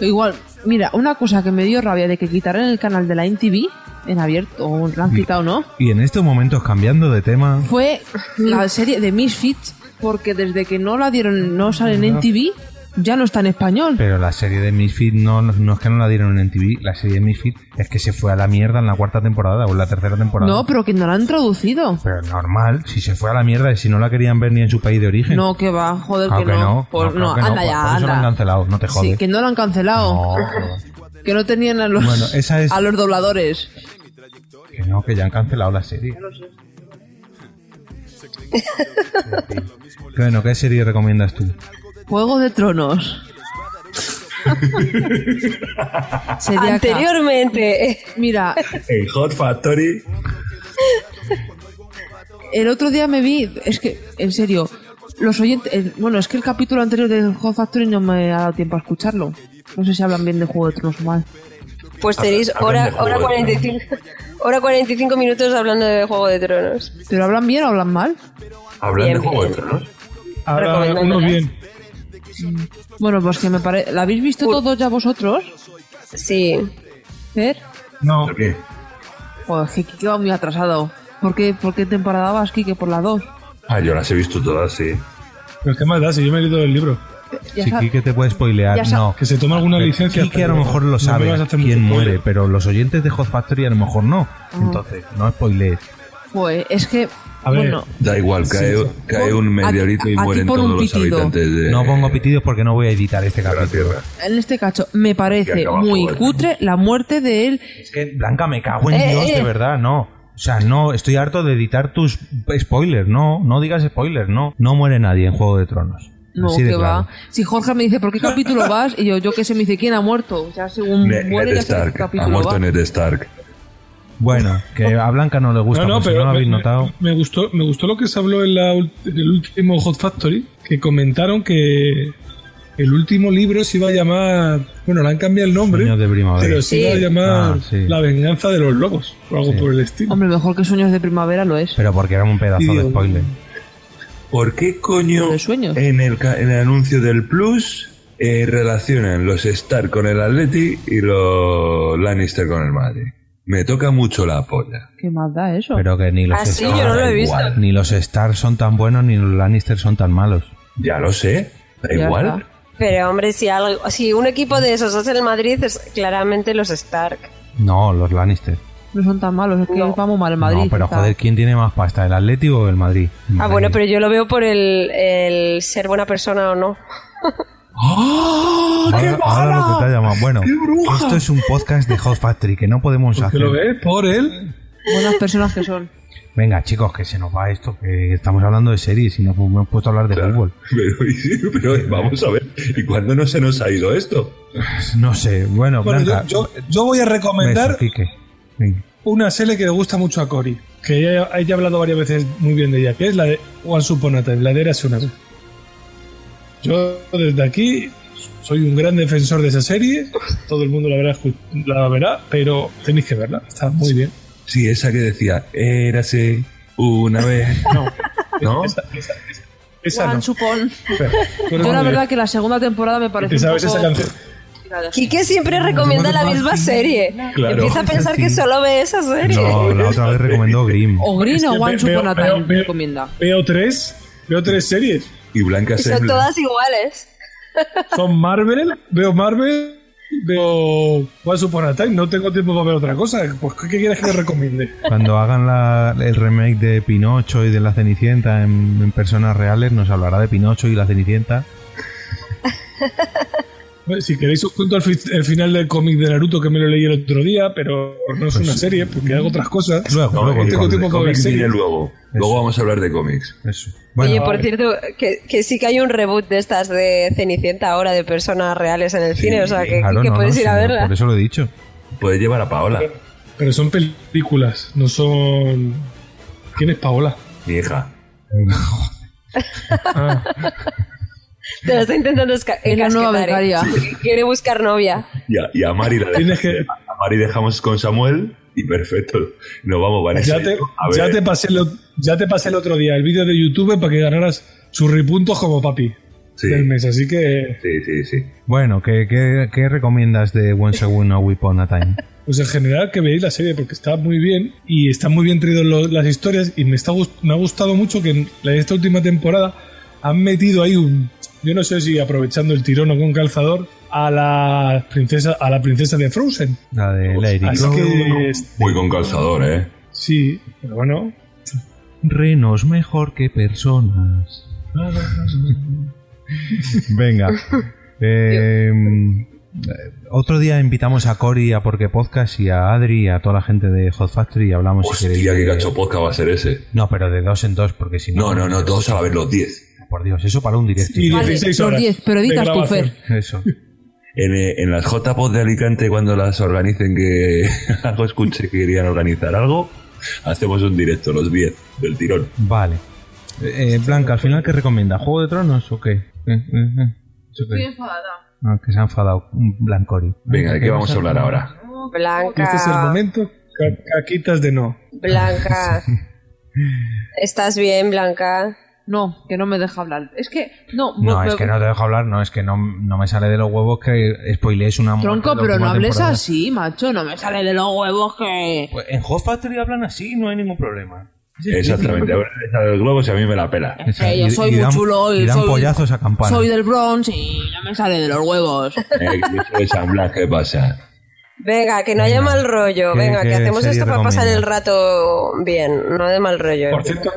Igual, mira, una cosa que me dio rabia de que quitaran el canal de la NTV en abierto, o lo han quitado, ¿no? Y en estos momentos, cambiando de tema, Fue la serie de Misfits, porque desde que no la dieron, no sale en NTV, ya no está en español. pero la serie de Misfit no, no es que no la dieron en TV, la serie de Misfit es que se fue a la mierda en la cuarta temporada o en la tercera temporada. No, pero que no la han traducido. Pero normal, si se fue a la mierda y si no la querían ver ni en su país de origen. No, que va, joder, Ah, que que no. no, Pues no, no, que no, anda por- ya, por eso lo han cancelado, no te jodes. Sí, que no lo han cancelado. No, Que no tenían a los, Bueno, esa es- a los dobladores. que no, que ya han cancelado la serie. bueno, ¿qué serie recomiendas tú? Juego de Tronos. Sería acá. Anteriormente. Mira, En Hot Factory. el otro día me vi, es que, en serio, los oyentes, el- bueno, es que el capítulo anterior de Hot Factory no me ha dado tiempo a escucharlo. No sé si hablan bien de Juego de Tronos o mal. Pues tenéis hora, hora, de 45, hora 45 minutos hablando de Juego de Tronos. ¿Pero hablan bien o hablan mal? ¿Hablan Bien, de Juego de. Tronos? Ahora uno bien. Bueno, pues que me parece... ¿La habéis visto todos ya vosotros? Sí. ¿Fer? No. ¿Por qué? Joder, que Kike va muy atrasado. ¿Por qué, ¿Por qué temporada vas, Kike? Por la 2. Ah, yo las he visto todas, sí. Pero qué más da si yo me he leído el libro. Si sa- Kike te puede spoilear, no. Que se toma alguna Pero licencia. Kike a lo mejor no lo sabe hacer quién muere, pero los oyentes de Hot Factory a lo mejor no. Entonces, no spoilees. Pues es que... A ver, bueno, Da igual, cae, cae un meteorito y mueren todos los pitido. habitantes de No pongo pitidos porque no voy a editar este capítulo. En este cacho me parece muy de cutre la muerte de él. Es que, Blanca, me cago en Eh, Dios, eh. de verdad, no. O sea, no, estoy harto de editar tus spoilers, no, no digas spoilers, no. No muere nadie en Juego de Tronos. No, que claro. va. Si Jorge me dice, ¿por qué capítulo vas? Y yo, yo qué sé, me dice, ¿quién ha muerto? O sea, según Ne- muere, Ned ya sé qué Stark. Ha muerto va. Ned Stark. Bueno, que a Blanca no le gusta, No, no, si pero no lo habéis notado. Me gustó, me gustó lo que se habló en, la en el último Hot Factory, que comentaron que el último libro se iba a llamar, bueno, le han cambiado el nombre, Sueños de primavera. pero se Sí. iba a llamar Ah, sí. La venganza de los lobos, o algo Sí. por el estilo. Hombre, mejor que Sueños de Primavera lo es. Pero porque era un pedazo de spoiler. ¿Por qué coño De sueños. en el, ca- en el anuncio del Plus eh, relacionan los Stark con el Atleti y los Lannister con el Madrid? Me toca mucho la polla. ¿Qué más da eso? Pero que ni los Ah, sí, Stark- yo no lo he visto. igual. ni los Stark son tan buenos ni los Lannister son tan malos. Ya lo sé, da Ya igual. está. Pero hombre, si, algo, si un equipo de esos hace el Madrid, es claramente los Stark. No, los Lannister. No son tan malos, es que No. vamos mal en Madrid. no, pero joder, ¿quién tiene más pasta, el Atlético o el Madrid? Ah, bueno, pero yo lo veo por el, el ser buena persona o no. Ahora, ahora lo que te ha llamado. Bueno, esto es un podcast de Hot Factory que no podemos ¿Por qué hacer. lo ves? Por él. Buenas personas que son. Venga, chicos, que se nos va esto, que estamos hablando de series y nos hemos puesto a hablar de fútbol. Pero, pero vamos a ver, ¿y cuándo no se nos ha ido esto? No sé, bueno, Bueno, Blanca. yo, yo, yo voy a recomendar beso, una serie que le gusta mucho a Cory, que ella, ella ha hablado varias veces muy bien de ella, que es la de Once Upon a Time, la de Érase una vez. Yo desde aquí soy un gran defensor de esa serie, todo el mundo la verá, la verá, pero tenéis que verla, está muy bien. Sí, esa que decía, érase una vez. No, ¿No? esa, esa, esa, esa Juan no. Eres Yo la verdad bien. que la segunda temporada me parece ¿Te sabes un esa poco... canción? Quique siempre recomienda la misma serie. Claro. Empieza a pensar que solo ve esa serie. No, la otra vez recomendó Grimm. O Green Es o veo- Time veo- recomienda. Veo tres, veo tres series. Y Blanca Y se... son todas iguales. Son Marvel, veo Marvel, veo Once Upon a Time, no tengo tiempo para ver otra cosa. Pues, ¿qué qué quieres que te recomiende? Cuando hagan la- el remake de Pinocho y de la Cenicienta en, en personas reales, nos hablará de Pinocho y la Cenicienta. Si queréis os cuento el, fi- el final del cómic de Naruto que me lo leí el otro día, pero no es una serie porque hago otras cosas. Luego, No, luego, tengo tiempo para ver series. luego. Luego vamos a hablar de cómics. Eso. Oye, por cierto, que, que sí que hay un reboot de estas de Cenicienta ahora de personas reales en el cine, o sea que, claro, que no, puedes no, ir a verla. Por eso lo he dicho. Puedes llevar a Paola, Pero son películas, no son. ¿Quién es Paola? mi hija. Ah, Te lo está intentando la nueva encasquetar, ¿eh? Quiere buscar novia. Y a, y a Mari la Tienes que- a Mari dejamos con Samuel y perfecto. Nos vamos, Vanessa. ya, te, A ver, ya, te pasé el, o- ya te pasé el otro día el vídeo de YouTube para que ganaras churripuntos como papi Sí. del mes, así que. Sí, sí, sí. Bueno, ¿qué, qué, qué recomiendas de Once Upon a Time? Pues en general que veáis la serie porque está muy bien y están muy bien traídas lo- las historias y me, está, me ha gustado mucho que en esta última temporada han metido ahí un, yo no sé si aprovechando el tirón o con calzador, a la princesa, a la princesa de Frozen. La de Lady Así Go. que es- Muy con calzador, ¿eh? sí, pero bueno, Renos mejor que personas. Venga. Eh, otro día invitamos a Cory a Porque Podcast y a Adri y a toda la gente de Hot Factory y hablamos si queréis. Hostia, qué cacho podcast va a ser ese. No, pero de dos en dos, porque si no. No, no, no, todos a la vez los 10. Dios, eso para un directo. y Vale, 16 los horas. 10, pero editas tu. Fer. Eso. En, eh, en las JPod de Alicante, cuando las organicen, que algo escuché que querían organizar algo, hacemos un directo, los 10 del tirón. Vale. Eh, Blanca, al final, ¿qué recomienda? ¿Juego de Tronos o qué? Eh, eh, eh. ¿Eso qué? Ah, que se ha enfadado. Un Blancori. Venga, ¿de qué vamos a hablar ahora? Blanca. Este es el momento. ca- Caquitas de no. Blanca. ¿Estás bien, Blanca? No, que no me deja hablar. Es que, no, No, me- es que no te dejo hablar, no, es que no, no me sale de los huevos que spoilees una muerte Tronco, de pero no hables temporada. así, macho. No me sale de los huevos que. Pues en Hot Factory hablan así, no hay ningún problema. Exactamente, ahora le sale los globos y a mí me la pela. Es que yo soy y muy dan- chulo y, y dan soy, pollazos a campana. soy del Bronx y no me sale de los huevos. Eh, que yo soy de San Blas, ¿qué pasa? Venga, que no haya mal rollo. ¿Qué- Venga, que hacemos esto para pasar el rato bien, no de mal rollo. Por cierto,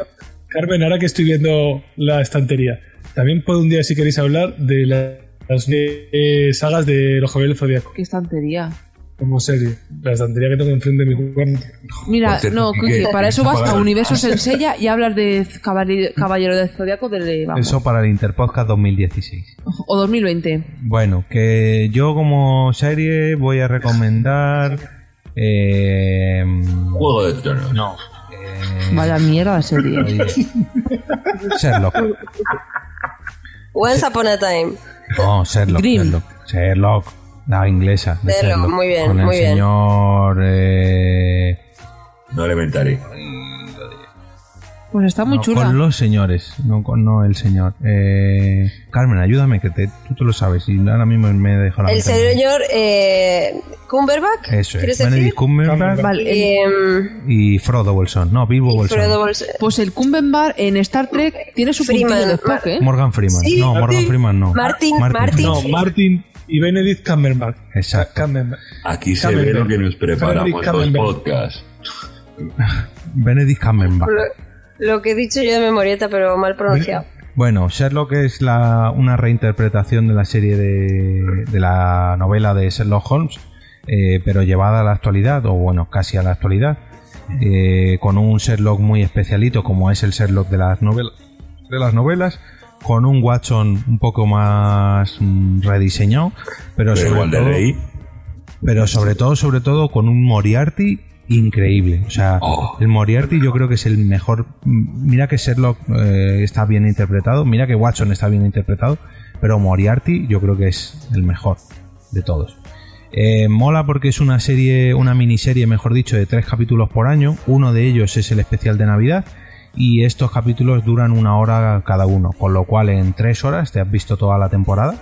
Carmen, ahora que estoy viendo la estantería, también puedo un día, si queréis hablar, de la- las eh, sagas de los del Zodíaco Qué estantería. como serie. La estantería que tengo enfrente de mi cuarto. Mira, no, Quique, para eso vas a. Universo Senseiya y hablas de Caballero, Caballero del Zodiaco de, vamos, Eso para el Interpodcast 2016. o 2020. Bueno, que yo como serie voy a recomendar Eh, Juego de Tronos. No. Vaya mierda. Oye, Sherlock. Once Upon a Time. No, Sherlock. Grimm. Sherlock. Sherlock. La inglesa. de Sherlock, Sherlock, muy bien, Con el muy bien. señor. eh, No elementary. Pues está muy no, chula. Con los señores, no, con, no el señor. Eh, Carmen, ayúdame, que te, tú te lo sabes. Y ahora mismo me he dejado la El señor eh, Cumberbatch. Eso ¿Quieres es. decir? Benedict Cumberbatch Vale, Em, y Frodo Wilson. No, Bilbo Bolson. Pues el Cumberbatch en Star Trek tiene su Freeman. puntillo de Spock, ¿eh? Morgan Freeman. Sí, no, Morgan Martin- Freeman no. Martin- Martin- No, Martin y Benedict Cumberbatch. Exacto. Cumberbatch. Aquí se ve lo que nos preparamos Benedict los podcasts. Benedict Cumberbatch. Lo, que he dicho yo de memorieta, pero mal pronunciado. Bueno, Sherlock es la, una reinterpretación de la serie de, de la novela de Sherlock Holmes, eh, pero llevada a la actualidad, o bueno, casi a la actualidad, eh, con un Sherlock muy especialito, como es el Sherlock de las, novelas de las novelas, con un Watson un poco más mm, rediseñado, pero, Pero sobre igual de pero sobre todo, sobre todo, con un Moriarty increíble. O sea, Oh. el Moriarty yo creo que es el mejor. Mira que Sherlock eh, está bien interpretado, mira que Watson está bien interpretado, pero Moriarty yo creo que es el mejor de todos. Eh, mola porque es una serie, una miniserie, mejor dicho, de tres capítulos por año. Uno de ellos es el especial de Navidad. Y estos capítulos duran una hora cada uno, con lo cual en tres horas te has visto toda la temporada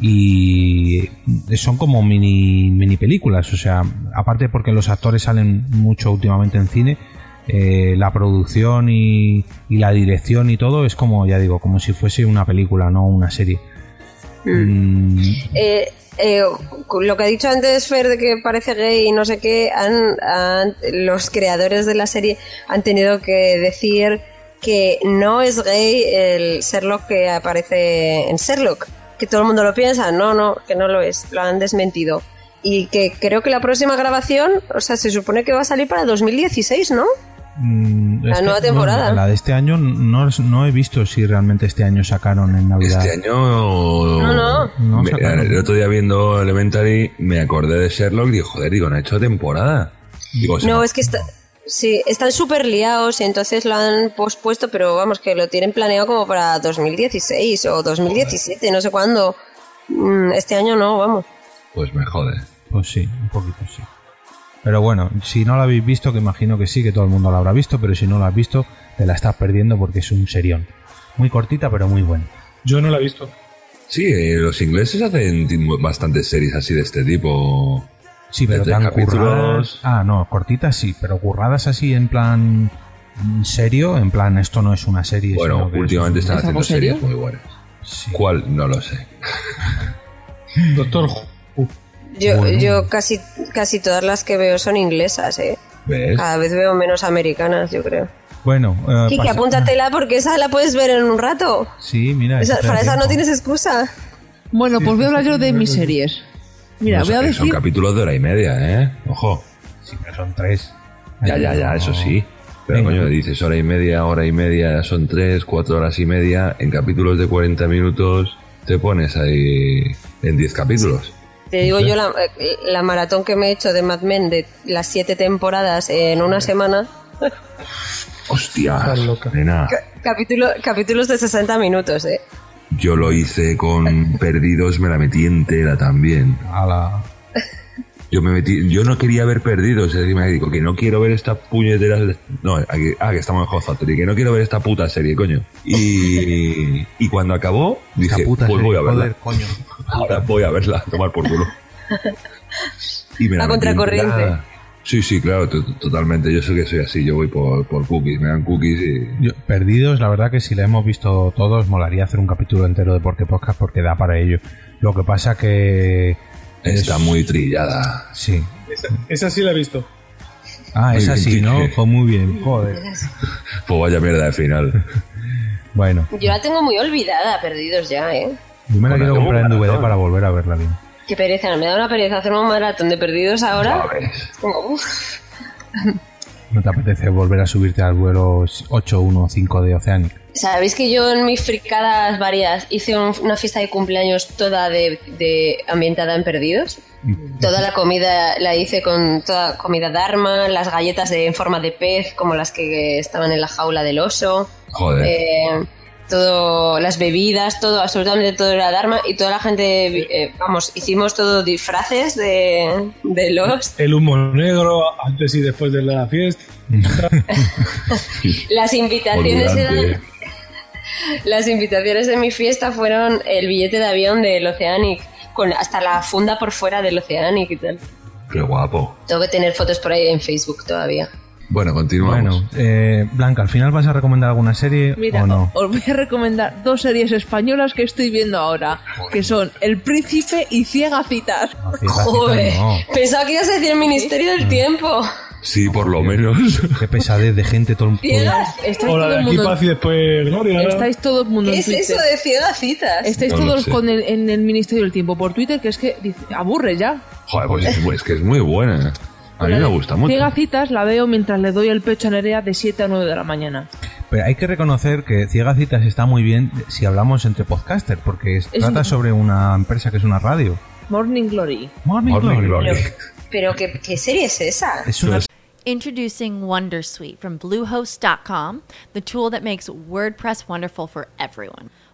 y son como mini, mini películas, o sea, aparte porque los actores salen mucho últimamente en cine, eh, la producción y, y la dirección y todo es como, ya digo, como si fuese una película, no una serie. Mm, Eh, eh, lo que ha dicho antes Fer de que parece gay y no sé qué, han, han- los creadores de la serie han tenido que decir que no es gay el Sherlock que aparece en Sherlock, que todo el mundo lo piensa, no, no, que no lo es, lo han desmentido. Y que creo que la próxima grabación, o sea, se supone que va a salir para 2016, ¿no? mm, La nueva temporada. no, la de este año no, no he visto si realmente este año sacaron en Navidad. Este año. No, no. No Me- el otro día viendo Elementary me acordé de Sherlock y digo, joder, digo, no ha hecho temporada. Digo, No, es que está, sí, están súper liados y entonces lo han pospuesto, pero vamos, que lo tienen planeado como para 2016 o 2017, no sé cuándo. Mm, Este año no, vamos. Pues me jode. Pues sí, un poquito sí. Pero bueno, si no la habéis visto, que imagino que sí, que todo el mundo la habrá visto, pero si no la has visto, te la estás perdiendo porque es un serión. Muy cortita, pero muy buena. Yo no la he visto. Sí, eh, los ingleses hacen bastantes series así de este tipo. Sí, pero tan capítulos. curradas. Ah, no, cortitas sí, pero curradas así en plan mm, serio, en plan esto no es una serie. Bueno, sino que es últimamente un- están ¿Es algo haciendo series serio? muy buenas. ¿Cuál? No lo sé. Doctor Who. Yo, Bueno. yo casi, casi todas las que veo son inglesas, ¿eh? ¿Ves? Cada vez veo menos americanas, yo creo. Bueno, eh, Kiki, pasa- apúntatela porque esa la puedes ver en un rato. Sí, mira. Esa- para esa no tienes excusa. Bueno, pues voy a hablar yo de mis series. Mira, No, voy a son- decir... Son capítulos de hora y media, ¿eh? Ojo. Pero son tres. Ya, ya, ya, eso sí. Pero Venga. coño, dices hora y media, hora y media, son tres, cuatro horas y media. En capítulos de 40 minutos te pones ahí en 10 capítulos. Te digo yo la, eh, la maratón que me he hecho de Mad Men de las siete temporadas en una semana. Hostia, nena. Capítulo, capítulos de 60 minutos, ¿eh? Yo lo hice con Perdidos, me la metí entera también. Ala. Yo me metí, yo no quería ver Perdidos, es decir, me digo que no quiero ver esta puñetera, no, aquí- ah, que estamos en Hot Factory, que no quiero ver esta puta serie, coño. Y, y cuando acabó, dije, Esta puta pues serie, voy a verla. joder, coño. Ahora voy a verla, a tomar por culo. Y me A la metí contracorriente. Sí, sí, claro, to- totalmente. Yo sé que soy así, yo voy por, por cookies, me dan cookies y... Yo- perdidos, la verdad que si la hemos visto todos, molaría hacer un capítulo entero de Porque Podcast porque da para ello. Lo que pasa que... Está es- muy trillada. Sí. Esa, esa sí la he visto. Ah, es Muy así, bien, ¿no? Pues muy bien, joder. Pues vaya mierda de final. Bueno, Yo la tengo muy olvidada, perdidos ya, ¿eh? yo me la Bueno, quiero comprar en DVD para volver a verla bien. Qué pereza, me da una pereza hacer un maratón de perdidos ahora. Como. ¿No te apetece volver a subirte al vuelo 815 de Oceanic? ¿Sabéis que yo en mis fricadas varias hice un- una fiesta de cumpleaños toda de, de ambientada en perdidos? Toda la comida la hice con toda comida Dharma, las galletas de, en forma de pez, como las que estaban en la jaula del oso. Joder. Eh, todo, las bebidas, todo, absolutamente todo era Dharma y toda la gente, eh, vamos, hicimos todo disfraces de, de los. El humo negro antes y después de la fiesta. Las invitaciones Olvidante. eran. Las invitaciones de mi fiesta fueron el billete de avión del Oceanic, con hasta la funda por fuera del Oceanic y tal. Qué guapo. Tengo que tener fotos por ahí en Facebook todavía. Bueno, continuamos. Bueno, eh, Blanca, ¿al final vas a recomendar alguna serie Mira, o no? os voy a recomendar dos series españolas que estoy viendo ahora, que son El Príncipe y Ciegacitas. Joder, pensaba que ibas a decir el Ministerio del Tiempo. Sí, por lo menos. Qué pesadez de gente todo el Ciegas, Estáis Hola, todo el mundo. paz y después gloria. Estáis todo el mundo ¿Qué en es Twitter. eso de ciegacitas? Estáis No lo todos con el, en el Ministerio del Tiempo por Twitter, que es que dice, aburre ya. Joder, pues es, es que es muy buena. A mí me gusta mucho. Ciegacitas la veo mientras le doy el pecho a Nerea de 7 a 9 de la mañana. Pero hay que reconocer que Ciegacitas está muy bien si hablamos entre podcasters, porque es- Es trata un- sobre una empresa que es una radio. Morning Glory. Morning, Morning Glory. Glory. Pero ¿qué, qué serie es esa? Es una Introducing Wondersuite from Bluehost.com, the tool that makes WordPress wonderful for everyone.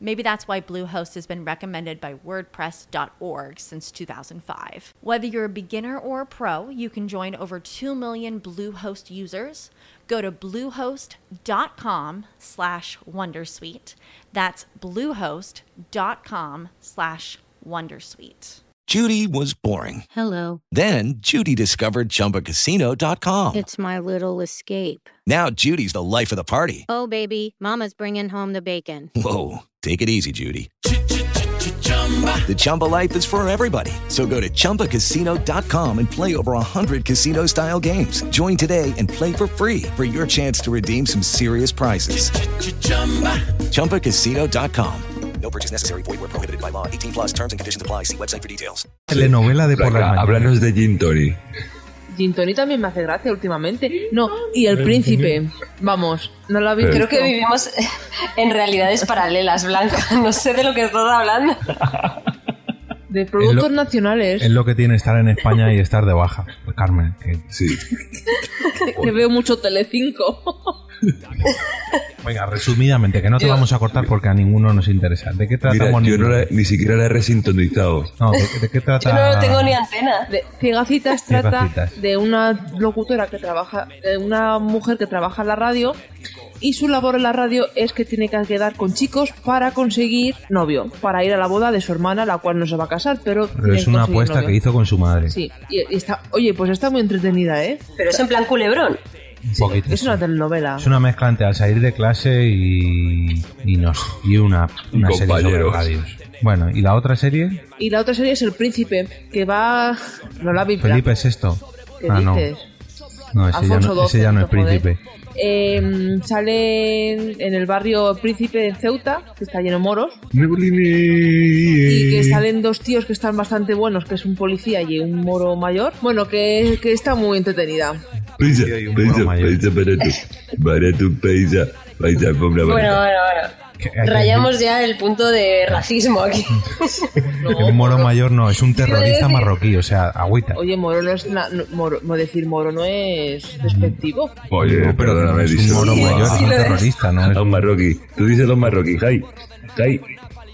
Maybe that's why Bluehost has been recommended by WordPress.org since 2005. Whether you're a beginner or a pro, you can join over 2 million Bluehost users. Go to bluehost.com slash wondersuite. That's bluehost.com slash wondersuite. Judy was boring. Hello. Then Judy discovered ChumbaCasino.com. It's my little escape. Now Judy's the life of the party. Oh, baby, Mama's bringing home the bacon. Whoa, take it easy, Judy. The Chumba life is for everybody. So go to ChumbaCasino.com and play over 100 casino style games. Join today and play for free for your chance to redeem some serious prizes. ChumbaCasino.com. No purchase necessary. Void where prohibited by law. 18 plus terms and conditions apply. See website for details. telenovela de por Blanca, las háblanos de Gin Tori. Gin Tonic también me hace gracia últimamente. No, y El Príncipe. Vamos, no la vi. Creo que vivimos en realidades paralelas, Blanca. No sé de lo que estás hablando. De productos Es lo- nacionales. Es lo que tiene estar en España y estar de baja. Carmen, que Sí. que veo mucho Telecinco. Venga, resumidamente, que no te Yo- vamos a cortar porque a ninguno nos interesa. ¿De qué trata Mira, yo no la- ni siquiera la he resintonizado. No, ¿de, de qué trata? Yo no tengo ni antena. De Ciegacitas trata Ciegacitas. de una locutora que trabaja, de una mujer que trabaja en la radio y su labor en la radio es que tiene que quedar con chicos para conseguir novio, para ir a la boda de su hermana, la cual no se va a casar, pero, Pero es una apuesta novio. que hizo con su madre. Sí, y, y está, oye, pues está muy entretenida, ¿eh? Pero es en plan culebrón. Un poquito. Es una telenovela. Es una mezcla entre al salir de clase y, y, nos, y una, una serie sobre compañeros. radios. Bueno, ¿y la otra serie? Y la otra serie es El Príncipe, que va... No la vi. Felipe es esto. ¿Qué ah, no. dices? No, ese ya no, ese ya no es joder. Eh, sale en, el barrio Príncipe de Ceuta, que está lleno de moros, y que salen dos tíos que están bastante buenos, que es un policía y un moro mayor. Bueno, que, que está muy entretenida. Bueno, bueno, bueno. Rayamos ya el punto de racismo aquí. un moro mayor no, es un terrorista marroquí, o sea, agüita. Oye, moro no es... na- no- moro, no decir moro no es despectivo. Oye, No, pero perdóname, es un moro mayor, sí es un terrorista, ¿no? Es- un marroquí. Tú dices los marroquíes, Jai. Jai.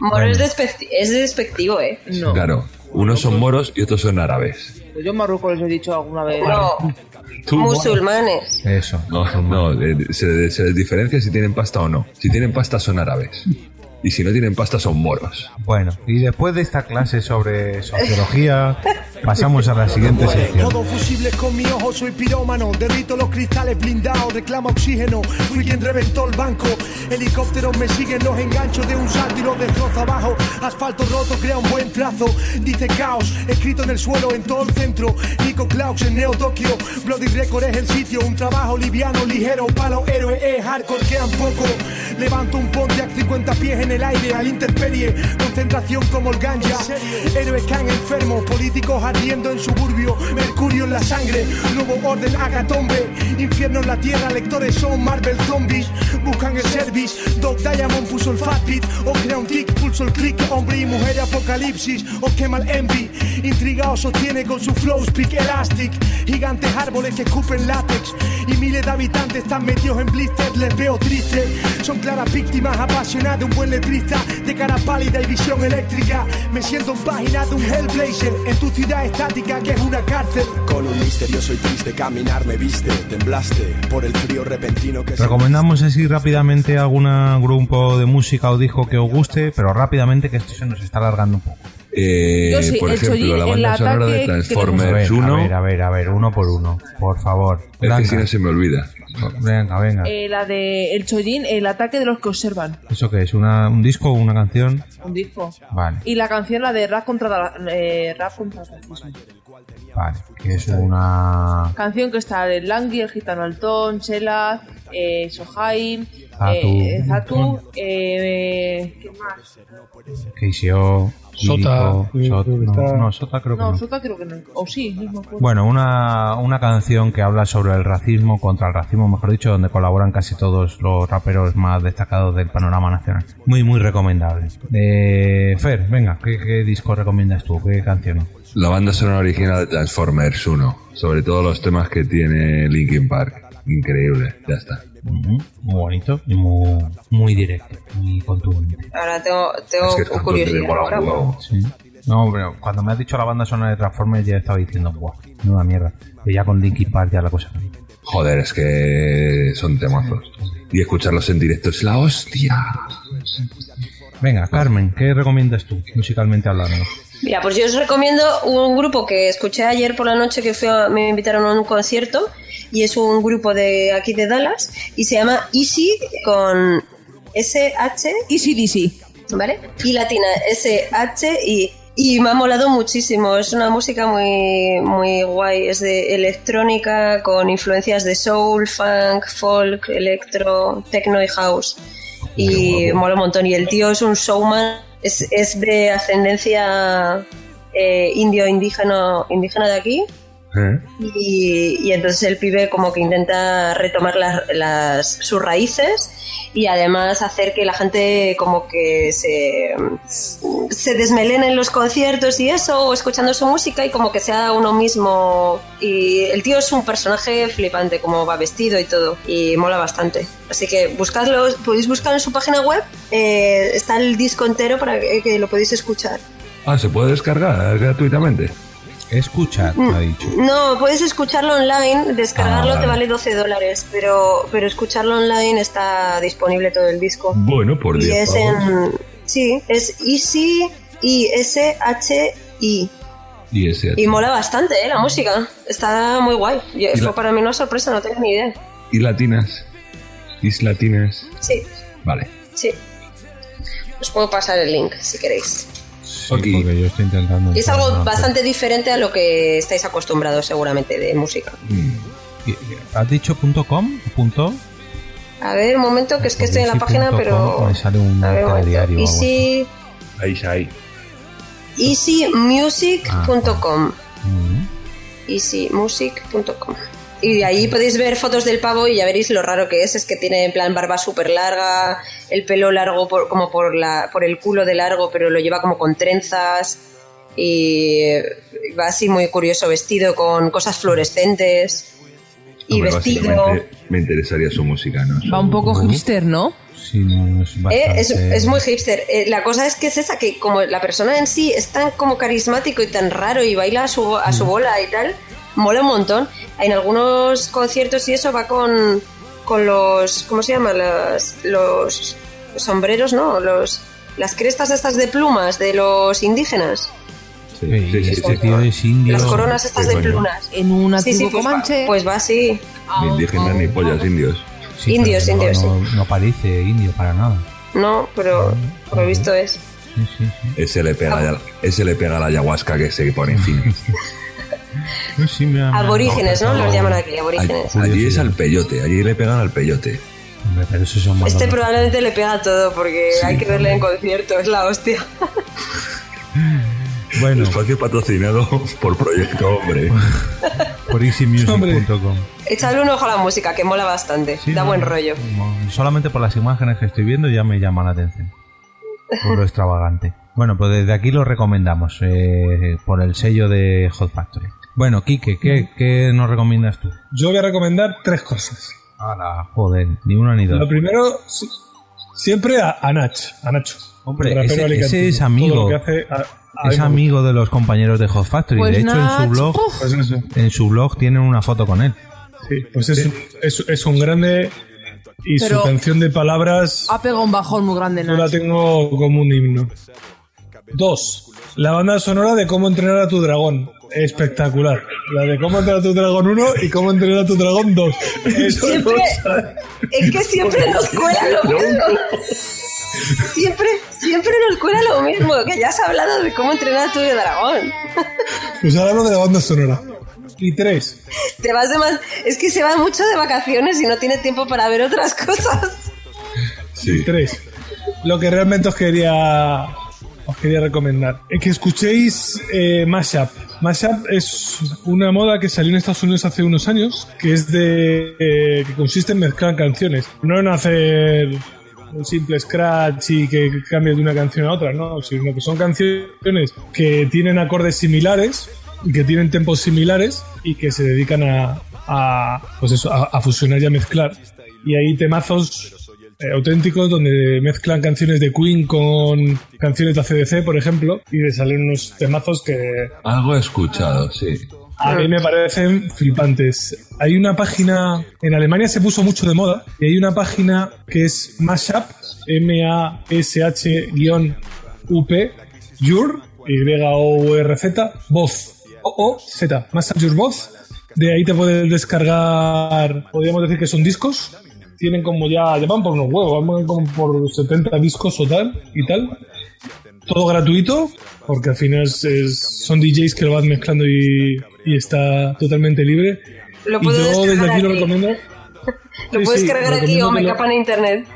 Moro es, despecti- es despectivo, ¿eh? No. Claro, unos son moros y otros son árabes. Pues yo en Marruecos les he dicho alguna vez. No, musulmanes. Eso. No, no, eh, se, se les diferencia si tienen pasta o no. Si tienen pasta son árabes. Y si no tienen pasta son moros. Bueno, y después de esta clase sobre sociología, pasamos a la siguiente sección. Todo fusible con mi ojo, soy pirómano. Derrito los cristales blindados, reclama oxígeno. Fui quien reventó el banco. Helicópteros me siguen los enganchos de un salto y los destrozo abajo. Asfalto roto crea un buen trazo. Dice caos, escrito en el suelo en todo el centro. Nico Klaus en Neo Tokio. Bloody Record es el sitio. Un trabajo liviano, ligero. Palo héroe, es hardcore, quedan poco. Levanto un Pontiac 50 pies en el aire al interperie. Concentración como el ganja. Héroes caen enfermos, políticos ardiendo en suburbio. Mercurio en la sangre, nuevo orden agatombe. Infierno en la tierra, lectores son Marvel zombies. Buscan el service. Doc Diamond puso el fat beat. O crea un pulso el click. Hombre y mujer apocalipsis. O quema el envy. Intriga o sostiene con su flow speak elastic. Gigantes árboles que escupen látex. Y miles de habitantes están metidos en blister. Les veo triste. Son claras víctimas apasionadas de un buen letrista. De cara pálida y visión eléctrica. Me siento en página de un Hellblazer. En tu ciudad estática que es una cárcel. Con un misterioso y triste caminar me viste, temblaste por el frío repentino que Recomendamos así rápidamente algún grupo de música o disco que os guste, pero rápidamente que esto se nos está alargando un poco. Eh, Yo sí, por el ejemplo, Chollín, la el banda sonora ataque de que Transformers A ver, 1. a ver, a ver, a ver, uno por uno, por favor. Es que si no se me olvida. Venga, venga. Eh, la de El Chollín, el ataque de los que observan. ¿Eso qué es? ¿Una, ¿Un disco o una canción? Un disco. Vale, Y la canción, la de Rap contra, la- eh, rap contra el racismo. vale. Que es una... Canción que está el Langui, el Gitano Altón, Chela, eh, Sohaim, Zatu. eh, Zatu, eh, ¿qué más? KCO, Sota, Sota, creo que no, Sota creo que No, no. Sota creo que no. O sí, acuerdo. Bueno, una, una canción que habla sobre el racismo, contra el racismo, mejor dicho, donde colaboran casi todos los raperos más destacados del panorama nacional. Muy, muy recomendable. Eh, Fer, venga, ¿qué, qué disco recomiendas tú? ¿Qué canción? La banda sonora original de Transformers 1. Sobre todo los temas que tiene Linkin Park. Increíble, ya está. Muy bonito y muy, muy directo, muy contundente. Ahora tengo, tengo Es que es contundente, curiosidad. ahora. Sí. No, pero cuando me has dicho la banda sonora de Transformers ya estaba diciendo, buah, nueva mierda. Que ya con Linkin Park ya la cosa. Joder, es que son temazos. Y escucharlos en directo es la hostia. Venga, Carmen, ¿qué recomiendas tú, musicalmente hablando? Mira, pues yo os recomiendo un grupo que escuché ayer por la noche que fui a- me invitaron a un concierto y es un grupo de aquí de Dallas y se llama Easy con SH Easy DC. ¿vale? Y latina SH y y me ha molado muchísimo, es una música muy, muy guay, es de electrónica con influencias de soul, funk, folk, electro, techno y house. Y mola un montón. Y el tío es un showman, es, es de ascendencia eh, indio indígena, indígena de aquí. Y, y entonces el pibe como que intenta retomar las, las- sus raíces y además hacer que la gente como que se, se desmelene en los conciertos y eso, o escuchando su música y como que sea uno mismo. Y el tío es un personaje flipante, como va vestido y todo, y mola bastante. Así que buscadlo, podéis buscar en su página web, eh, está el disco entero para que, que lo podéis escuchar. Ah, se puede descargar gratuitamente. Escuchar, Mm. ha dicho. No, puedes escucharlo online, descargarlo Ah, te vale. vale 12 dólares, pero, pero escucharlo online está disponible todo el disco. Bueno, por y 10 es en... Sí, es Easy I S H I Y y mola bastante, ¿eh? La música. Está muy guay. ¿Y fue la- para mí una sorpresa, no tenía ni idea. Y latinas. Is latinas. Sí, Vale. sí. Os puedo pasar el link si queréis. Sí, porque yo estoy intentando. Y es algo bastante diferente a lo que estáis acostumbrados seguramente de música. ¿Y- y- ¿Has dicho punto .com? ¿Punto? A ver, un momento, que es que estoy en la página, pero... Me sale un A ver, un momento. telediario. o algo. Easy, Ahí, ahí. easymusic.com easymusic.com y de ahí podéis ver fotos del pavo y ya veréis lo raro que es. Es que tiene en plan barba súper larga, el pelo largo por- como por, la, por el culo de largo, pero lo lleva como con trenzas y va así muy curioso vestido con cosas fluorescentes y Hombre, vestido. me interesaría su música, ¿no? Va un poco hipster, ¿no? Sí, no, es Eh, bastante... es, es muy hipster. Eh, la cosa es que es esa, que como la persona en sí es tan como carismático y tan raro y baila a su, a su bola y tal, mola un montón. En algunos conciertos y eso va con, con los, ¿cómo se llama? Los, los sombreros, ¿no? Los, las crestas estas de plumas de los indígenas. Sí, sí, sí, este sí. tío es indio. Las coronas estas Sí, de plumas. En una Sí, sí, tribu pues va, pues va así. Ni indígenas ni pollas, indios. Sí, indios, pero no- indios, No, no parece indio para nada. No, pero por lo visto es. Sí, sí, sí. Ese le pega, ya- ese le pega la ayahuasca que se pone fino. Sí, me Aborígenes, ¿no? Los llaman aquí, aborígenes. allí es al peyote, allí le pegan al peyote. Pero son Este probablemente le pega todo porque hay que verle en concierto, es la hostia. Bueno, Espacio patrocinado por Proyecto Hombre. por easymusic.com. Echadle un ojo a la música, que mola bastante. Sí, da no, buen rollo. Solamente por las imágenes que estoy viendo ya me llama la atención. Por lo extravagante. Bueno, pues desde aquí lo recomendamos eh, por el sello de Hot Factory. Bueno, Quique, ¿qué, qué nos recomiendas tú? Yo voy a recomendar tres cosas. Ahora, joder, ni uno ni dos. Lo primero, si- siempre a, a Nach, a Nacho. Hombre, el rapero ese- ese es amigo. Lo que hace, a- a Es amigo de los compañeros de Hot Factory. Pues de hecho, en Nach, su blog, uf. Pues eso. en su blog tienen una foto con él. Sí, pues es, un- es, es un grande y Pero- su canción de palabras Ha pegado un bajón muy grande, yo la tengo como un himno. Dos, la banda sonora de Cómo entrenar a tu dragón. Espectacular. La de Cómo entrenar a tu dragón 1 y Cómo entrenar a tu dragón 2. Eso Siempre, es que siempre nos cuela lo mismo. Siempre, siempre nos cuela lo mismo, que ya has hablado de cómo entrenar a tu dragón. Pues ahora hablo de la banda sonora. Y tres, Te vas de más... Es que se va mucho de vacaciones y no tiene tiempo para ver otras cosas. Sí. Tres. Lo que realmente os quería os quería recomendar es que escuchéis eh, Mashup. Mashup es una moda que salió en Estados Unidos hace unos años, que es de eh, que consiste en mezclar canciones, no en hacer un simple scratch y que cambies de una canción a otra, no, sino que son canciones que tienen acordes similares que tienen tempos similares y que se dedican a, a, pues eso, a, a fusionar y a mezclar. Y hay temazos eh, auténticos donde mezclan canciones de Queen con canciones de ACDC, por ejemplo, y le salen unos temazos que Algo he escuchado, sí. a mí me parecen flipantes. Hay una página, en Alemania se puso mucho de moda, y hay una página que es Mashup, M-A-S-H-U-P, Your, Y-O-U-R-Z, Voz, O-O-Z, Mashup Your Voz. De ahí te puedes descargar, podríamos decir que son discos. Tienen como ya, ya van por unos huevos, van como por 70 discos o tal y tal. Todo gratuito, porque al final es- es- son DJs que lo van mezclando y, y está totalmente libre. Lo y yo desde descargar aquí lo aquí. recomiendo. Lo Sí, puedes sí, cargar aquí o me capan en internet.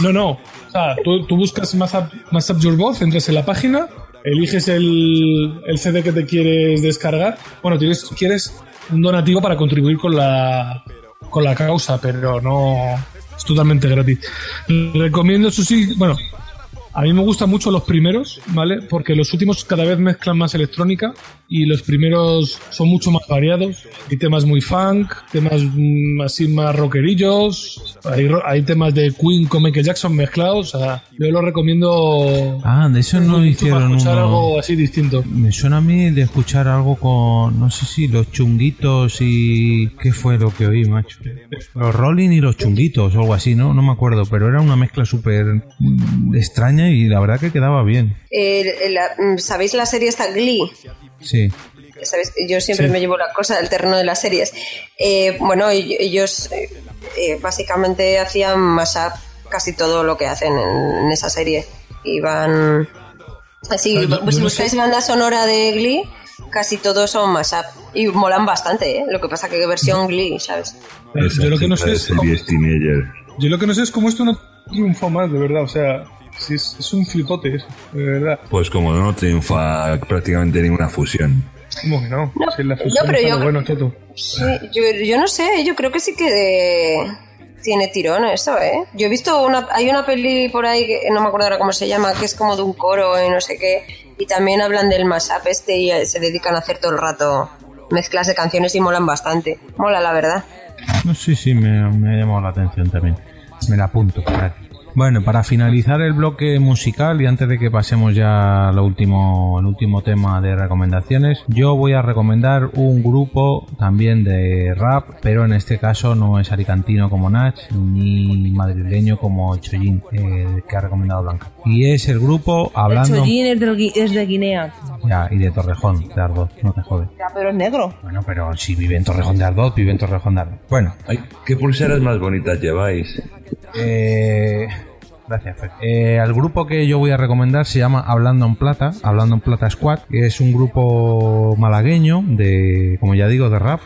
No, no. O sea, tú, tú buscas más up, más Up Your Voz, entras en la página, eliges el, el CD que te quieres descargar. Bueno, tienes, quieres un donativo para contribuir con la, con la causa, pero no es totalmente gratis. Recomiendo, eso sí, bueno, a mí me gustan mucho los primeros, ¿vale? Porque los últimos cada vez mezclan más electrónica y los primeros son mucho más variados. Hay temas muy funk, temas mm, así más rockerillos, hay, hay temas de Queen con Michael Jackson mezclados. O sea, yo lo recomiendo Ah, de eso no mucho para hicieron escuchar uno. algo así distinto. Me suena a mí de escuchar algo con, no sé si los chunguitos y... ¿Qué fue lo que oí, macho? Los Rolling y los chunguitos o algo así, ¿no? No me acuerdo, pero era una mezcla súper extraña y la verdad que quedaba bien. Eh, la- mm, ¿Sabéis la serie esta Glee? Sí. ¿Sabes? Yo siempre Sí. me llevo la cosa del terreno de las series. Eh, bueno, ellos eh, eh, básicamente hacían mashup casi todo lo que hacen en, en esa serie. Iban. Así, Ah, pues si no buscáis sé. banda sonora de Glee, casi todos son mashup. Y molan bastante, ¿eh? Lo que pasa que versión Glee, ¿sabes? Yo lo que no sé de es. Yo lo que no sé es cómo esto no triunfó más, de verdad. O sea, es, es un flipote eso, de verdad. Pues como no triunfa prácticamente ninguna fusión. ¿Cómo que no? No, Si la no, fusión pero está yo- bueno. Sí, yo, yo no sé, yo creo que sí que eh, tiene tirón eso, ¿eh? Yo he visto una, hay una peli por ahí que no me acuerdo ahora cómo se llama, que es como de un coro y no sé qué, y también hablan del mashup este y eh, se dedican a hacer todo el rato mezclas de canciones y molan bastante. Mola, la verdad. No, sí, sí, me, me ha llamado la atención también. Me la apunto. espérate. Bueno, para finalizar el bloque musical y antes de que pasemos ya al último, el último tema de recomendaciones, yo voy a recomendar un grupo también de rap, pero en este caso no es alicantino como Nach ni madrileño como Chollín, eh, que ha recomendado Blanca. Y es el grupo hablando. El Chollín es, del Gui- es de Guinea. Ya, y de Torrejón, de Ardoz, no te jode. Ya, pero es negro. Bueno, pero si vive en Torrejón de Ardoz, vive en Torrejón de Ardoz. Bueno, Ay, ¿Qué pulseras más bonitas lleváis? Eh, gracias, Fer. Eh, el grupo que yo voy a recomendar se llama Hablando en Plata, Hablando en Plata Squad, que es un grupo malagueño de, como ya digo, de rap,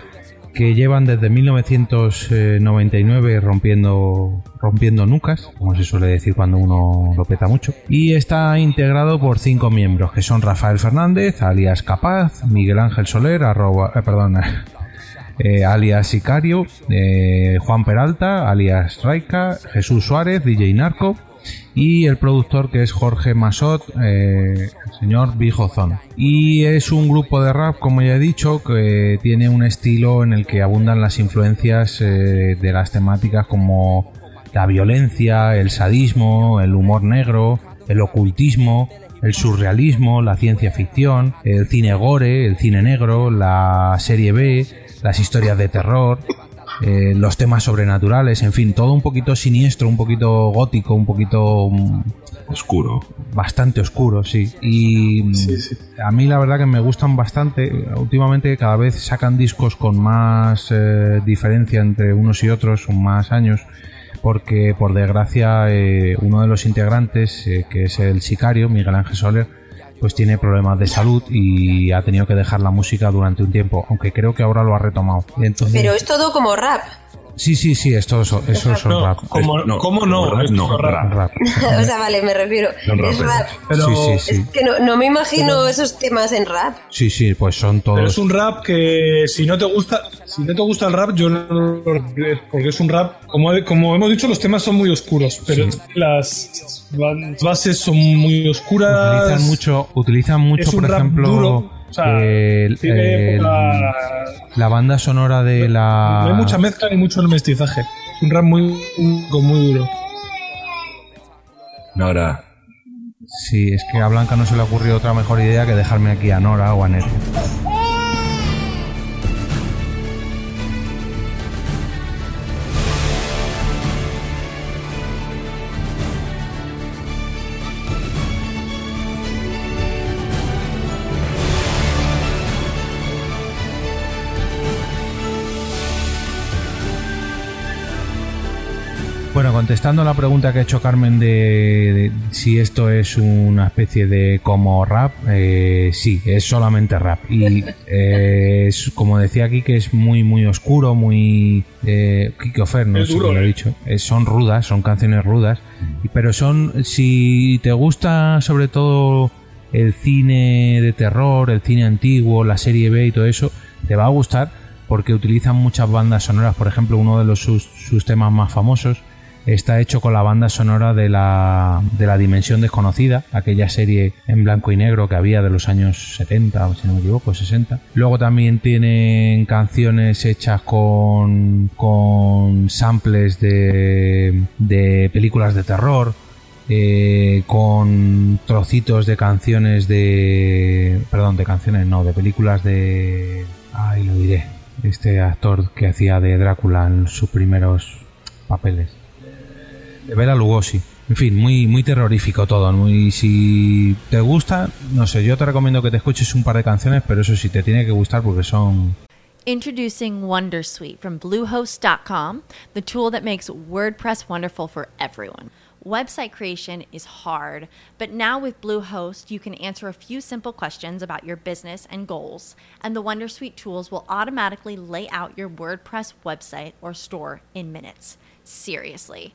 que llevan desde 1999 rompiendo rompiendo nucas, como se suele decir cuando uno lo peta mucho, y está integrado por cinco miembros, que son Rafael Fernández, alias Capaz, Miguel Ángel Soler, arroba, eh, perdón, eh, alias Sicario, eh, Juan Peralta, alias Raika, Jesús Suárez, DJ Narco, y el productor que es Jorge Masot, eh, señor Bijozón. Y es un grupo de rap, como ya he dicho, que tiene un estilo en el que abundan las influencias eh, de las temáticas como la violencia, el sadismo, el humor negro, el ocultismo, el surrealismo, la ciencia ficción, el cine gore, el cine negro, la serie B, las historias de terror, eh, los temas sobrenaturales, en fin, todo un poquito siniestro, un poquito gótico, un poquito mm, Oscuro. bastante oscuro, sí. Y mm, a mí la verdad que me gustan bastante. Últimamente cada vez sacan discos con más eh, diferencia entre unos y otros, con más años. Porque por desgracia eh, uno de los integrantes, eh, que es el sicario, Miguel Ángel Soler, pues tiene problemas de salud y ha tenido que dejar la música durante un tiempo, aunque creo que ahora lo ha retomado. Entonces- Pero es todo como rap. Sí, sí, sí, esto eso, eso es No, rap. ¿cómo- Es- cómo no? Esto no, es rap. rap. o sea, vale, me refiero. Es rap. Pero- Sí, sí, sí. Es que no, no me imagino esos temas en rap. Sí, sí, pues son Pero todos. es un rap que si no te gusta, si no te gusta el rap, yo no lo porque es un rap, como, como hemos dicho, los temas son muy oscuros, pero las bases son muy oscuras. Utilizan mucho, utilizan mucho Es un por rap ejemplo, duro, o sea, el- tiene el- la banda sonora de la. No hay mucha mezcla ni mucho mestizaje. Es un rap muy, muy, muy duro. Nora, Sí, es que a Blanca no se le ocurrió otra mejor idea que dejarme aquí a Nora o a Nerea. Contestando a la pregunta que ha hecho Carmen de, de si esto es una especie de como rap, eh, sí, es solamente rap. Y eh, es, como decía aquí, que es muy, muy oscuro, muy... Eh, Kike Ofer, no sé lo he ¿eh? dicho. Eh, son rudas, son canciones rudas. y- Pero son, si te gusta sobre todo el cine de terror, el cine antiguo, la serie B y todo eso, te va a gustar porque utilizan muchas bandas sonoras. Por ejemplo, uno de los sus, sus temas más famosos está hecho con la banda sonora de la, de la Dimensión Desconocida, aquella serie en blanco y negro que había de los años 70, o si no me equivoco, 60. Luego también tienen canciones hechas con, con samples de, de películas de terror, eh, con trocitos de canciones de... Perdón, de canciones, no, de películas de... Ay, lo diré. Este actor que hacía de Drácula en sus primeros papeles. Bela Lugosi. En fin, muy, muy terrorífico todo. Muy, si te gusta, no sé, yo te recomiendo que te escuches un par de canciones, pero eso sí, te tiene que gustar porque son... Introducing Wondersuite from Bluehost.com, the tool that makes WordPress wonderful for everyone. Website creation is hard, but now with Bluehost, you can answer a few simple questions about your business and goals, and the Wondersuite tools will automatically lay out your WordPress website or store in minutes. Seriously.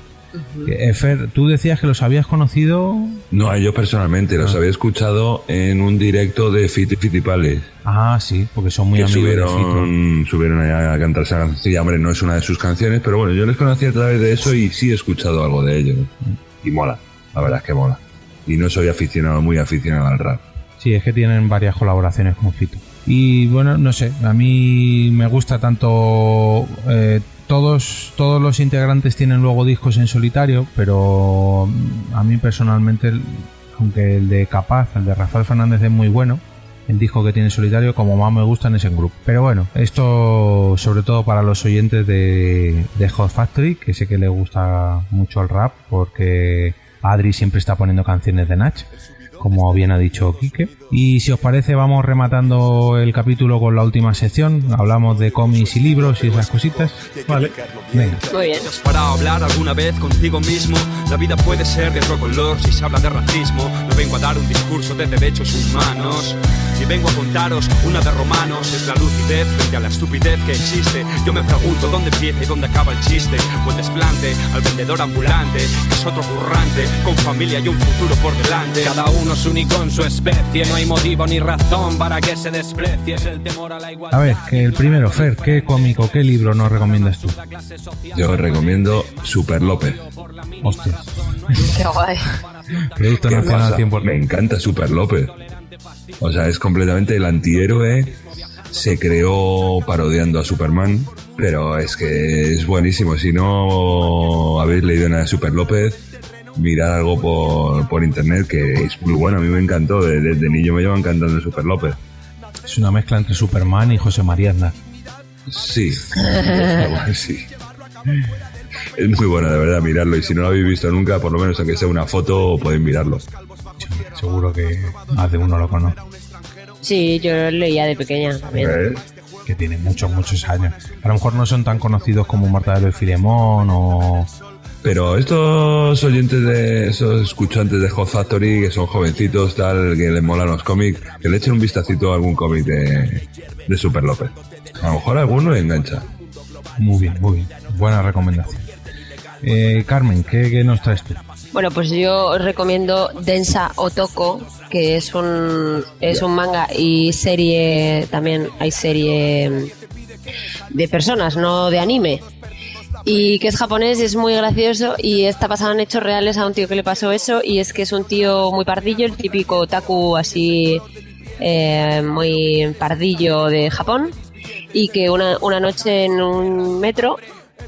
Eh, Fer, tú decías que los habías conocido. No, yo personalmente los había escuchado en un directo de Fiti Fitipales. Ah, sí, porque son muy que amigos de Fito. subieron, subieron allá a cantar esa canción. Hombre, no es una de sus canciones, pero bueno, yo les conocí a través de eso y sí he escuchado algo de ellos. Y mola, la verdad es que mola. Y no soy aficionado, muy aficionado al rap. Sí, es que tienen varias colaboraciones con Fito. Y bueno, no sé, a mí me gusta tanto. eh, todos, todos los integrantes tienen luego discos en solitario, pero mm, a mí personalmente, aunque el de Capaz, el de Rafael Fernández es muy bueno, el disco que tiene en solitario, como más me gustan es en grupo. Pero bueno, esto sobre todo para los oyentes de, de Hot Factory, que sé que le gusta mucho el rap, porque Adri siempre está poniendo canciones de Nach como bien ha dicho Quique. Y si os parece, vamos rematando el capítulo con la última sección. Hablamos de cómics y libros y esas cositas. Vale. Venga. Muy bien. ¿Te has parado a hablar alguna vez contigo mismo? La vida puede ser de otro color si se habla de racismo. No vengo a dar un discurso de derechos humanos. Y vengo a contaros una de romanos. Es la lucidez frente a la estupidez que existe. Yo me pregunto dónde empieza y dónde acaba el chiste. O el desplante al vendedor ambulante, que es otro currante, con familia y un futuro por delante. Cada uno es único en su especie, no hay motivo ni razón para que se desprecie. Es el temor a la igualdad. A ver, que el primero, Fer, ¿qué cómico, qué libro nos recomiendas tú? Yo recomiendo Super López. Hostias. Qué guay. Producto ¿Qué nacional pasa? 100%. Me encanta Super López. O sea, es completamente el antihéroe. Se creó parodiando a Superman, pero es que es buenísimo. Si no habéis leído nada de Super López, mirad algo por, por internet que es muy bueno. A mí me encantó. De- Desde niño me lleva encantando Super López. Es una mezcla entre Superman y José María Aznar. Sí. sí. Es muy bueno, de verdad, mirarlo. Y si no lo habéis visto nunca, por lo menos aunque sea una foto, podéis mirarlo. Seguro que más de uno lo conoce. Sí, yo lo leía de pequeña también. Que tiene muchos, muchos años. A lo mejor no son tan conocidos como Mortadelo y Filemón o... Pero estos oyentes de esos escuchantes de Hot Factory, que son jovencitos, tal, que les molan los cómics, que le echen un vistacito a algún cómic de, de Super López. A lo mejor alguno engancha. Muy bien, muy bien. Buena recomendación. Eh, Carmen, ¿qué, qué nos traes tú? Bueno, pues yo os recomiendo Densa Otoko, que es un, es un manga y serie, también hay serie de personas, no de anime. Y que es japonés, es muy gracioso y está basado en hechos reales a un tío que le pasó eso y es que es un tío muy pardillo, el típico otaku así eh, muy pardillo de Japón y que una, una noche en un metro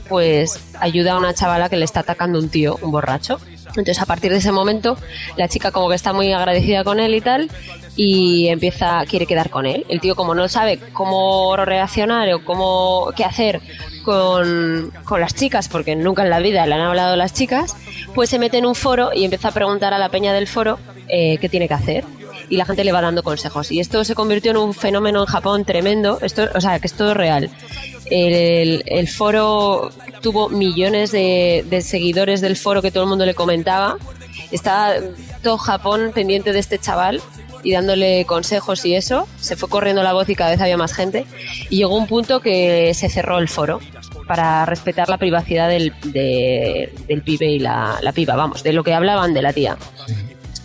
pues ayuda a una chavala que le está atacando un tío, un borracho. Entonces a partir de ese momento la chica como que está muy agradecida con él y tal y empieza, quiere quedar con él. El tío como no sabe cómo reaccionar o cómo, qué hacer con, con las chicas, porque nunca en la vida le han hablado las chicas, pues se mete en un foro y empieza a preguntar a la peña del foro eh, qué tiene que hacer y la gente le va dando consejos. Y esto se convirtió en un fenómeno en Japón tremendo, esto, o sea, que es todo real. El, el foro tuvo millones de, de seguidores del foro que todo el mundo le comentaba. Está todo Japón pendiente de este chaval y dándole consejos y eso. Se fue corriendo la voz y cada vez había más gente. Y llegó un punto que se cerró el foro para respetar la privacidad del, de- del pibe y la, la piba, vamos, de lo que hablaban de la tía.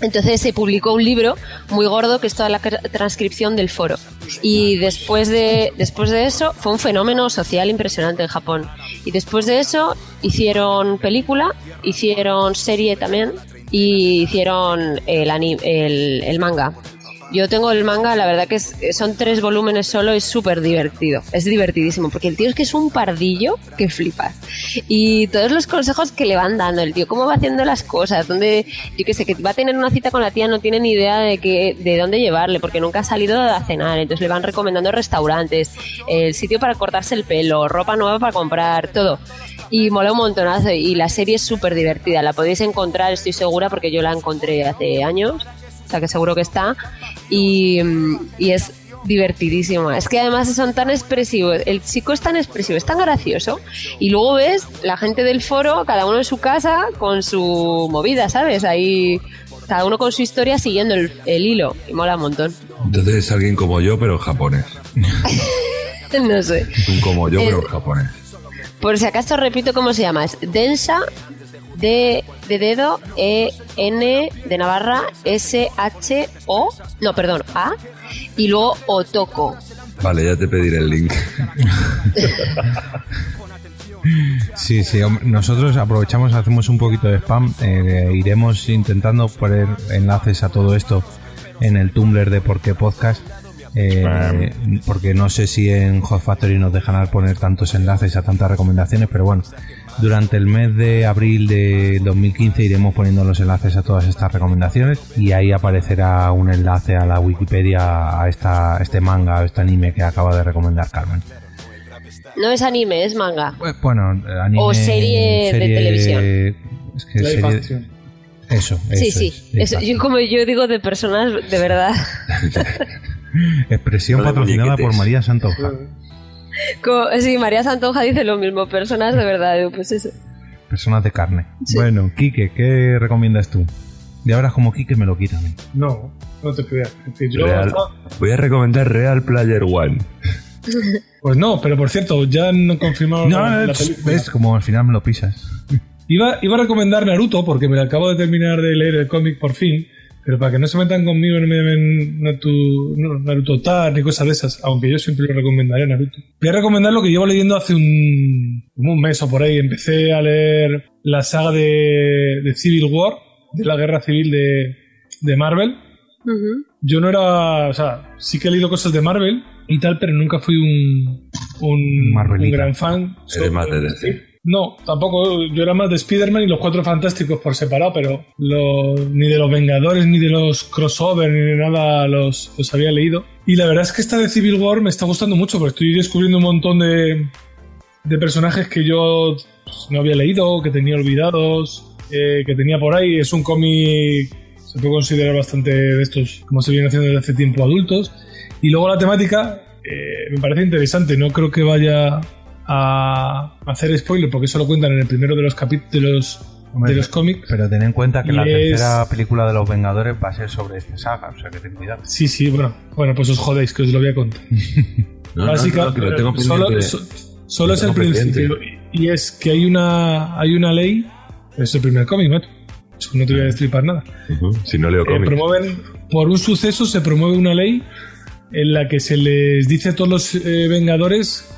Entonces se publicó un libro muy gordo que es toda la cr- transcripción del foro. Y después de, después de eso fue un fenómeno social impresionante en Japón. Y después de eso hicieron película, hicieron serie también y hicieron el, el, el manga. Yo tengo el manga, la verdad que es- son tres volúmenes solo, es súper divertido, es divertidísimo, porque el tío es que es un pardillo que flipas. Y todos los consejos que le van dando, el tío, cómo va haciendo las cosas, donde, yo qué sé, que va a tener una cita con la tía, no tiene ni idea de, que, de dónde llevarle, porque nunca ha salido a cenar, entonces le van recomendando restaurantes, el sitio para cortarse el pelo, ropa nueva para comprar, todo. Y mola un montonazo, y la serie es súper divertida, la podéis encontrar, estoy segura, porque yo la encontré hace años o sea que seguro que está, y, y es divertidísima. Es que además son tan expresivos, el chico es tan expresivo, es tan gracioso, y luego ves la gente del foro, cada uno en su casa, con su movida, ¿sabes? Ahí, cada uno con su historia siguiendo el, el hilo, y mola un montón. Entonces es alguien como yo, pero japonés. no sé. Como yo, Es- pero japonés. Por si acaso repito cómo se llama, es Densa D de dedo E N de Navarra S H O no perdón A y luego Otoko Vale, ya te pediré el link. Sí, sí, nosotros aprovechamos, hacemos un poquito de spam, eh, iremos intentando poner enlaces a todo esto en el Tumblr de Por qué Podcast, eh, porque no sé si en Hot Factory nos dejarán poner tantos enlaces a tantas recomendaciones, pero bueno, durante el mes de abril de 2015 iremos poniendo los enlaces a todas estas recomendaciones y ahí aparecerá un enlace a la Wikipedia a esta, este manga, a este anime que acaba de recomendar Carmen. no es anime es manga Bueno, eh, anime, O serie de televisión. Es que Live serie-. Eso, sí sí es, Eso, yo como yo digo de personas de verdad Expresión patrocinada por. María Santoja. Co- sí María Santonja dice lo mismo personas de verdad pues eso Personas de carne. Bueno, Quique, ¿qué recomiendas tú? De ahora como Quique me lo quitan. No, no te creas. que yo Real- hasta- Voy a recomendar Real Player One. Pues no, pero por cierto, ya han confirmado No, la, la película. ves como al final me lo pisas. Iba, iba a recomendar Naruto porque me acabo de terminar de leer el cómic por fin, pero para que no se metan conmigo no me llamen no, Naruto Tar ni cosas de esas, aunque yo siempre lo recomendaré Naruto. Voy a recomendar lo que llevo leyendo hace un, como un mes o por ahí. Empecé a leer la saga de, de Civil War, de la guerra civil de, de Marvel. Yo no era, o sea, sí que he leído cosas de Marvel y tal, pero nunca fui un, un, gran fan. Eres más de DC. No, tampoco. Yo era más de Spider-Man y los Cuatro Fantásticos por separado, pero ni de los Vengadores, ni de los crossover, ni de nada los, los había leído. Y la verdad es que esta de Civil War me está gustando mucho, porque estoy descubriendo un montón de, de personajes que yo pues, no había leído, que tenía olvidados, eh, que tenía por ahí. Es un cómic, se puede considerar bastante de estos, como se viene haciendo desde hace tiempo, adultos. Y luego la temática eh, me parece interesante. No creo que vaya a hacer spoiler porque eso lo cuentan en el primero de los capítulos de los cómics. Pero ten en cuenta que la es- tercera película de los Vengadores va a ser sobre esta saga, o sea que ten cuidado. Sí, sí, bueno, bueno, pues os jodéis que os lo voy a contar. No, no, Básica- no, que lo tengo solo pendiente. so- solo Lo es el tengo principio y y es que hay una hay una ley, es el primer cómic, ¿no? No te voy a destripar nada. Si no leo Eh, cómics. promueven, por un suceso se promueve una ley en la que se les dice a todos los eh, Vengadores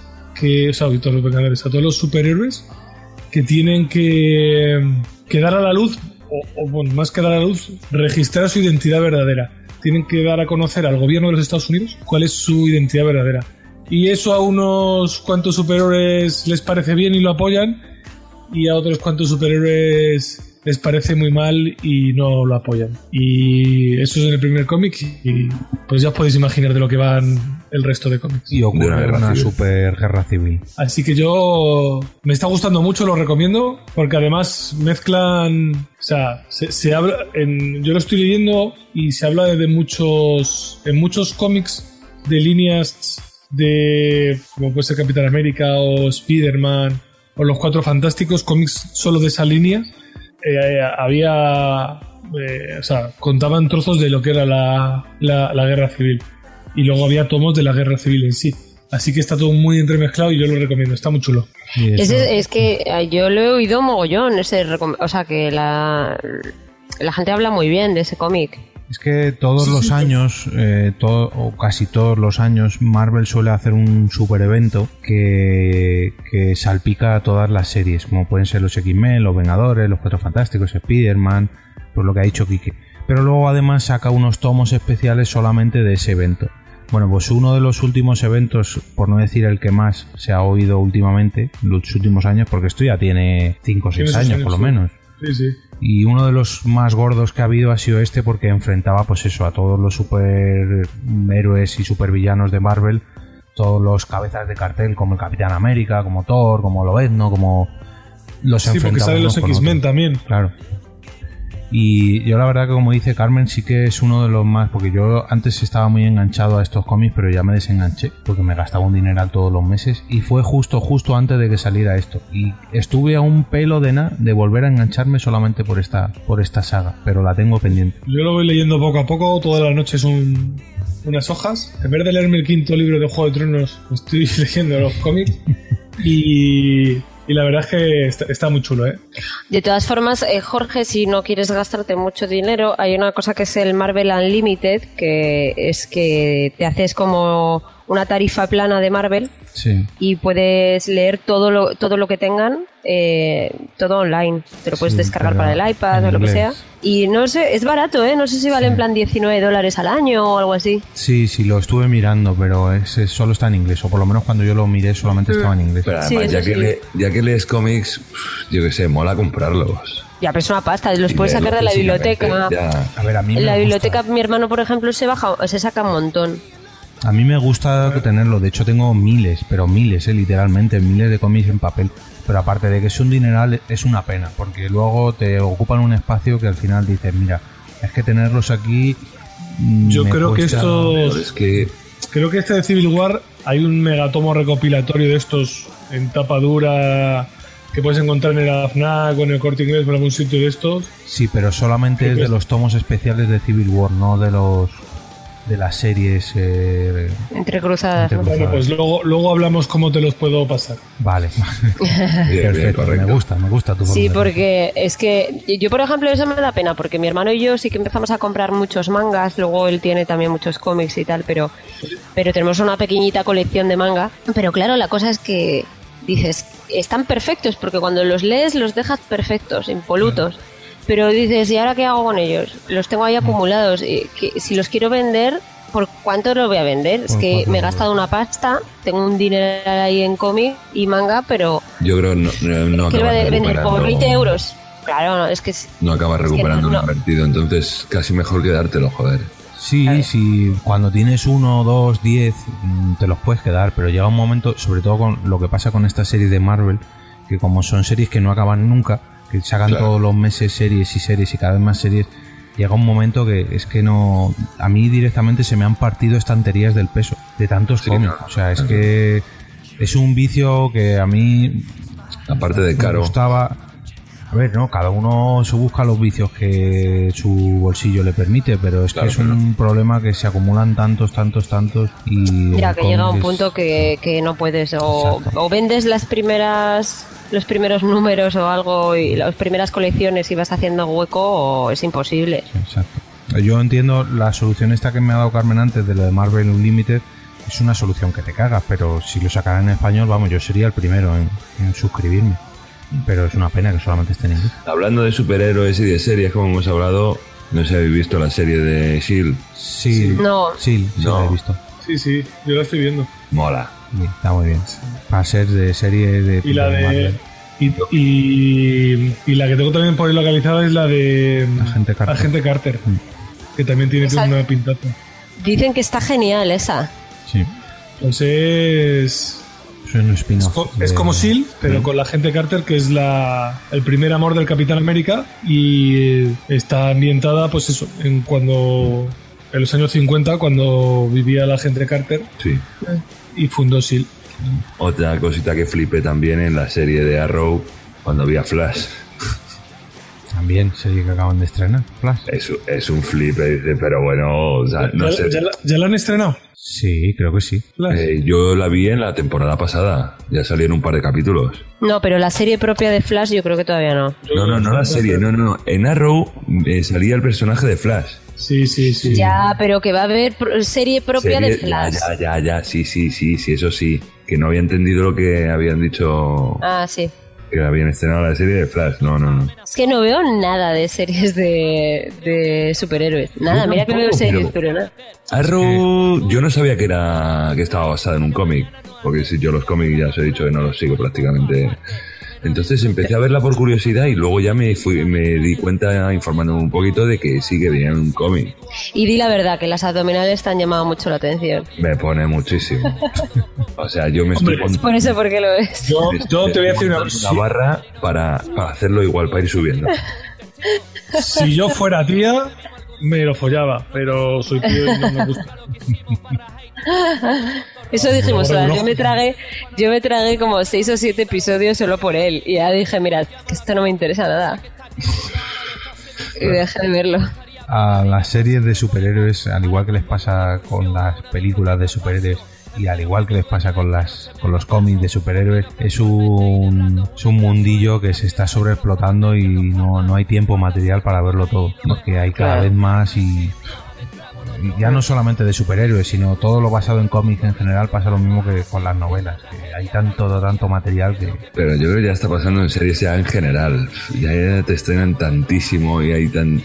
que, o sea, todos los Vengadores, a todos los superhéroes que tienen que, dar a la luz, o, o, bueno, más que dar a la luz, registrar su identidad verdadera. Tienen que dar a conocer al gobierno de los Estados Unidos cuál es su identidad verdadera. Y eso a unos cuantos superhéroes les parece bien y lo apoyan, y a otros cuantos superhéroes les parece muy mal y no lo apoyan. Y eso es en el primer cómic y pues ya os podéis imaginar de lo que van el resto de cómics. Y ocurre una guerra super guerra civil. Así que yo me está gustando mucho, lo recomiendo, porque además mezclan, o sea, se, se habla, en, yo lo estoy leyendo y se habla de muchos, en muchos cómics de líneas de, como puede ser Capitán América o Spider-Man o Los Cuatro Fantásticos, cómics solo de esa línea, eh, había, eh, o sea, contaban trozos de lo que era la, la, la guerra civil y luego había tomos de la guerra civil en sí. Así que está todo muy entremezclado y yo lo recomiendo, está muy chulo. Es que eh, yo lo he oído mogollón ese o sea que la la gente habla muy bien de ese cómic Es que todos los años, eh, todo, o casi todos los años, Marvel suele hacer un super evento que, que salpica a todas las series, como pueden ser los X-Men, los Vengadores, los Cuatro Fantásticos, Spider-Man, Por lo que ha dicho Quique. Pero luego además saca unos tomos especiales solamente de ese evento. Bueno, pues uno de los últimos eventos, por no decir el que más se ha oído últimamente, en los últimos años, porque esto ya tiene 5 o 6 Tiene sus años años, por lo menos. Sí, sí. Y uno de los más gordos que ha habido ha sido este porque enfrentaba pues eso a todos los superhéroes y supervillanos de Marvel, todos los cabezas de cartel como el Capitán América, como Thor, como Lobezno, como los Sí, porque salen los X-Men también. Claro. Y yo la verdad que como dice Carmen sí que es uno de los más, porque yo antes estaba muy enganchado a estos cómics, pero ya me desenganché porque me gastaba un dineral todos los meses y fue justo, justo antes de que saliera esto. Y estuve a un pelo de nada de volver a engancharme solamente por esta, por esta saga, pero la tengo pendiente. Yo lo voy leyendo poco a poco, todas las noches un, unas hojas. En vez de leerme el quinto libro de Juego de Tronos, estoy leyendo los cómics. Y, y la verdad es que está, muy chulo, ¿eh? De todas formas, eh, Jorge, si no quieres gastarte mucho dinero, hay una cosa que es el Marvel Unlimited, que es que te haces como una tarifa plana de Marvel Sí. y puedes leer todo lo, todo lo que tengan, eh, todo online. Te lo puedes Sí, descargar para el iPad o lo que sea. Y no sé, es barato, ¿eh? No sé si vale en plan 19 dólares al año o algo así. Sí, sí, lo estuve mirando, pero ese solo está en inglés, o por lo menos cuando yo lo miré solamente estaba en inglés. Pero Sí, además, ya, que sí. le- ya que lees cómics, yo qué sé, mola comprarlos. Ya, pero es una pasta, los Y puedes sacar de la biblioteca. A ver, a mí En me la gusta. biblioteca, mi hermano, por ejemplo, se baja, se saca un montón. A mí me gusta tenerlo, de hecho tengo miles, pero miles, eh, literalmente, miles de cómics en papel. Pero aparte de que es un dineral, es una pena, porque luego te ocupan un espacio que al final dices, mira, es que tenerlos aquí... mm, Yo creo que estos- Es que Creo que este de Civil War hay un megatomo recopilatorio de estos en tapa dura que puedes encontrar en el FNAC o en el Corte Inglés por algún sitio de estos. Sí, pero solamente ¿Qué es de cuesta? los tomos especiales de Civil War, no de los de las series. eh, Entre cruzadas. Entre ¿no? cruzadas. Bueno, pues luego, luego hablamos cómo te los puedo pasar. Vale, bien, bien, perfecto, me gusta, me gusta tu Sí, porque es que yo, por ejemplo, eso me da pena, porque mi hermano y yo sí que empezamos a comprar muchos mangas, luego él tiene también muchos cómics y tal, pero, pero tenemos una pequeñita colección de manga. Pero claro, la cosa es que dices, están perfectos, porque cuando los lees los dejas perfectos, impolutos. Pero dices, ¿y ahora qué hago con ellos? Los tengo ahí acumulados. y que si los quiero vender, ¿por cuánto los voy a vender? Es que me he gastado una pasta, tengo un dinero ahí en cómic y manga, pero yo creo no, no, no lo a vender por recuperando- 20 euros. Claro, no, es que No acabas Es que recuperando no- lo invertido, entonces casi mejor quedártelo, joder. Sí, sí, cuando tienes uno, dos, diez, mm, te los puedes quedar, pero llega un momento, sobre todo con lo que pasa con esta serie de Marvel, que como son series que no acaban nunca, que sacan Claro. todos los meses series y series y cada vez más series, llega un momento que es que no, a mí directamente se me han partido estanterías del peso de tantos Sí, cómics, no, o sea, es que es un vicio que a mí Aparte de me caro. gustaba. A ver, no, cada uno se busca los vicios que su bolsillo le permite, pero es Claro, que es un problema que se acumulan tantos, tantos, tantos y... Mira, que llega un punto que, que no puedes. O, vendes las primeras los primeros números o algo y las primeras colecciones y vas haciendo hueco o es imposible. Exacto. Yo entiendo la solución esta que me ha dado Carmen antes de lo de Marvel Unlimited, es una solución que te cagas, pero si lo sacaran en español, vamos, yo sería el primero en, en suscribirme. Pero es una pena que solamente esté en inglés. Hablando de superhéroes y de series, como hemos hablado, no sé si habéis visto la serie de S.H.I.E.L.D. Sí, No. sí, sí No. la he visto. Sí, sí, yo la estoy viendo. Mola. Sí, está muy bien. Para ser de serie de... Y la de. Y, y, y la que tengo también por ahí localizada es la de Agente Carter. Agente Carter, Mm. que también tiene Esa- una pintaza. Dicen que está genial esa. Sí, Entonces. Es un como SEAL, pero con la Agente Carter, que es la, el primer amor del Capitán América. Y está ambientada, pues eso, en cuando. En los años 50, cuando vivía la Agente Carter Sí. y fundó SEAL. Otra cosita que flipé también en la serie de Arrow, cuando vi a Flash. También serie que acaban de estrenar. Flash. Es, es un flipe, dice, pero bueno, o sea, no ¿Ya, sé. ya la, ya la han estrenado? Sí, creo que sí. Eh, yo la vi en la temporada pasada, ya salieron un par de capítulos. No, pero la serie propia de Flash yo creo que todavía no. No, no, no la serie, no, no, no. En Arrow eh, salía el personaje de Flash. Sí, sí, sí. Ya, pero que va a haber serie propia de Flash. Ya, ya, ya, ya, sí, sí, sí, sí, eso sí. Que no había entendido lo que habían dicho Ah, sí. Que habían estrenado la serie de Flash. No, no, no. Es que no veo nada de series de, de superhéroes. Nada, mira que veo tampoco, series, pero- pero nada. Arrow, yo no sabía que era que estaba basada en un cómic, porque si yo los cómics ya os he dicho que no los sigo prácticamente. Entonces empecé a verla por curiosidad y luego ya me fui, me di cuenta informándome un poquito de que sí que venía en un cómic. Y di la verdad, que las abdominales te han llamado mucho la atención. Me pone muchísimo. O sea, yo me estoy pon- Por eso, ¿por qué lo ves? Yo, yo te voy a decir una una barra para, para hacerlo igual, para ir subiendo. Si yo fuera tía, me lo follaba, pero soy tío y no me gusta. Eso dijimos, yo me tragué, yo me tragué como seis o siete episodios solo por él. Y ya dije, mira, que esto no me interesa nada. Y dejé de verlo. a las series de superhéroes, al igual que les pasa con las películas de superhéroes y al igual que les pasa con las con los cómics de superhéroes, es un, es un mundillo que se está sobreexplotando y no, no hay tiempo material para verlo todo, porque hay cada Claro. vez más y ya no solamente de superhéroes, sino todo lo basado en cómics en general pasa lo mismo que con las novelas, que hay tanto tanto material que Pero yo creo que ya está pasando en series ya en general. Ya te estrenan tantísimo y hay tan...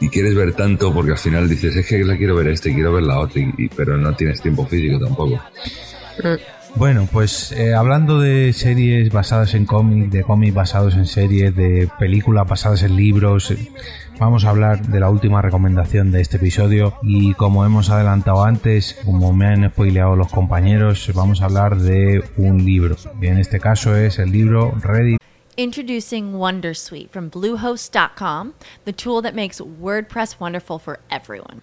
Y quieres ver tanto porque al final dices, es que la quiero ver este, quiero ver la otra, y- pero no tienes tiempo físico tampoco. Bueno, pues eh, hablando de series basadas en cómics, de cómics basados en series, de películas basadas en libros, vamos a hablar de la última recomendación de este episodio y como hemos adelantado antes, como me han spoileado los compañeros, vamos a hablar de un libro. Y en este caso es el libro Ready Introducing Wondersuite from Bluehost.com, the tool that makes WordPress wonderful for everyone.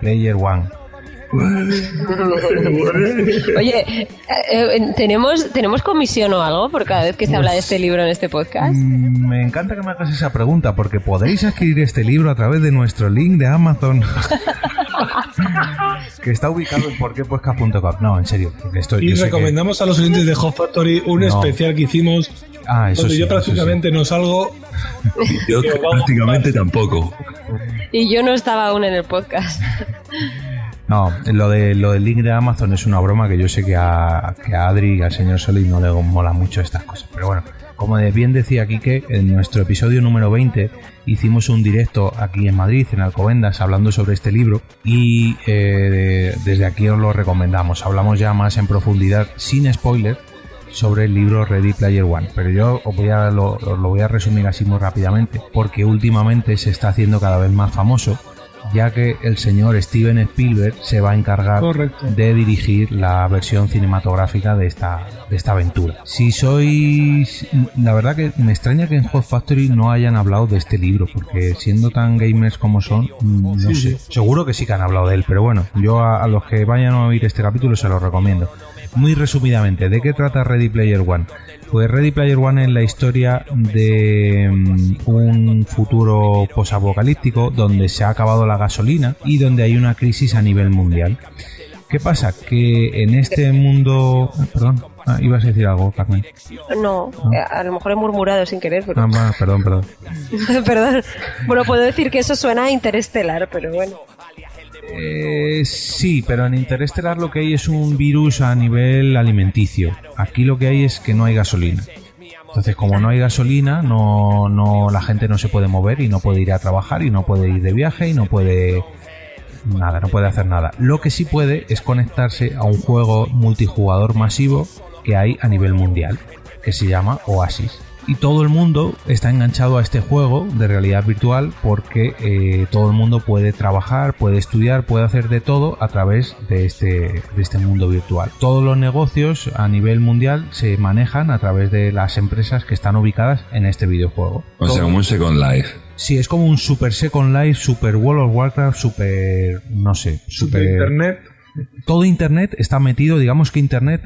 Player One. Oye, eh, eh, ¿tenemos, ¿tenemos comisión o algo por cada vez que se habla de este libro en este podcast? Mm, Me encanta que me hagas esa pregunta porque podéis adquirir este libro a través de nuestro link de Amazon que está ubicado en porquepodcast.com. No, en serio, estoy, Y que- recomendamos a los oyentes de Hot Factory un No. especial que hicimos Ah, eso donde sí, yo eso prácticamente no salgo. Yo prácticamente tampoco. Y yo no estaba aún en el podcast. No, lo, de, lo del link de Amazon es una broma que yo sé que a, que a Adri y al señor Solís no le mola mucho estas cosas. Pero bueno, como bien decía Quique, en nuestro episodio número 20 hicimos un directo aquí en Madrid, en Alcobendas, hablando sobre este libro y eh, desde aquí os lo recomendamos. Hablamos ya más en profundidad, sin spoiler, sobre el libro Ready Player One. Pero yo os voy a, lo, os lo voy a resumir así muy rápidamente, porque últimamente se está haciendo cada vez más famoso ya que el señor Steven Spielberg se va a encargar Correcto. de dirigir la versión cinematográfica de esta, de esta aventura. Si sois... La verdad que me extraña que en Hot Factory no hayan hablado de este libro, porque siendo tan gamers como son, mm, no sé. Seguro que sí que han hablado de él, pero bueno, yo a, a los que vayan a oír este capítulo se los recomiendo. Muy resumidamente, ¿de qué trata Ready Player One? Pues Ready Player One es la historia de mm, un futuro posapocalíptico donde se ha acabado la gasolina y donde hay una crisis a nivel mundial. ¿Qué pasa? Que en este mundo... Perdón, ah, ibas a decir algo, Carmen. No, eh, a lo mejor he murmurado sin querer, pero... Ah, va, perdón, perdón. Perdón. Bueno, puedo decir que eso suena a interestelar, pero bueno. Eh, sí, pero en Interestelar lo que hay es un virus a nivel alimenticio. Aquí lo que hay es que no hay gasolina. Entonces, como no hay gasolina, no, no, la gente no se puede mover y no puede ir a trabajar y no puede ir de viaje y no puede nada, no puede hacer nada. Lo que sí puede es conectarse a un juego multijugador masivo que hay a nivel mundial, que se llama Oasis. Y todo el mundo está enganchado a este juego de realidad virtual porque eh, todo el mundo puede trabajar, puede estudiar, puede hacer de todo a través de este, de este mundo virtual. Todos los negocios a nivel mundial se manejan a través de las empresas que están ubicadas en este videojuego. O sea, como un Second Life. Sí, es como un Super Second Life, Super World of Warcraft, Super. no sé, Super. Internet. Todo Internet está metido, digamos que Internet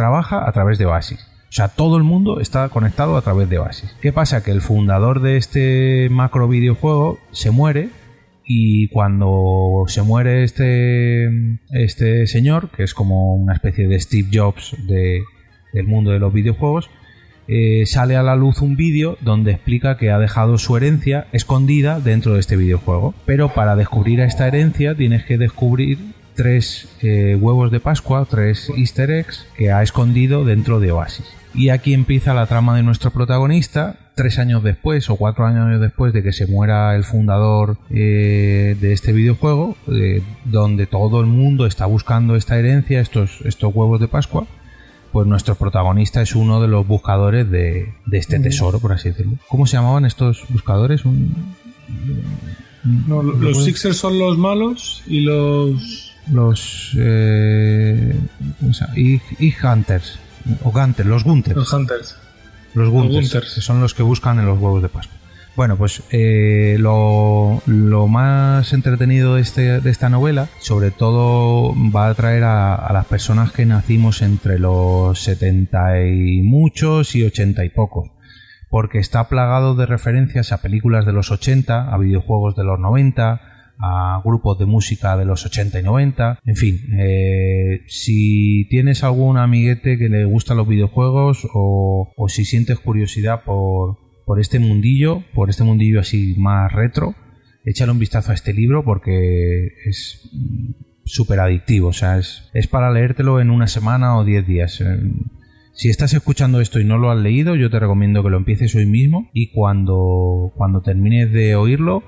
trabaja a través de Oasis. O sea, todo el mundo está conectado a través de Oasis. ¿Qué pasa? Que el fundador de este macro videojuego se muere y cuando se muere este, este señor, que es como una especie de Steve Jobs de, del mundo de los videojuegos, eh, sale a la luz un vídeo donde explica que ha dejado su herencia escondida dentro de este videojuego. Pero para descubrir esta herencia tienes que descubrir tres eh, huevos de Pascua, tres easter eggs que ha escondido dentro de Oasis. Y aquí empieza la trama de nuestro protagonista, tres años después o cuatro años después de que se muera el fundador eh, de este videojuego, eh, donde todo el mundo está buscando esta herencia, estos, estos huevos de Pascua, pues nuestro protagonista es uno de los buscadores de, de este tesoro, por así decirlo. ¿Cómo se llamaban estos buscadores? Un, No, lo- los Sixers son los malos y los. Los eh, y, y Hunters o Gunters, los Gunters. Los Hunters. Los Gunters, Los Gunters. que son los que buscan en los huevos de Pascua. Bueno, pues eh, lo, lo más entretenido de, este, de esta novela, sobre todo, va a atraer a, a las personas que nacimos entre los 70 y muchos y 80 y pocos. Porque está plagado de referencias a películas de los 80, a videojuegos de los 90, a grupos de música de los 80 y 90. En fin, eh, si tienes algún amiguete que le gustan los videojuegos o, o si sientes curiosidad por, por este mundillo, por este mundillo así más retro, échale un vistazo a este libro porque es súper adictivo. O sea, es, es para leértelo en una semana o 10 días. Eh, Si estás escuchando esto y no lo has leído, yo te recomiendo que lo empieces hoy mismo y cuando, cuando termines de oírlo,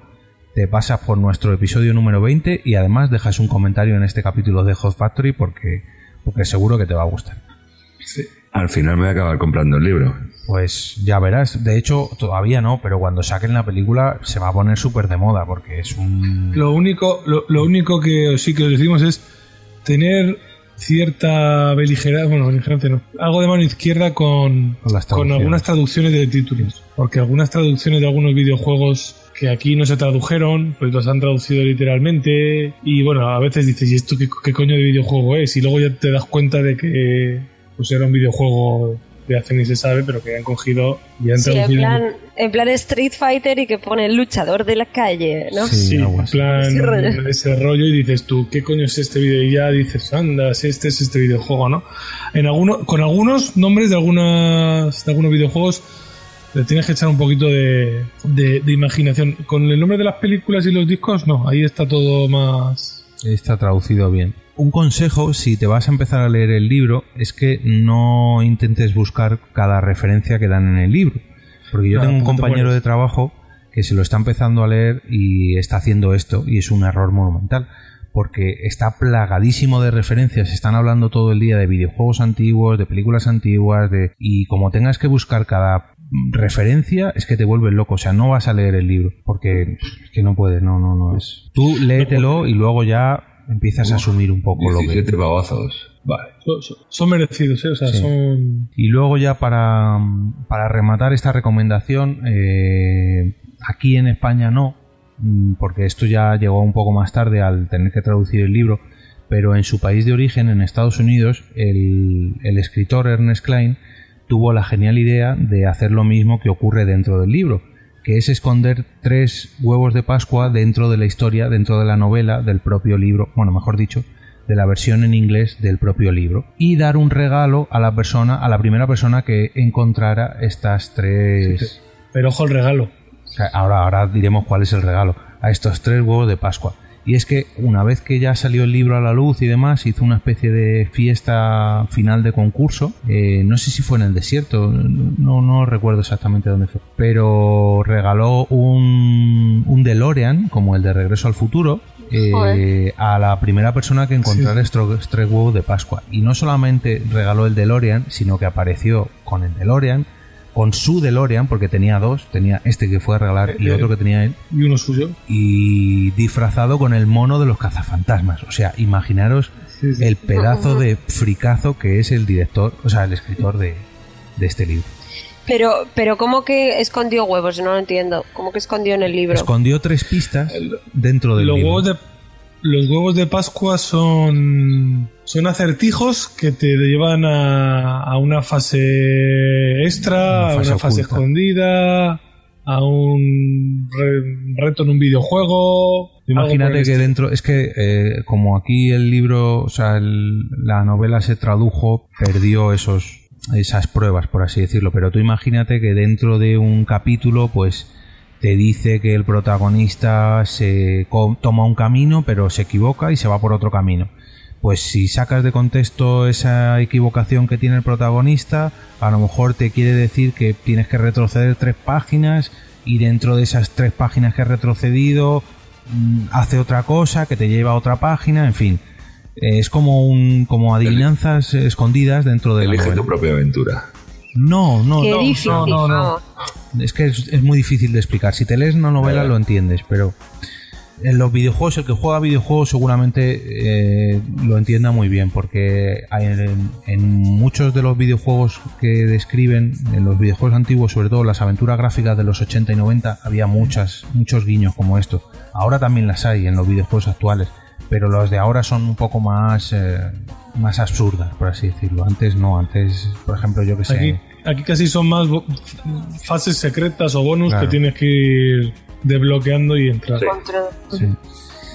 te pasas por nuestro episodio número 20 y además dejas un comentario en este capítulo de Hot Factory porque, porque seguro que te va a gustar. Al final me voy a acabar comprando el libro. Pues ya verás, de hecho todavía no, pero cuando saquen la película se va a poner súper de moda porque es un... Lo único, lo, lo único que sí que os decimos es tener cierta beligerancia, bueno, beligerancia no, algo de mano izquierda con, Con las con traducciones. algunas traducciones de títulos. Porque algunas traducciones de algunos videojuegos que aquí no se tradujeron, pues los han traducido literalmente. Y bueno, a veces dices, ¿y esto qué, qué coño de videojuego es? Y luego ya te das cuenta de que pues era un videojuego de hace ni se sabe, pero que han cogido y han Sí, en traducido. plan, en plan Street Fighter y que pone el luchador de la calle, ¿no? Sí, en plan Ese rollo. ese rollo y dices tú, ¿qué coño es este video? Y ya dices, anda, si este es este videojuego, ¿no? En alguno, con algunos nombres de algunas de algunos videojuegos le tienes que echar un poquito de, de, de imaginación. Con el nombre de las películas y los discos, no, ahí está todo más... Está traducido bien. Un consejo, si te vas a empezar a leer el libro, es que no intentes buscar cada referencia que dan en el libro. Porque yo Claro, tengo un compañero de trabajo que se lo está empezando a leer y está haciendo esto y es un error monumental. Porque está plagadísimo de referencias, están hablando todo el día de videojuegos antiguos, de películas antiguas, de y como tengas que buscar cada referencia, es que te vuelves loco. O sea, no vas a leer el libro, porque es que no puedes, no, no, no es. Tú léetelo y luego ya empiezas a asumir un poco lo que. 17 pavazos. Vale. Son, merecidos, ¿eh? O sea, Sí. son... Y luego ya para, para rematar esta recomendación, eh, aquí en España no, mm, porque esto ya llegó un poco más tarde al tener que traducir el libro, pero en su país de origen, en Estados Unidos, el, el escritor Ernest Klein tuvo la genial idea de hacer lo mismo que ocurre dentro del libro, que es esconder tres huevos de Pascua dentro de la historia, dentro de la novela del propio libro, bueno, mejor dicho, de la versión en inglés del propio libro y dar un regalo a la persona, a la primera persona que encontrara estas tres. Pero ojo el regalo. Ahora, ahora diremos cuál es el regalo a estos tres huevos de Pascua. Y es que una vez que ya salió el libro a la luz y demás, hizo una especie de fiesta final de concurso. Eh, no sé si fue en el desierto, no, no recuerdo exactamente dónde fue. Pero regaló un, un DeLorean, como el de Regreso al Futuro, eh, a la primera persona que encontrara tres huevos de Pascua. Y no solamente regaló el DeLorean, sino que apareció con el DeLorean con su DeLorean, porque tenía dos, tenía este que fue a regalar y Eh, otro que tenía él, Y uno suyo. y disfrazado con el mono de los cazafantasmas. O sea, imaginaros Sí, sí. el pedazo de fricazo que es el director, o sea, el escritor de, de este libro. Pero, pero ¿cómo que escondió huevos? No lo entiendo. ¿Cómo que escondió en el libro? Escondió tres pistas dentro del Los libro. huevos, de, los huevos de Pascua son, son acertijos que te llevan a, a una fase extra, Una a una fase escondida, a un re- reto en un videojuego. Imagínate que dentro, es que eh, como aquí el libro, o sea, el- la novela se tradujo, perdió esos esas pruebas, por así decirlo. Pero tú imagínate que dentro de un capítulo, pues te dice que el protagonista se co- toma un camino, pero se equivoca y se va por otro camino. Pues si sacas de contexto esa equivocación que tiene el protagonista, a lo mejor te quiere decir que tienes que retroceder tres páginas y dentro de esas tres páginas que has retrocedido mm, hace otra cosa que te lleva a otra página, en fin. Es como un como adivinanzas escondidas dentro de la Elige tu propia aventura. No, no, Qué no, difícil, no, no, no. Es que es, es muy difícil de explicar. Si te lees una novela lo entiendes, pero en los videojuegos, el que juega videojuegos seguramente eh, lo entienda muy bien, porque en, en muchos de los videojuegos que describen, en los videojuegos antiguos, sobre todo las aventuras gráficas de los 80 y 90, había muchas, muchos guiños como estos. Ahora también las hay en los videojuegos actuales, pero los de ahora son un poco más, eh, más absurdas, por así decirlo. Antes no, antes, por ejemplo, yo que sé. Aquí, aquí casi son más fases secretas o bonus Claro. que tienes que ir desbloqueando y entrar. Sí.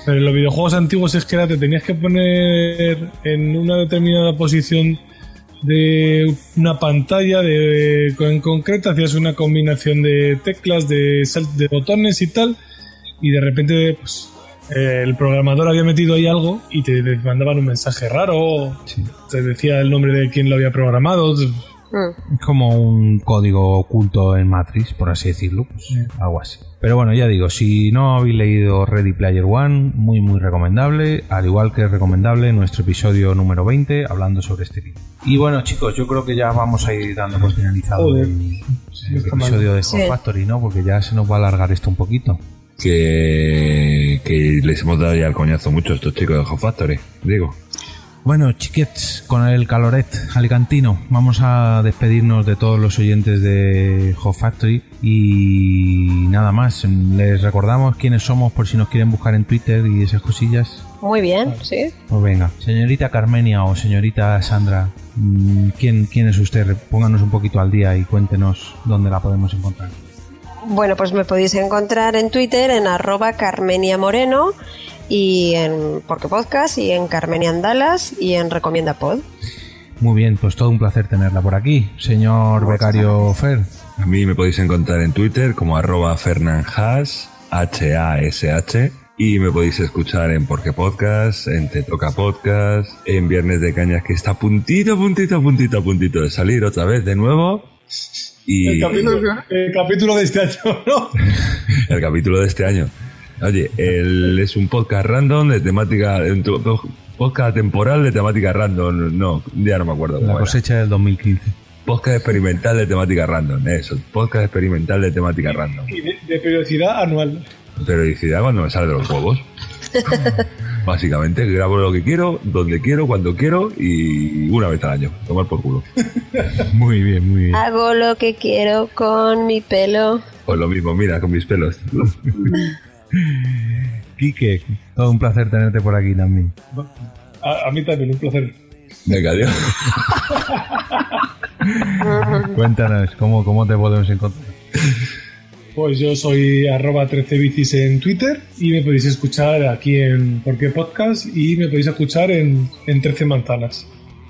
Pero en los videojuegos antiguos es que era, te tenías que poner en una determinada posición de una pantalla de, en concreto, hacías una combinación de teclas, de, de botones y tal, y de repente pues, eh, el programador había metido ahí algo y te, te mandaban un mensaje raro, te decía el nombre de quien lo había programado. Es como un código oculto en Matrix, por así decirlo, pues, algo así. Pero bueno, ya digo, si no habéis leído Ready Player One, muy muy recomendable, al igual que es recomendable nuestro episodio número 20 hablando sobre este libro. Y bueno chicos, yo creo que ya vamos a ir dando por finalizado Joder. el, episodio de Sí. Hot Factory, ¿no? Porque ya se nos va a alargar esto un poquito. Que, que les hemos dado ya el coñazo mucho a estos chicos de Hot Factory, digo. Bueno, chiquets, con el caloret alicantino, vamos a despedirnos de todos los oyentes de Hot Factory y nada más. Les recordamos quiénes somos por si nos quieren buscar en Twitter y esas cosillas. Muy bien, sí. Pues venga, señorita Carmenia o señorita Sandra, mm, ¿quién, quién es usted? Pónganos un poquito al día y cuéntenos dónde la podemos encontrar. Bueno, pues me podéis encontrar en Twitter en arroba Carmenia Moreno y en Porque Podcast y en Carmenian Dallas y en Recomienda Pod. Muy bien, pues todo un placer tenerla por aquí, señor becario Fer. A mí me podéis encontrar en Twitter como arroba fernanhash, H-A-S-H, y me podéis escuchar en Porque Podcast, en Te Toca Podcast, en Viernes de Cañas, que está puntito, puntito, puntito, puntito de salir otra vez de nuevo. Y El capítulo, el capítulo de este año, ¿no? el capítulo de este año. Oye, el, es un podcast random de temática, podcast temporal de temática random, no, ya no me acuerdo cómo La era. cosecha del 2015. Podcast experimental de temática random, eso, podcast experimental de temática random. Y de, de periodicidad anual. Periodicidad cuando me sale de los huevos. Básicamente, grabo lo que quiero, donde quiero, cuando quiero y una vez al año. Tomar por culo. Muy bien, muy bien. Hago lo que quiero con mi pelo. Pues lo mismo, mira, con mis pelos. Quique, todo un placer tenerte por aquí también. A, a mí también, un placer. Venga, adiós. Cuéntanos, ¿cómo, cómo te podemos encontrar? Pues yo soy arroba 13bicis en Twitter y me podéis escuchar aquí en Porque Podcast y me podéis escuchar en, en 13 manzanas.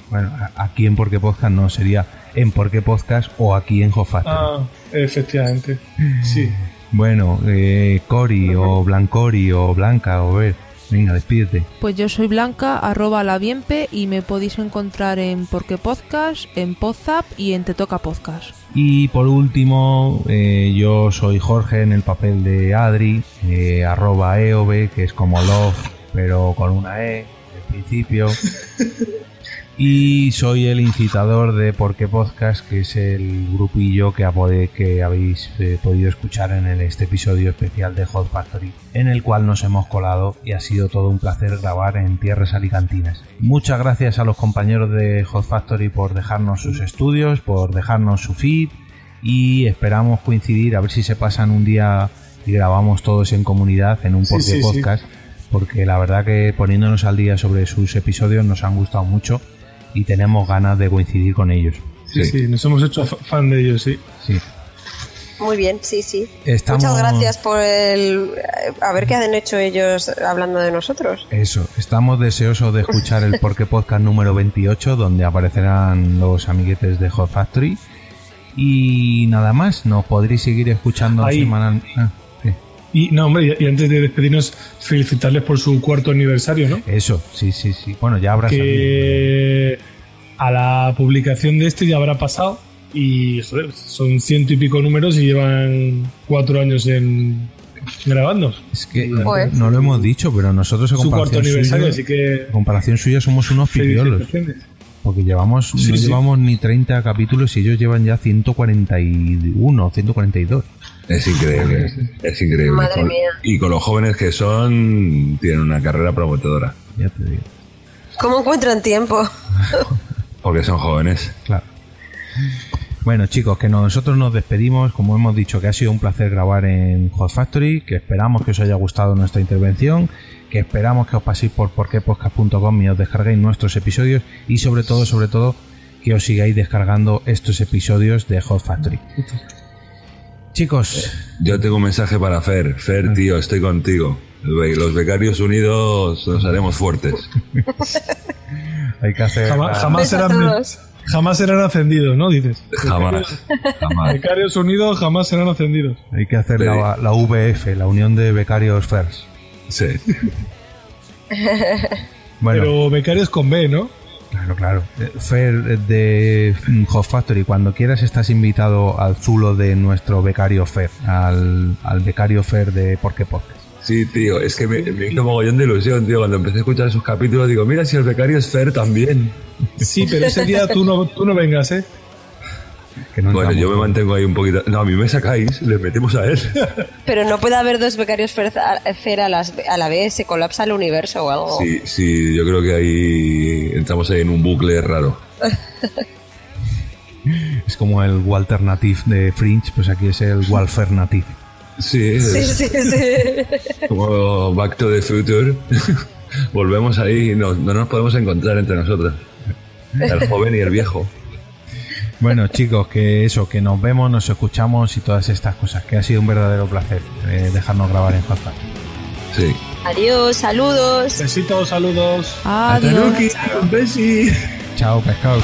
Bueno, aquí en Porque Podcast no, sería en Porque Podcast o aquí en Factory. Ah, efectivamente. Sí. Bueno, eh, Cori o Blancori o Blanca o ver, venga, despídete. Pues yo soy Blanca, arroba la bienpe y me podéis encontrar en Porque Podcast, en Podzap y en Te Toca Podcast. Y por último, eh, yo soy Jorge en el papel de Adri, eh, arroba EOB, que es como love, pero con una E, al principio. Y soy el incitador de Porque Podcast, que es el grupillo que, habéis eh, podido escuchar en el- este episodio especial de Hot Factory, en el cual nos hemos colado y ha sido todo un placer grabar en tierras alicantinas. Muchas gracias a los compañeros de Hot Factory por dejarnos sus estudios, por dejarnos su feed y esperamos coincidir, a ver si se pasan un día y grabamos todos en comunidad en un sí, sí. Podcast porque la verdad que poniéndonos al día sobre sus episodios nos han gustado mucho y tenemos ganas de coincidir con ellos. Sí, sí, nos hemos hecho fa- fan de ellos, sí. Sí. Muy bien, sí, sí. Estamos- Muchas gracias por el... A ver qué han hecho ellos hablando de nosotros. Eso, estamos deseosos de escuchar el Porque Podcast número 28, donde aparecerán los amiguetes de Hot Factory. Y nada más, nos podréis seguir escuchando Ahí. semanal. ah. Y no, hombre, y antes de despedirnos, felicitarles por su cuarto aniversario, ¿no? Eso, sí, sí, sí. Bueno, ya habrá salido. que a la publicación de este ya habrá pasado y joder, son ciento y pico números y llevan cuatro años en grabando. Es que no lo hemos dicho, pero nosotros en Su cuarto comparación aniversario, suya, así que en comparación suya somos unos felicitaciones. Porque llevamos, Sí, no sí. llevamos ni 30 capítulos y ellos llevan ya 141, 142. Es increíble, es increíble. Madre Con- mía. Y con los jóvenes que son, tienen una carrera prometedora. Ya te digo. ¿Cómo encuentran tiempo? Porque son jóvenes. Claro. Bueno, chicos, que nosotros nos despedimos. Como hemos dicho, que ha sido un placer grabar en Hot Factory. Que esperamos que os haya gustado nuestra intervención. Que esperamos que os paséis por porquepodcast.com y os descarguéis nuestros episodios. Y sobre todo, sobre todo, que os sigáis descargando estos episodios de Hot Factory. Chicos, Yo tengo un mensaje para Fer. Fer, tío, estoy contigo. Los becarios unidos nos haremos fuertes. hay que hacer. Jamás, serán, jamás serán ascendidos, ¿no? Dices. Jamás. Jamás. Becarios unidos jamás serán ascendidos. Hay que hacer la, la VF, la Unión de Becarios FERS. Sí. Bueno, Pero becarios con B, ¿no? Claro, claro. Fer de mm, Hot Factory, cuando quieras estás invitado al zulo de nuestro becario Fer, al, al becario Fer de Porque Podcast. Sí, tío, es que me, me hizo mogollón de ilusión, tío. Cuando empecé a escuchar sus capítulos, digo, mira si el becario es Fer también. Sí, pero ese día tú no, tú no vengas, ¿eh? Que no Bueno, yo me mantengo ahí un poquito. No, a mí me sacáis, le metemos a él. Pero no puede haber dos becarios Fer a, las- a la vez, se colapsa el universo o algo. Sí, sí, yo creo que ahí entramos ahí en un bucle raro. Es como el Walter Native de Fringe, pues aquí es el Walfer Native. Sí, Sí, sí, sí. como Back to the Future. Volvemos ahí y no, no nos podemos encontrar entre nosotros. El joven y el viejo. Bueno, chicos, que eso, que nos vemos, nos escuchamos y todas estas cosas, que ha sido un verdadero placer eh, dejarnos grabar en Factory. Sí. Adiós, saludos. Besitos, saludos. Adiós. un besi. Chao, pescados.